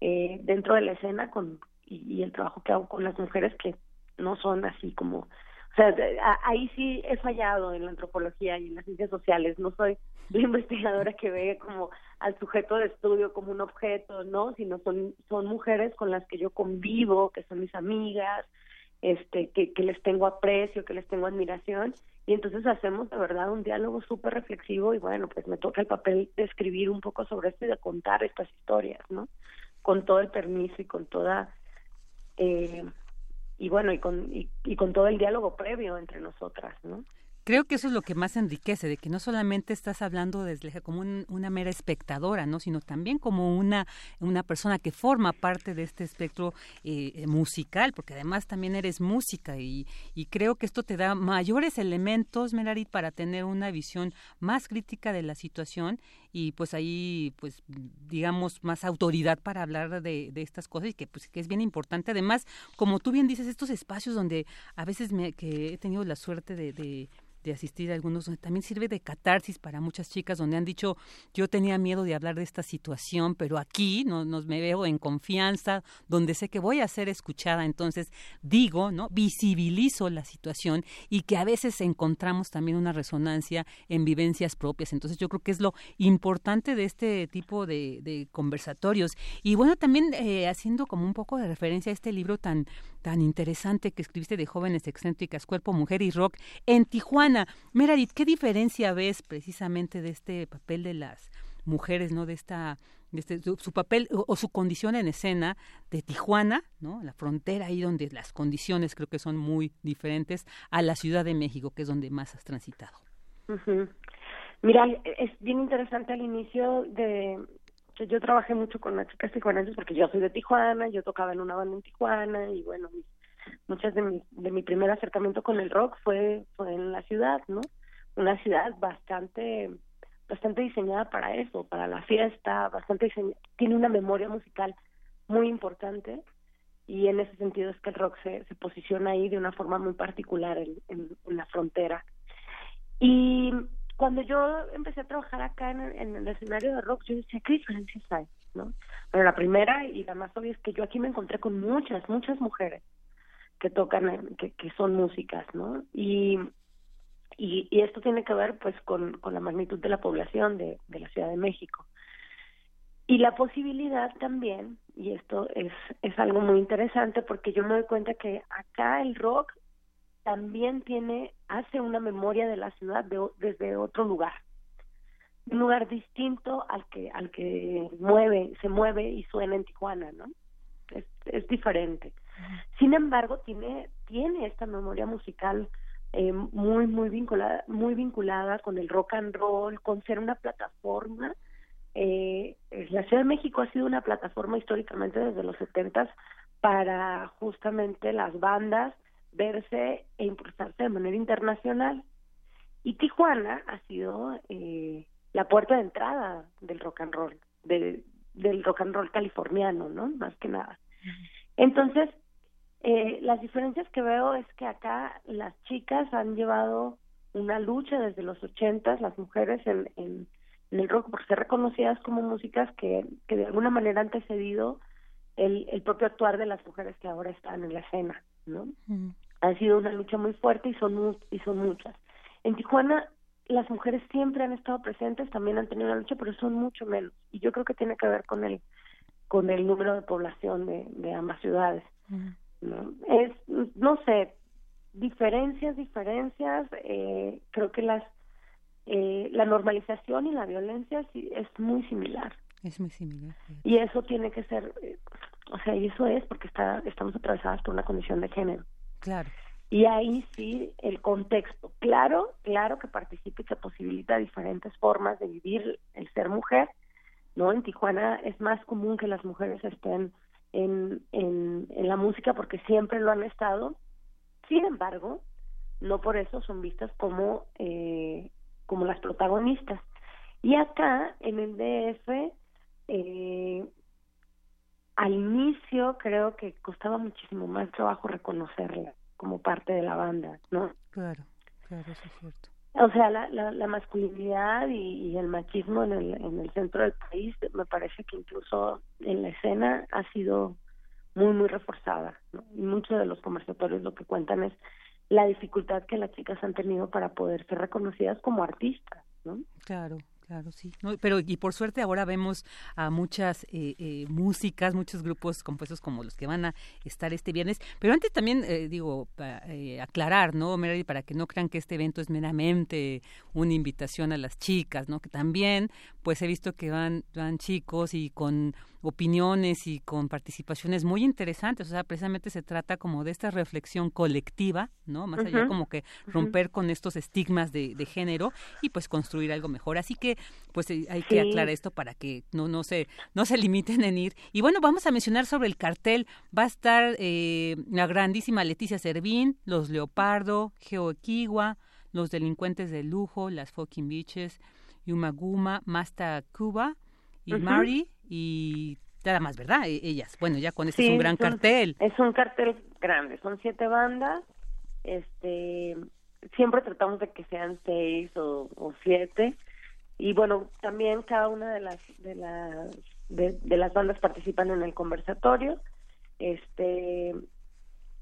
eh, dentro de la escena con y el trabajo que hago con las mujeres que no son así como o sea, ahí sí he fallado en la antropología y en las ciencias sociales. No soy la investigadora que ve como al sujeto de estudio como un objeto, ¿no? Sino son, son mujeres con las que yo convivo, que son mis amigas, este, que, que les tengo aprecio, que les tengo admiración. Y entonces hacemos de verdad un diálogo súper reflexivo y bueno, pues me toca el papel de escribir un poco sobre esto y de contar estas historias, ¿no? Con todo el permiso y con toda... Eh, y bueno, y con, y, con todo el diálogo previo entre nosotras, ¿no? Creo que eso es lo que más enriquece, de que no solamente estás hablando desde como una mera espectadora, ¿no? sino también como una, una persona que forma parte de este espectro eh, musical, porque además también eres música y, y, creo que esto te da mayores elementos, Melarit, para tener una visión más crítica de la situación y pues ahí, pues digamos, más autoridad para hablar de, de estas cosas y que pues que es bien importante. Además, como tú bien dices, estos espacios donde a veces me, que he tenido la suerte de de asistir a algunos también sirve de catarsis para muchas chicas donde han dicho yo tenía miedo de hablar de esta situación pero aquí no nos me veo en confianza donde sé que voy a ser escuchada entonces digo no visibilizo la situación y que a veces encontramos también una resonancia en vivencias propias. Entonces yo creo que es lo importante de este tipo de, de conversatorios. Y bueno también eh, haciendo como un poco de referencia a este libro tan tan interesante que escribiste de jóvenes excéntricas, cuerpo, mujer y rock en Tijuana. Meredith, ¿qué diferencia ves precisamente de este papel de las mujeres, no de esta de este, su, papel o, su condición en escena de Tijuana, ¿no? La frontera ahí donde las condiciones creo que son muy diferentes a la Ciudad de México, que es donde más has transitado. Mira, es bien interesante al inicio de, yo trabajé mucho con las chicas tijuanenses porque yo soy de Tijuana, yo tocaba en una banda en Tijuana y bueno, muchas de mi, de mi primer acercamiento con el rock fue, fue en la ciudad, ¿no? Una ciudad bastante bastante diseñada para eso, para la fiesta, bastante tiene una memoria musical muy importante y en ese sentido es que el rock se, se posiciona ahí de una forma muy particular en, en, en la frontera. Y cuando yo empecé a trabajar acá en, en, el escenario de rock, yo decía, ¿qué diferencias hay? ¿no? Pero la primera y la más obvia es que yo aquí me encontré con muchas, muchas mujeres que tocan, que, que son músicas, ¿no? Y, y, y, esto tiene que ver pues con, con la magnitud de la población de, de la Ciudad de México. Y la posibilidad también, y esto es, es algo muy interesante porque yo me doy cuenta que acá el rock también tiene, hace una memoria de la ciudad de, desde otro lugar, un lugar distinto al que, al que mueve, se mueve y suena en Tijuana, ¿no? Es, es diferente. Sin embargo, tiene, tiene esta memoria musical eh, muy, muy vinculada, muy vinculada con el rock and roll, con ser una plataforma. Eh, la Ciudad de México ha sido una plataforma históricamente desde los setentas para justamente las bandas verse e impulsarse de manera internacional. Y Tijuana ha sido eh, la puerta de entrada del rock and roll, del rock and roll californiano, ¿no? Más que nada. Entonces, eh, las diferencias que veo es que acá las chicas han llevado una lucha desde los ochentas, las mujeres en, en, el rock, por ser reconocidas como músicas que, que de alguna manera han antecedido el, el propio actuar de las mujeres que ahora están en la escena, ¿no? Ha sido una lucha muy fuerte y son, y son muchas. En Tijuana las mujeres siempre han estado presentes, también han tenido una lucha, pero son mucho menos. Y yo creo que tiene que ver con el, con el número de población de, de ambas ciudades. Es, no sé, diferencias, diferencias, eh, creo que las eh, la normalización y la violencia sí, es muy similar. Es muy similar. Y eso tiene que ser, eh, o sea, y eso es porque está, estamos atravesadas por una condición de género. Claro. Y ahí sí el contexto, claro, claro que participa y que posibilita diferentes formas de vivir el ser mujer, ¿no? En Tijuana es más común que las mujeres estén en, en, en la música porque siempre lo han estado, sin embargo, no por eso son vistas como, eh, como las protagonistas. Y acá, en el DF, eh, al inicio creo que costaba muchísimo más trabajo reconocerla como parte de la banda, ¿no? Claro, claro, eso es cierto. O sea, la, la, la masculinidad y, el machismo en el, en el centro del país, me parece que incluso en la escena ha sido muy, muy reforzada. Y muchos de los conversatorios lo que cuentan es la dificultad que las chicas han tenido para poder ser reconocidas como artistas, ¿no? Claro, Claro, sí. pero y por suerte ahora vemos a muchas eh, eh, músicas, muchos grupos compuestos como los que van a estar este viernes. Pero antes también, eh, digo, aclarar, ¿no, Meredith? Para que no crean que este evento es meramente una invitación a las chicas, ¿no? Que también, pues he visto que van, van chicos y con opiniones y con participaciones muy interesantes. O sea, precisamente se trata como de esta reflexión colectiva, ¿no? Más allá como que romper con estos estigmas de, de, género y pues construir algo mejor. Así que pues eh, hay que aclarar esto para que no, no, se, no se limiten en ir. Y bueno, vamos a mencionar sobre el cartel. Va a estar eh, la grandísima Leticia Servín, los Leopardo, Geo Equigua, los delincuentes de lujo, las fucking bitches, Yumaguma, Masta Cuba y Mari y nada más, ¿verdad? E, ellas. Bueno, ya con este es un gran cartel. Es un cartel grande, son siete bandas. Este siempre tratamos de que sean seis o, siete y bueno también cada una de las de las de, las bandas participan en el conversatorio este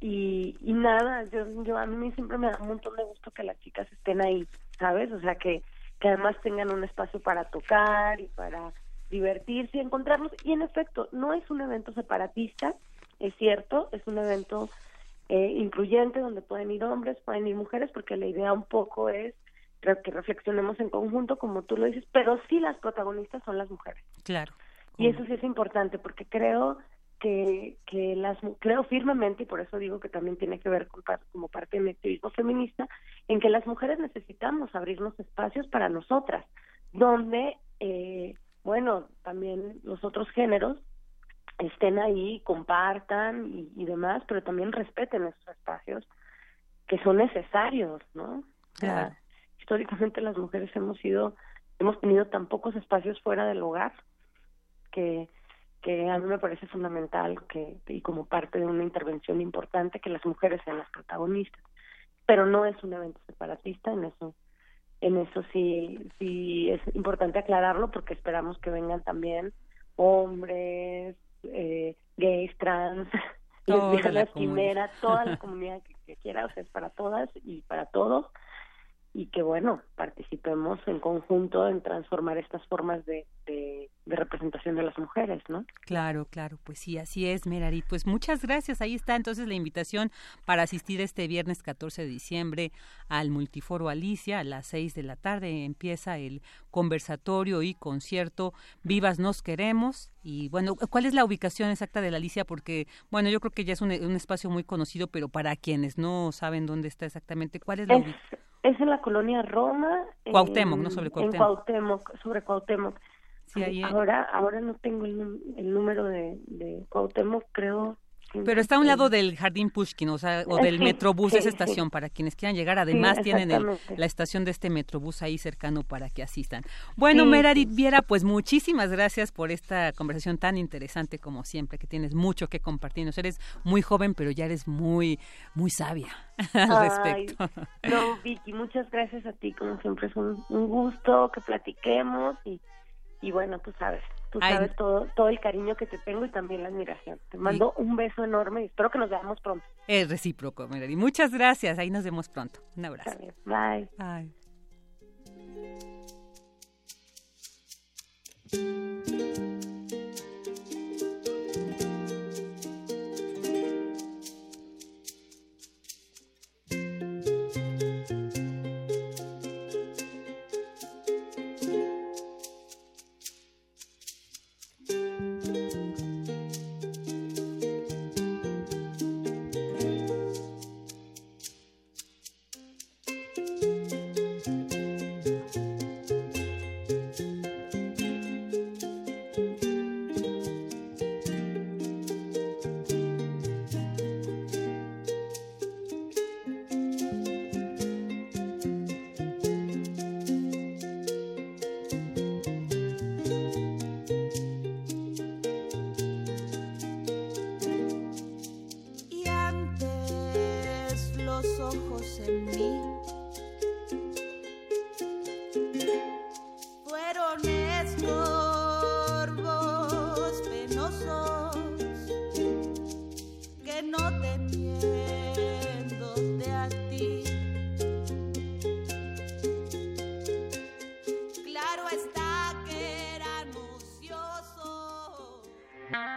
y, y nada yo, yo a mí siempre me da un montón de gusto que las chicas estén ahí sabes o sea que que además tengan un espacio para tocar y para divertirse y encontrarnos y en efecto no es un evento separatista es cierto es un evento eh, incluyente donde pueden ir hombres, pueden ir mujeres, porque la idea un poco es que reflexionemos en conjunto, como tú lo dices, pero sí las protagonistas son las mujeres. Claro. Y eso sí es importante, porque creo que, que las creo firmemente y por eso digo que también tiene que ver con, como parte del activismo feminista en que las mujeres necesitamos abrirnos espacios para nosotras donde eh, bueno también los otros géneros estén ahí, compartan y, demás, pero también respeten esos espacios que son necesarios, ¿no? históricamente las mujeres hemos sido, hemos tenido tan pocos espacios fuera del hogar que, que a mí me parece fundamental que, y como parte de una intervención importante, que las mujeres sean las protagonistas. Pero no es un evento separatista, en eso, en eso sí, sí es importante aclararlo porque esperamos que vengan también hombres, eh, gays, trans, lesbianas, quimera, toda la comunidad que, que, quiera, o sea, es para todas y para todos y que bueno, participemos en conjunto en transformar estas formas de, de, representación de las mujeres, ¿no? Claro, claro, pues sí, así es, Merarit. Pues muchas gracias. Ahí está entonces la invitación para asistir este viernes 14 de diciembre al Multiforo Alicia a las 6 de la tarde. Empieza el conversatorio y concierto Vivas Nos Queremos. Y bueno, ¿cuál es la ubicación exacta de la Alicia? Porque, bueno, yo creo que ya es un, espacio muy conocido, pero para quienes no saben dónde está exactamente, ¿cuál es la ubicación? Es en la colonia Roma. Cuauhtémoc, no sobre Cuauhtémoc. En Cuauhtémoc, sobre Cuauhtémoc. Sí, ahí... Ahora, ahora no tengo el, el número de, de Cuauhtémoc, creo pero está a un lado del Jardín Pushkin, o sea, o del Metrobús de esa estación, para quienes quieran llegar. Además, tienen la estación de este Metrobús ahí cercano para que asistan. Bueno, Merarit Viera, pues muchísimas gracias por esta conversación tan interesante como siempre, que tienes mucho que compartirnos. Eres muy joven, pero ya eres muy, muy sabia al respecto. No, Vicky, muchas gracias a ti, como siempre es un, un gusto que platiquemos y, y bueno, tú sabes, Tú sabes todo, todo el cariño que te tengo y también la admiración. Te mando un beso enorme y espero que nos veamos pronto. Es recíproco, Melody. Muchas gracias. Ahí nos vemos pronto. Un abrazo. Bye. Bye.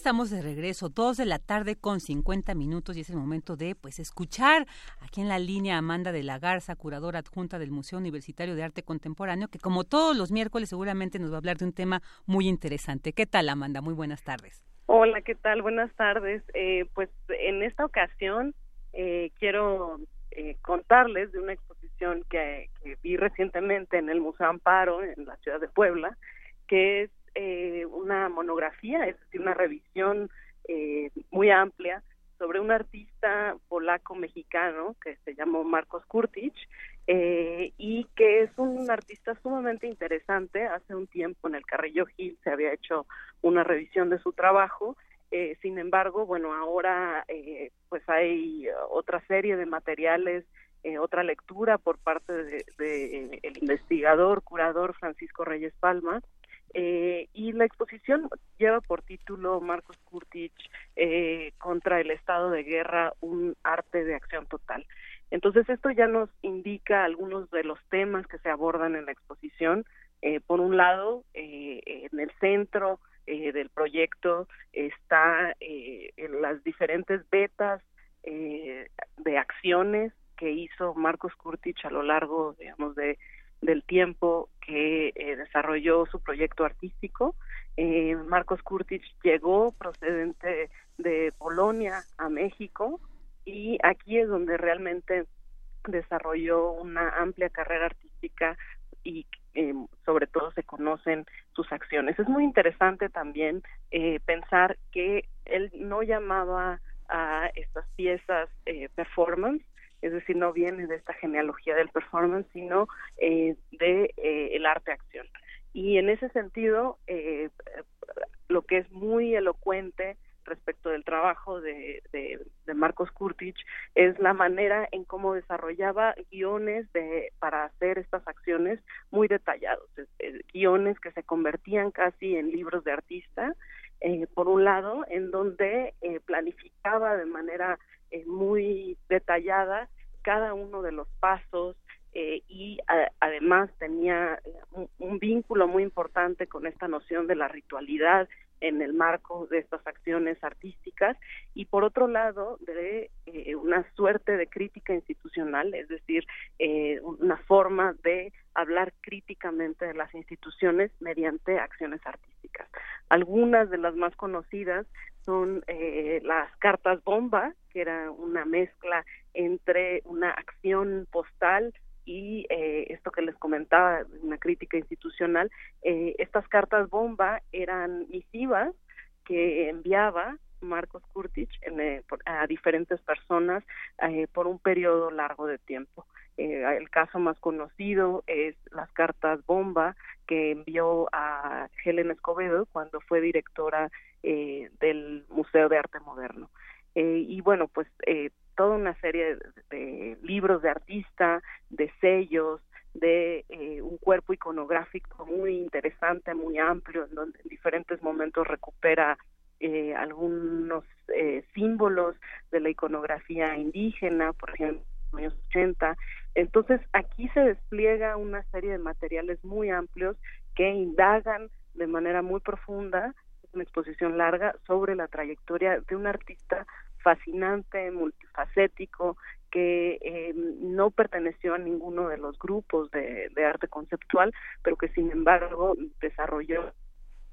Estamos de regreso, dos de la tarde con 50 minutos y es el momento de pues escuchar aquí en la línea Amanda de la Garza, curadora adjunta del Museo Universitario de Arte Contemporáneo, que como todos los miércoles seguramente nos va a hablar de un tema muy interesante. ¿Qué tal Amanda? Muy buenas tardes. Hola, ¿qué tal? Buenas tardes. Eh, pues en esta ocasión eh, quiero eh, contarles de una exposición que, vi recientemente en el Museo Amparo, en la ciudad de Puebla, que es eh, una monografía, es decir, una revisión eh, muy amplia sobre un artista polaco-mexicano que se llamó Marcos Kurtic eh, y que es un artista sumamente interesante. Hace un tiempo en el Carrillo Gil se había hecho una revisión de su trabajo. Eh, sin embargo, bueno, ahora eh, pues hay otra serie de materiales, otra lectura por parte de, de, investigador, curador Francisco Reyes Palma, eh, y la exposición lleva por título Marcos Kurtic eh, contra el estado de guerra, un arte de acción total. Entonces esto ya nos indica algunos de los temas que se abordan en la exposición. Eh, por un lado, en el centro del proyecto está en las diferentes betas de acciones que hizo Marcos Kurtic a lo largo, digamos, de del tiempo eh, desarrolló su proyecto artístico. Eh, Marcos Kurtic llegó procedente de Polonia a México y aquí es donde realmente desarrolló una amplia carrera artística y eh, sobre todo se conocen sus acciones. Es muy interesante también pensar que él no llamaba a estas piezas performance, es decir, no viene de esta genealogía del performance, sino eh, de eh, el arte acción. Y en ese sentido, eh, lo que es muy elocuente respecto del trabajo de, de, Marcos Kurtic es la manera en cómo desarrollaba guiones de, para hacer estas acciones muy detallados, guiones que se convertían casi en libros de artista, por un lado, en donde planificaba de manera eh, muy detallada cada uno de los pasos eh, y además tenía un, un, vínculo muy importante con esta noción de la ritualidad en el marco de estas acciones artísticas y por otro lado de eh, una suerte de crítica institucional, es decir, eh, una forma de hablar críticamente de las instituciones mediante acciones artísticas. Algunas de las más conocidas son eh, las cartas bomba, que era una mezcla entre una acción postal y eh, esto que les comentaba, una crítica institucional, eh, estas cartas bomba eran misivas que enviaba Marcos Kurtic eh, a diferentes personas por un periodo largo de tiempo. el caso más conocido es las cartas bomba que envió a Helen Escobedo cuando fue directora del Museo de Arte Moderno. y bueno, pues toda una serie de, libros de artista, de sellos, de eh, un cuerpo iconográfico muy interesante, muy amplio, en donde en diferentes momentos recupera eh, algunos eh, símbolos de la iconografía indígena, por ejemplo, en los años 80. Entonces, aquí se despliega una serie de materiales muy amplios que indagan de manera muy profunda, una exposición larga, sobre la trayectoria de un artista fascinante, multifacético, que eh, no perteneció a ninguno de los grupos de, arte conceptual, pero que sin embargo desarrolló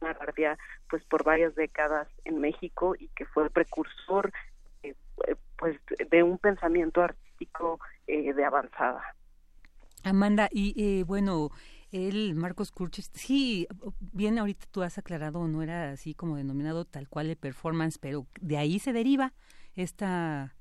una guardia pues por varias décadas en México y que fue precursor eh, pues de un pensamiento artístico eh, de avanzada. Amanda, y bueno, el Marcos Kurchis, sí, bien ahorita tú has aclarado, no era así como denominado tal cual el performance, pero de ahí se deriva esta,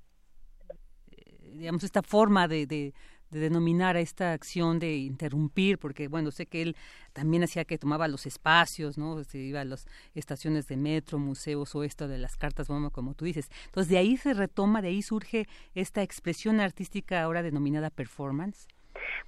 eh, digamos, esta forma de, denominar a esta acción de interrumpir, porque bueno, sé que él también hacía que tomaba los espacios, ¿no? Se iba a las estaciones de metro, museos o esto de las cartas bomba, como tú dices. Entonces, de ahí se retoma, de ahí surge esta expresión artística ahora denominada performance.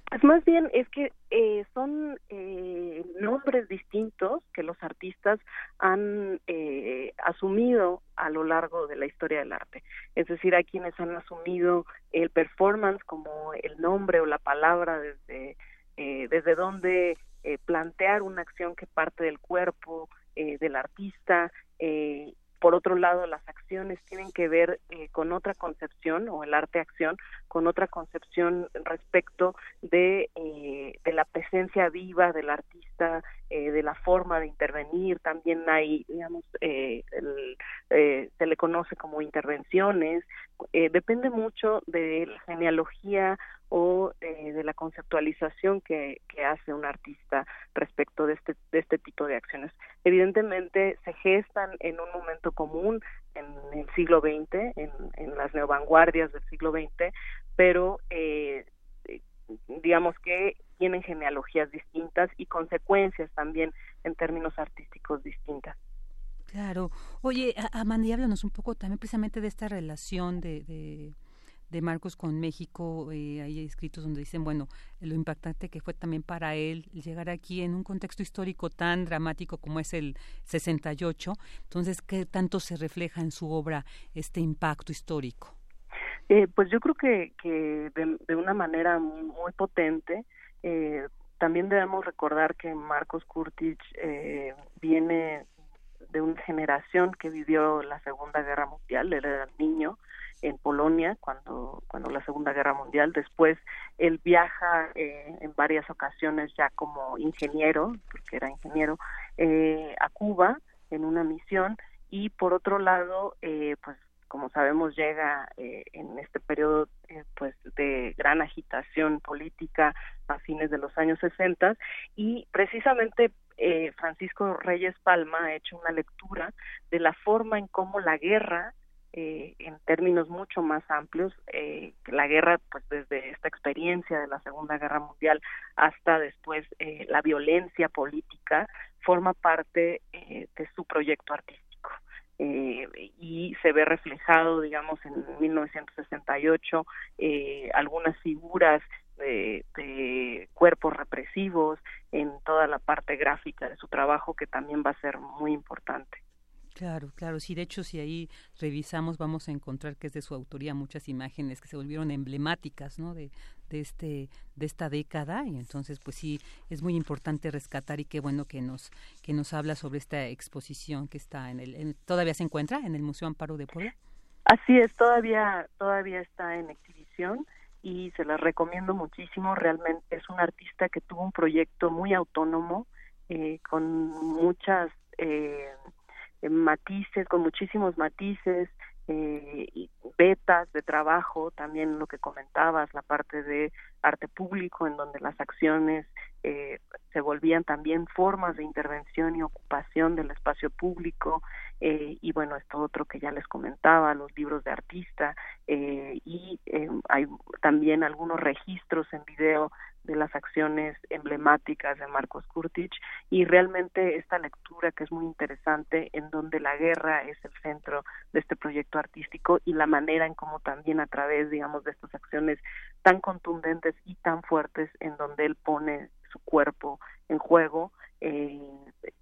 Pues más bien es que eh, son eh, nombres distintos que los artistas han eh, asumido a lo largo de la historia del arte. Es decir, hay quienes han asumido el performance como el nombre o la palabra desde, desde donde plantear una acción que parte del cuerpo del artista por otro lado, las acciones tienen que ver eh, con otra concepción, o el arte-acción, con otra concepción respecto de eh, de, la presencia viva del artista, eh, de la forma de intervenir, también hay, digamos, eh, eh, se le conoce como intervenciones, depende mucho de la genealogía o de la conceptualización que, que, hace un artista respecto de este, de este tipo de acciones. Evidentemente se gestan en un momento común en el siglo XX, en, en las neovanguardias del siglo XX, pero eh, digamos que tienen genealogías distintas y consecuencias también en términos artísticos distintas. Claro. Oye, Amanda, háblanos un poco también precisamente de esta relación de, Marcos con México. Eh, hay escritos donde dicen, bueno, lo impactante que fue también para él llegar aquí en un contexto histórico tan dramático como es el 68. Entonces, ¿qué tanto se refleja en su obra este impacto histórico? Eh, pues yo creo que, que de, una manera muy potente. Eh, también debemos recordar que Marcos Kurtic eh, viene de una generación que vivió la Segunda Guerra Mundial, él era niño en Polonia cuando cuando la Segunda Guerra Mundial, después él viaja eh, en varias ocasiones ya como ingeniero, porque era ingeniero, eh, a Cuba en una misión. Y por otro lado, eh, pues como sabemos, llega eh, en este periodo eh, pues de gran agitación política a fines de los años 60 y precisamente eh, Francisco Reyes Palma ha hecho una lectura de la forma en cómo la guerra en términos mucho más amplios, la guerra, pues desde esta experiencia de la Segunda Guerra Mundial hasta después la violencia política, forma parte de su proyecto artístico eh, y se ve reflejado, digamos, en 1968 eh, algunas figuras de, de, cuerpos represivos en toda la parte gráfica de su trabajo que también va a ser muy importante. Claro, claro, sí, de hecho si ahí revisamos vamos a encontrar que es de su autoría muchas imágenes que se volvieron emblemáticas, ¿no? De, de este de esta década y entonces pues sí es muy importante rescatar y qué bueno que nos que nos habla sobre esta exposición que está en el todavía se encuentra en el Museo Amparo de Puebla. Así es, todavía todavía está en exhibición y se la recomiendo muchísimo. Realmente es un artista que tuvo un proyecto muy autónomo eh, con muchas eh, matices, con muchísimos matices, eh, y betas de trabajo, también lo que comentabas, la parte de arte público, en donde las acciones eh, se volvían también formas de intervención y ocupación del espacio público, eh, y bueno, esto otro que ya les comentaba, los libros de artista, eh, y eh, hay también algunos registros en video de las acciones emblemáticas de Marcos Kurtic y realmente esta lectura que es muy interesante en donde la guerra es el centro de este proyecto artístico y la manera en cómo también a través digamos de estas acciones tan contundentes y tan fuertes en donde él pone su cuerpo en juego eh,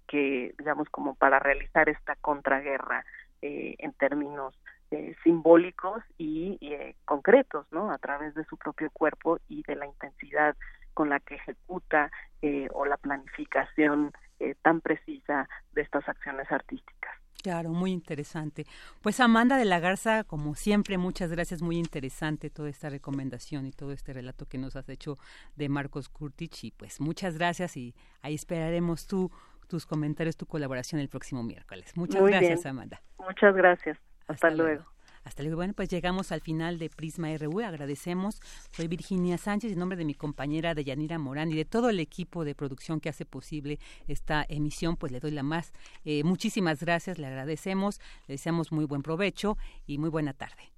que digamos como para realizar esta contraguerra eh, en términos eh, simbólicos y eh, concretos, ¿no? A través de su propio cuerpo y de la intensidad con la que ejecuta eh, o la planificación eh, tan precisa de estas acciones artísticas. Claro, muy interesante. Pues Amanda de la Garza, como siempre, muchas gracias, muy interesante toda esta recomendación y todo este relato que nos has hecho de Marcos Kurtich y pues muchas gracias y ahí esperaremos tú tus comentarios, tu colaboración el próximo miércoles. Muchas gracias, Amanda. Muchas gracias. Hasta, luego. Hasta luego. Bueno, pues llegamos al final de Prisma RU. Agradecemos. Soy Virginia Sánchez, en nombre de mi compañera Deyanira Morán y de todo el equipo de producción que hace posible esta emisión, pues le doy la más. Eh, muchísimas gracias, le agradecemos, le deseamos muy buen provecho y muy buena tarde.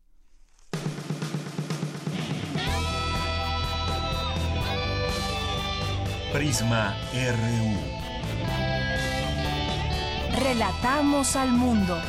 Prisma RU. Relatamos al mundo.